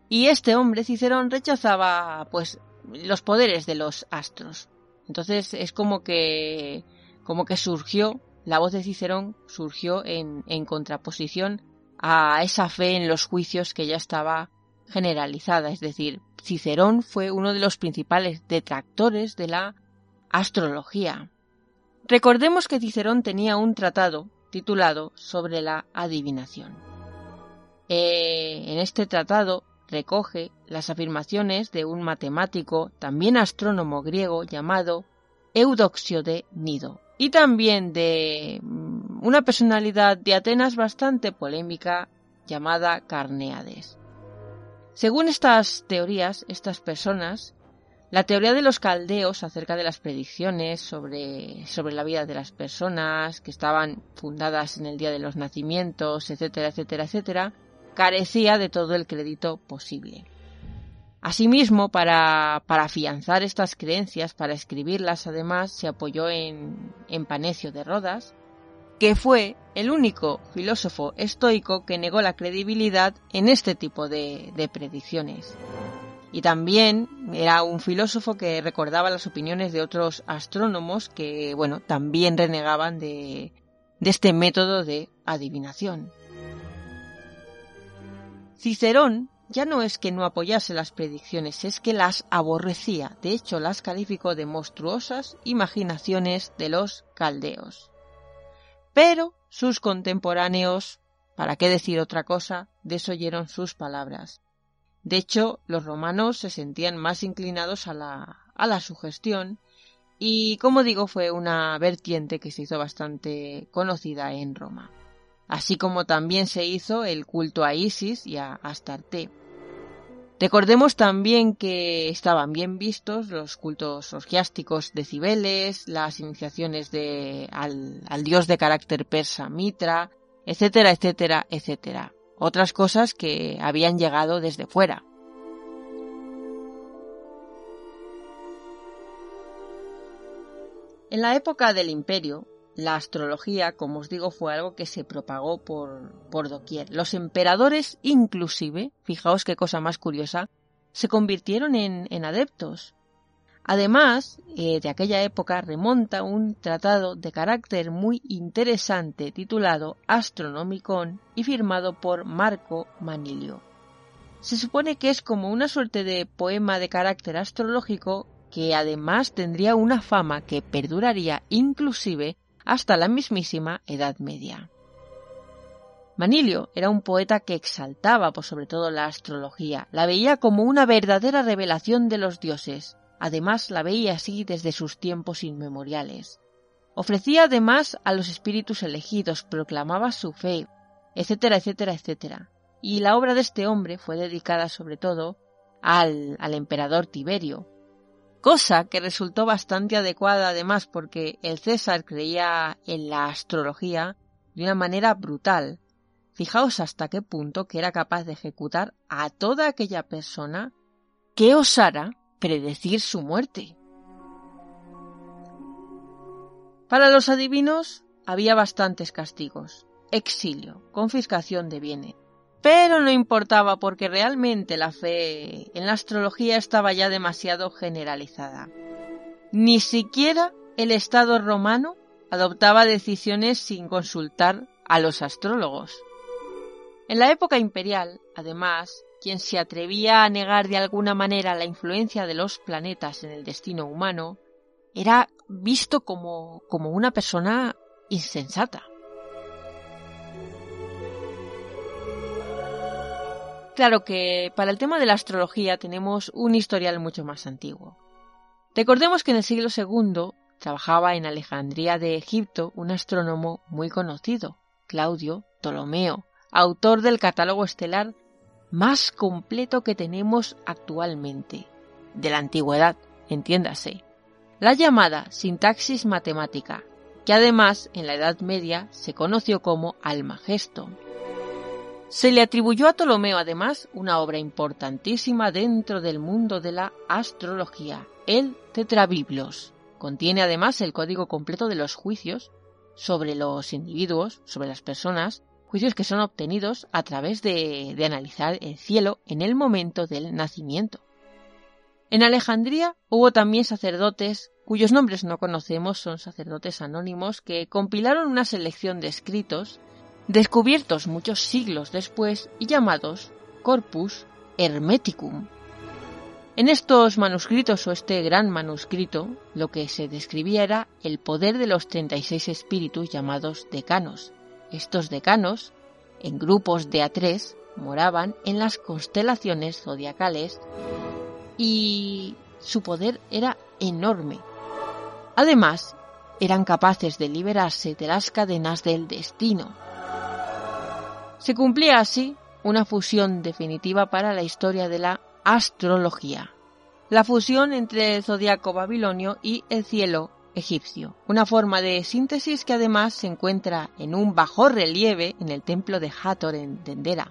y este hombre, Cicerón, rechazaba pues los poderes de los astros. Entonces es como que como que surgió, la voz de Cicerón surgió en, en contraposición a esa fe en los juicios que ya estaba generalizada, es decir, Cicerón fue uno de los principales detractores de la astrología. Recordemos que Cicerón tenía un tratado titulado sobre la adivinación. Eh, en este tratado recoge las afirmaciones de un matemático, también astrónomo griego llamado Eudoxio de Nido, y también de mm, una personalidad de Atenas bastante polémica llamada Carneades. Según estas teorías, estas personas, la teoría de los caldeos acerca de las predicciones sobre, sobre la vida de las personas que estaban fundadas en el día de los nacimientos, etcétera, etcétera, etcétera, carecía de todo el crédito posible. Asimismo, para, para afianzar estas creencias, para escribirlas, además, se apoyó en, en Panecio de Rodas, que fue el único filósofo estoico que negó la credibilidad en este tipo de, de predicciones. Y también era un filósofo que recordaba las opiniones de otros astrónomos que, bueno, también renegaban de, de este método de adivinación. Cicerón ya no es que no apoyase las predicciones, es que las aborrecía. De hecho, las calificó de monstruosas imaginaciones de los caldeos. Pero sus contemporáneos, para qué decir otra cosa, desoyeron sus palabras. De hecho, los romanos se sentían más inclinados a la, a la sugestión y, como digo, fue una vertiente que se hizo bastante conocida en Roma así como también se hizo el culto a Isis y a Astarte. Recordemos también que estaban bien vistos los cultos orgiásticos de Cibeles, las iniciaciones de, al, al dios de carácter persa Mitra, etcétera, etcétera, etcétera. Otras cosas que habían llegado desde fuera. En la época del imperio, la astrología, como os digo, fue algo que se propagó por, por doquier. Los emperadores, inclusive, fijaos qué cosa más curiosa, se convirtieron en, en adeptos. Además, eh, de aquella época remonta un tratado de carácter muy interesante titulado Astronomicon y firmado por Marco Manilio. Se supone que es como una suerte de poema de carácter astrológico que además tendría una fama que perduraría inclusive hasta la mismísima Edad Media. Manilio era un poeta que exaltaba por sobre todo la astrología, la veía como una verdadera revelación de los dioses, además la veía así desde sus tiempos inmemoriales. Ofrecía además a los espíritus elegidos, proclamaba su fe, etcétera, etcétera, etcétera. Y la obra de este hombre fue dedicada sobre todo al, al emperador Tiberio, cosa que resultó bastante adecuada además porque el César creía en la astrología de una manera brutal. Fijaos hasta qué punto que era capaz de ejecutar a toda aquella persona que osara predecir su muerte. Para los adivinos había bastantes castigos, exilio, confiscación de bienes, pero no importaba porque realmente la fe en la astrología estaba ya demasiado generalizada. Ni siquiera el Estado romano adoptaba decisiones sin consultar a los astrólogos. En la época imperial, además, quien se atrevía a negar de alguna manera la influencia de los planetas en el destino humano era visto como, como una persona insensata. Claro que para el tema de la astrología tenemos un historial mucho más antiguo. Recordemos que en el siglo II trabajaba en Alejandría de Egipto un astrónomo muy conocido, Claudio Ptolomeo, autor del catálogo estelar más completo que tenemos actualmente, de la antigüedad, entiéndase, la llamada sintaxis matemática, que además en la Edad Media se conoció como Almagesto. Se le atribuyó a Ptolomeo además una obra importantísima dentro del mundo de la astrología, el Tetrabiblos. Contiene además el código completo de los juicios sobre los individuos, sobre las personas, juicios que son obtenidos a través de, analizar el cielo en el momento del nacimiento. En Alejandría hubo también sacerdotes cuyos nombres no conocemos, son sacerdotes anónimos que compilaron una selección de escritos descubiertos muchos siglos después y llamados Corpus Hermeticum. En estos manuscritos o este gran manuscrito, lo que se describía era el poder de los 36 espíritus llamados decanos. Estos decanos, en grupos de a tres, moraban en las constelaciones zodiacales y su poder era enorme. Además, eran capaces de liberarse de las cadenas del destino. Se cumplía así una fusión definitiva para la historia de la astrología. La fusión entre el zodiaco babilonio y el cielo egipcio. Una forma de síntesis que además se encuentra en un bajo relieve en el templo de Hathor en Dendera,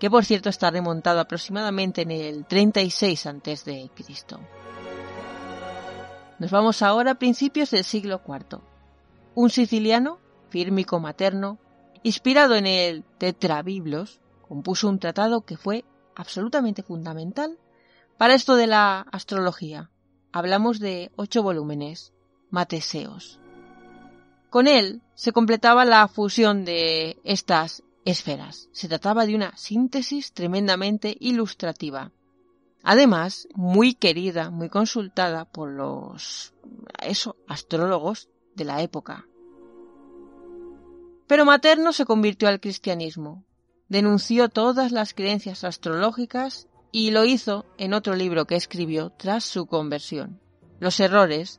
que por cierto está remontado aproximadamente en el 36 a.C. Nos vamos ahora a principios del siglo IV. Un siciliano, fírmico materno, inspirado en el Tetrabiblos, compuso un tratado que fue absolutamente fundamental para esto de la astrología. Hablamos de ocho volúmenes, Mateseos. Con él se completaba la fusión de estas esferas. Se trataba de una síntesis tremendamente ilustrativa. Además, muy querida, muy consultada por los astrólogos de la época. Pero Materno se convirtió al cristianismo, denunció todas las creencias astrológicas y lo hizo en otro libro que escribió tras su conversión, Los errores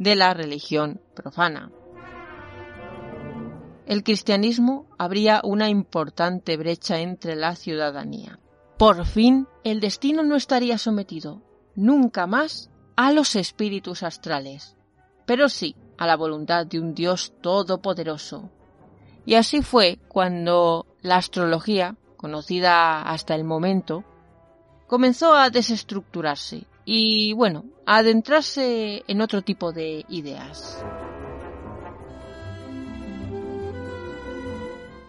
de la religión profana. El cristianismo abría una importante brecha entre la ciudadanía. Por fin, el destino no estaría sometido nunca más a los espíritus astrales, pero sí a la voluntad de un Dios todopoderoso. Y así fue cuando la astrología, conocida hasta el momento, comenzó a desestructurarse y, bueno, adentrarse en otro tipo de ideas.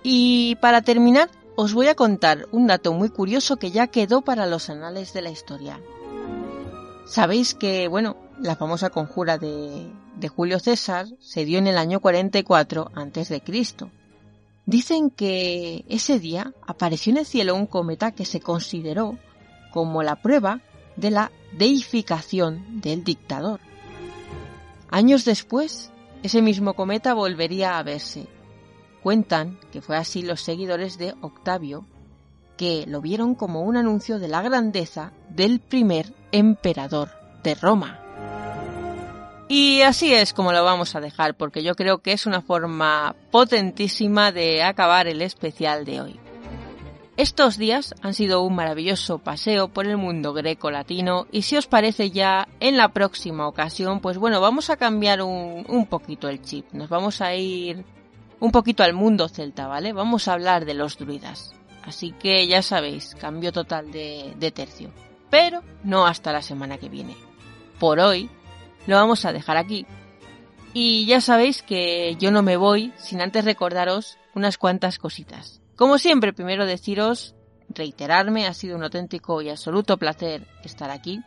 Y para terminar, os voy a contar un dato muy curioso que ya quedó para los anales de la historia. Sabéis que, bueno, la famosa conjura de, de Julio César se dio en el año 44 a.C. Dicen que ese día apareció en el cielo un cometa que se consideró como la prueba de la deificación del dictador. Años después, ese mismo cometa volvería a verse Cuentan que fue así los seguidores de Octavio que lo vieron como un anuncio de la grandeza del primer emperador de Roma. Y así es como lo vamos a dejar, porque yo creo que es una forma potentísima de acabar el especial de hoy. Estos días han sido un maravilloso paseo por el mundo greco-latino y si os parece ya en la próxima ocasión, pues bueno, vamos a cambiar un, un poquito el chip. Nos vamos a ir un poquito al mundo celta, ¿vale? Vamos a hablar de los druidas. Así que ya sabéis, cambio total de, de tercio. Pero no hasta la semana que viene. Por hoy lo vamos a dejar aquí. Y ya sabéis que yo no me voy sin antes recordaros unas cuantas cositas. Como siempre, primero deciros, reiterarme, ha sido un auténtico y absoluto placer estar aquí.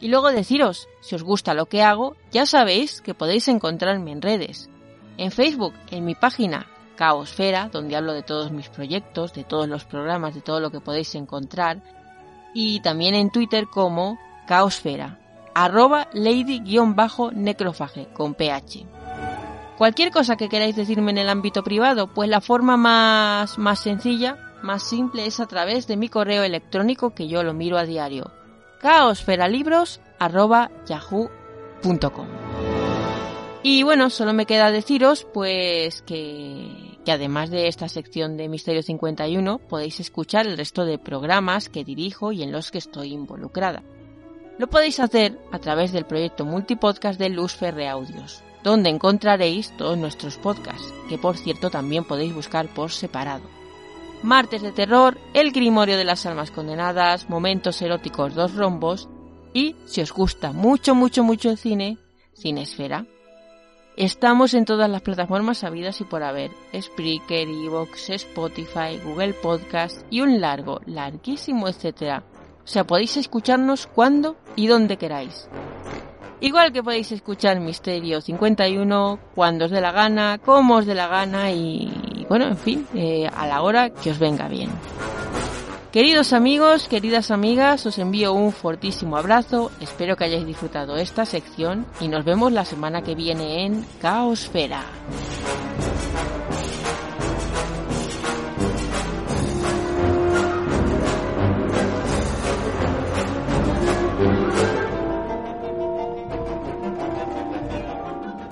Y luego deciros, si os gusta lo que hago, ya sabéis que podéis encontrarme en redes. En Facebook, en mi página Caosfera, donde hablo de todos mis proyectos, de todos los programas, de todo lo que podéis encontrar. Y también en Twitter como Caosfera, arroba lady-necrofage con ph. Cualquier cosa que queráis decirme en el ámbito privado, pues la forma más, más sencilla, más simple es a través de mi correo electrónico que yo lo miro a diario. caosferalibros arroba yahoo.com y bueno, solo me queda deciros pues que, que, además de esta sección de Misterio 51 podéis escuchar el resto de programas que dirijo y en los que estoy involucrada. Lo podéis hacer a través del proyecto multipodcast de Luz Ferre Audios, donde encontraréis todos nuestros podcasts, que por cierto también podéis buscar por separado. Martes de Terror, El Grimorio de las Almas Condenadas, Momentos Eróticos Dos Rombos y, si os gusta mucho, mucho, mucho el cine, Cinesfera. Estamos en todas las plataformas sabidas y por haber. Spreaker, Evox, Spotify, Google Podcast y un largo, larguísimo, etcétera. O sea, podéis escucharnos cuando y donde queráis. Igual que podéis escuchar Misterio 51 cuando os dé la gana, como os dé la gana y, bueno, en fin, eh, a la hora que os venga bien. Queridos amigos, queridas amigas, os envío un fortísimo abrazo, espero que hayáis disfrutado esta sección y nos vemos la semana que viene en Caosfera.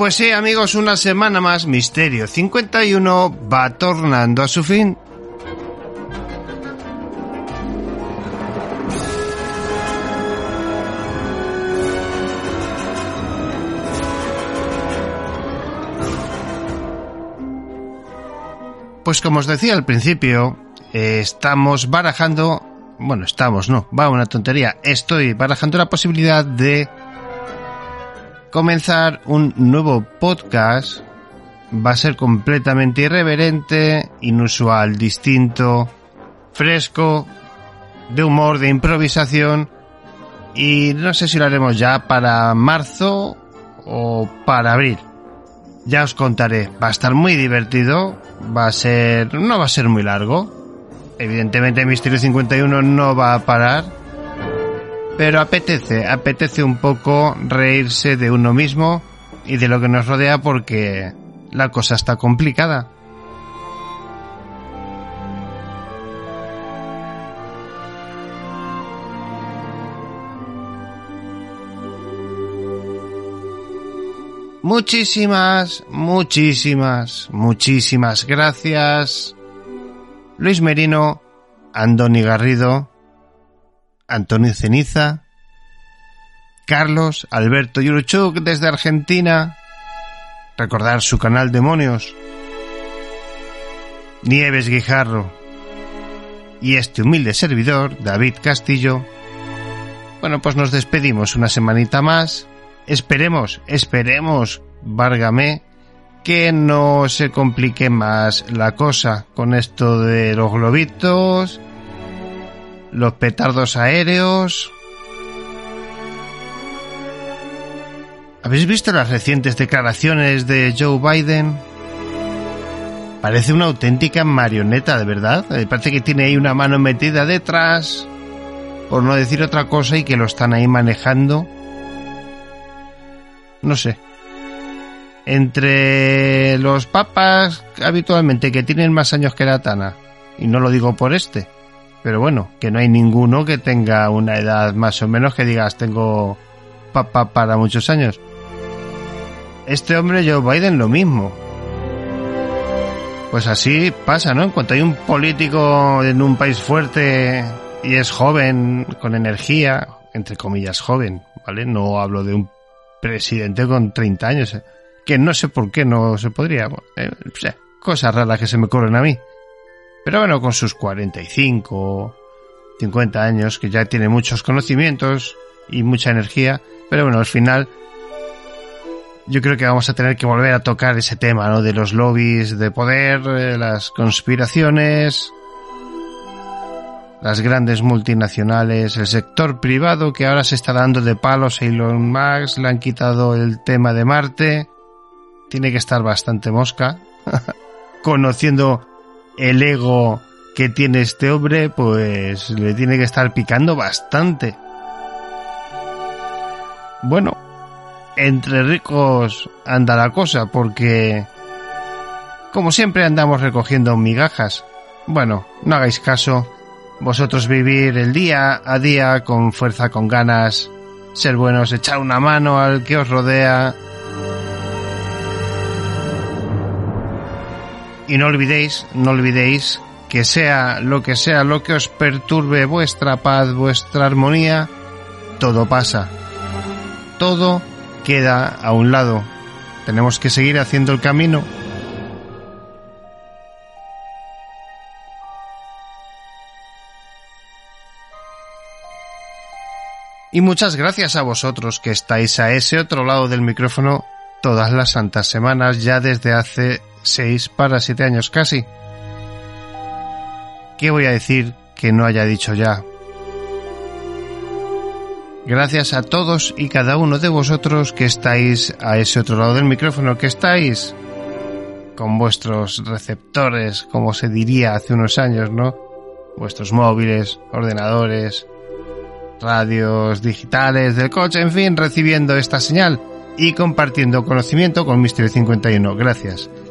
Pues sí, amigos, una semana más Misterio 51 va tornando a su fin. Pues como os decía al principio, eh, estamos barajando, bueno, estamos, no, va una tontería, estoy barajando la posibilidad de comenzar un nuevo podcast. Va a ser completamente irreverente, inusual, distinto, fresco, de humor, de improvisación. Y no sé si lo haremos ya para marzo o para abril. Ya os contaré. Va a estar muy divertido. Va a ser. No va a ser muy largo. Evidentemente Misterio 51 no va a parar pero apetece, apetece un poco reírse de uno mismo y de lo que nos rodea porque la cosa está complicada. Muchísimas, muchísimas, muchísimas gracias. Luis Merino, Andoni Garrido, Antonio Ceniza, Carlos Alberto Yuruchuk desde Argentina, recordar su canal Demonios, Nieves Guijarro y este humilde servidor, David Castillo. Bueno, pues nos despedimos una semanita más. Esperemos, esperemos, Várgame, que no se complique más la cosa con esto de los globitos los petardos aéreos. ¿Habéis visto las recientes declaraciones de Joe Biden? Parece una auténtica marioneta, de verdad. Eh, parece que tiene ahí una mano metida detrás, por no decir otra cosa, y que lo están ahí manejando. No sé. Entre los papas habitualmente que tienen más años que la Tana, y no lo digo por este, pero bueno, que no hay ninguno que tenga una edad más o menos que digas tengo papá para muchos años. Este hombre Joe Biden lo mismo. Pues así pasa, ¿no? En cuanto hay un político en un país fuerte y es joven, con energía, entre comillas joven, ¿vale? No hablo de un presidente con 30 años, ¿eh? que no sé por qué no se podría. Eh, cosas raras que se me corren a mí. Pero bueno, con sus 45, 50 años, que ya tiene muchos conocimientos y mucha energía, pero bueno, al final yo creo que vamos a tener que volver a tocar ese tema, ¿no? De los lobbies de poder, eh, las conspiraciones, las grandes multinacionales, el sector privado que ahora se está dando de palos a Elon Musk, le han quitado el tema de Marte, tiene que estar bastante mosca, conociendo el ego que tiene este hombre, pues le tiene que estar picando bastante. Bueno, entre ricos anda la cosa, porque como siempre andamos recogiendo migajas. Bueno, no hagáis caso. Vosotros vivir el día a día con fuerza, con ganas, ser buenos, echar una mano al que os rodea, Y no olvidéis, no olvidéis que sea lo que sea lo que os perturbe vuestra paz, vuestra armonía, todo pasa. Todo queda a un lado. Tenemos que seguir haciendo el camino. Y muchas gracias a vosotros que estáis a ese otro lado del micrófono todas las santas semanas ya desde hace seis para siete años casi. ¿Qué voy a decir que no haya dicho ya? Gracias a todos y cada uno de vosotros que estáis a ese otro lado del micrófono, que estáis con vuestros receptores, como se diría hace unos años, ¿no? vuestros móviles, ordenadores, radios digitales del coche, en fin, recibiendo esta señal y compartiendo conocimiento con Misterio 51. Gracias.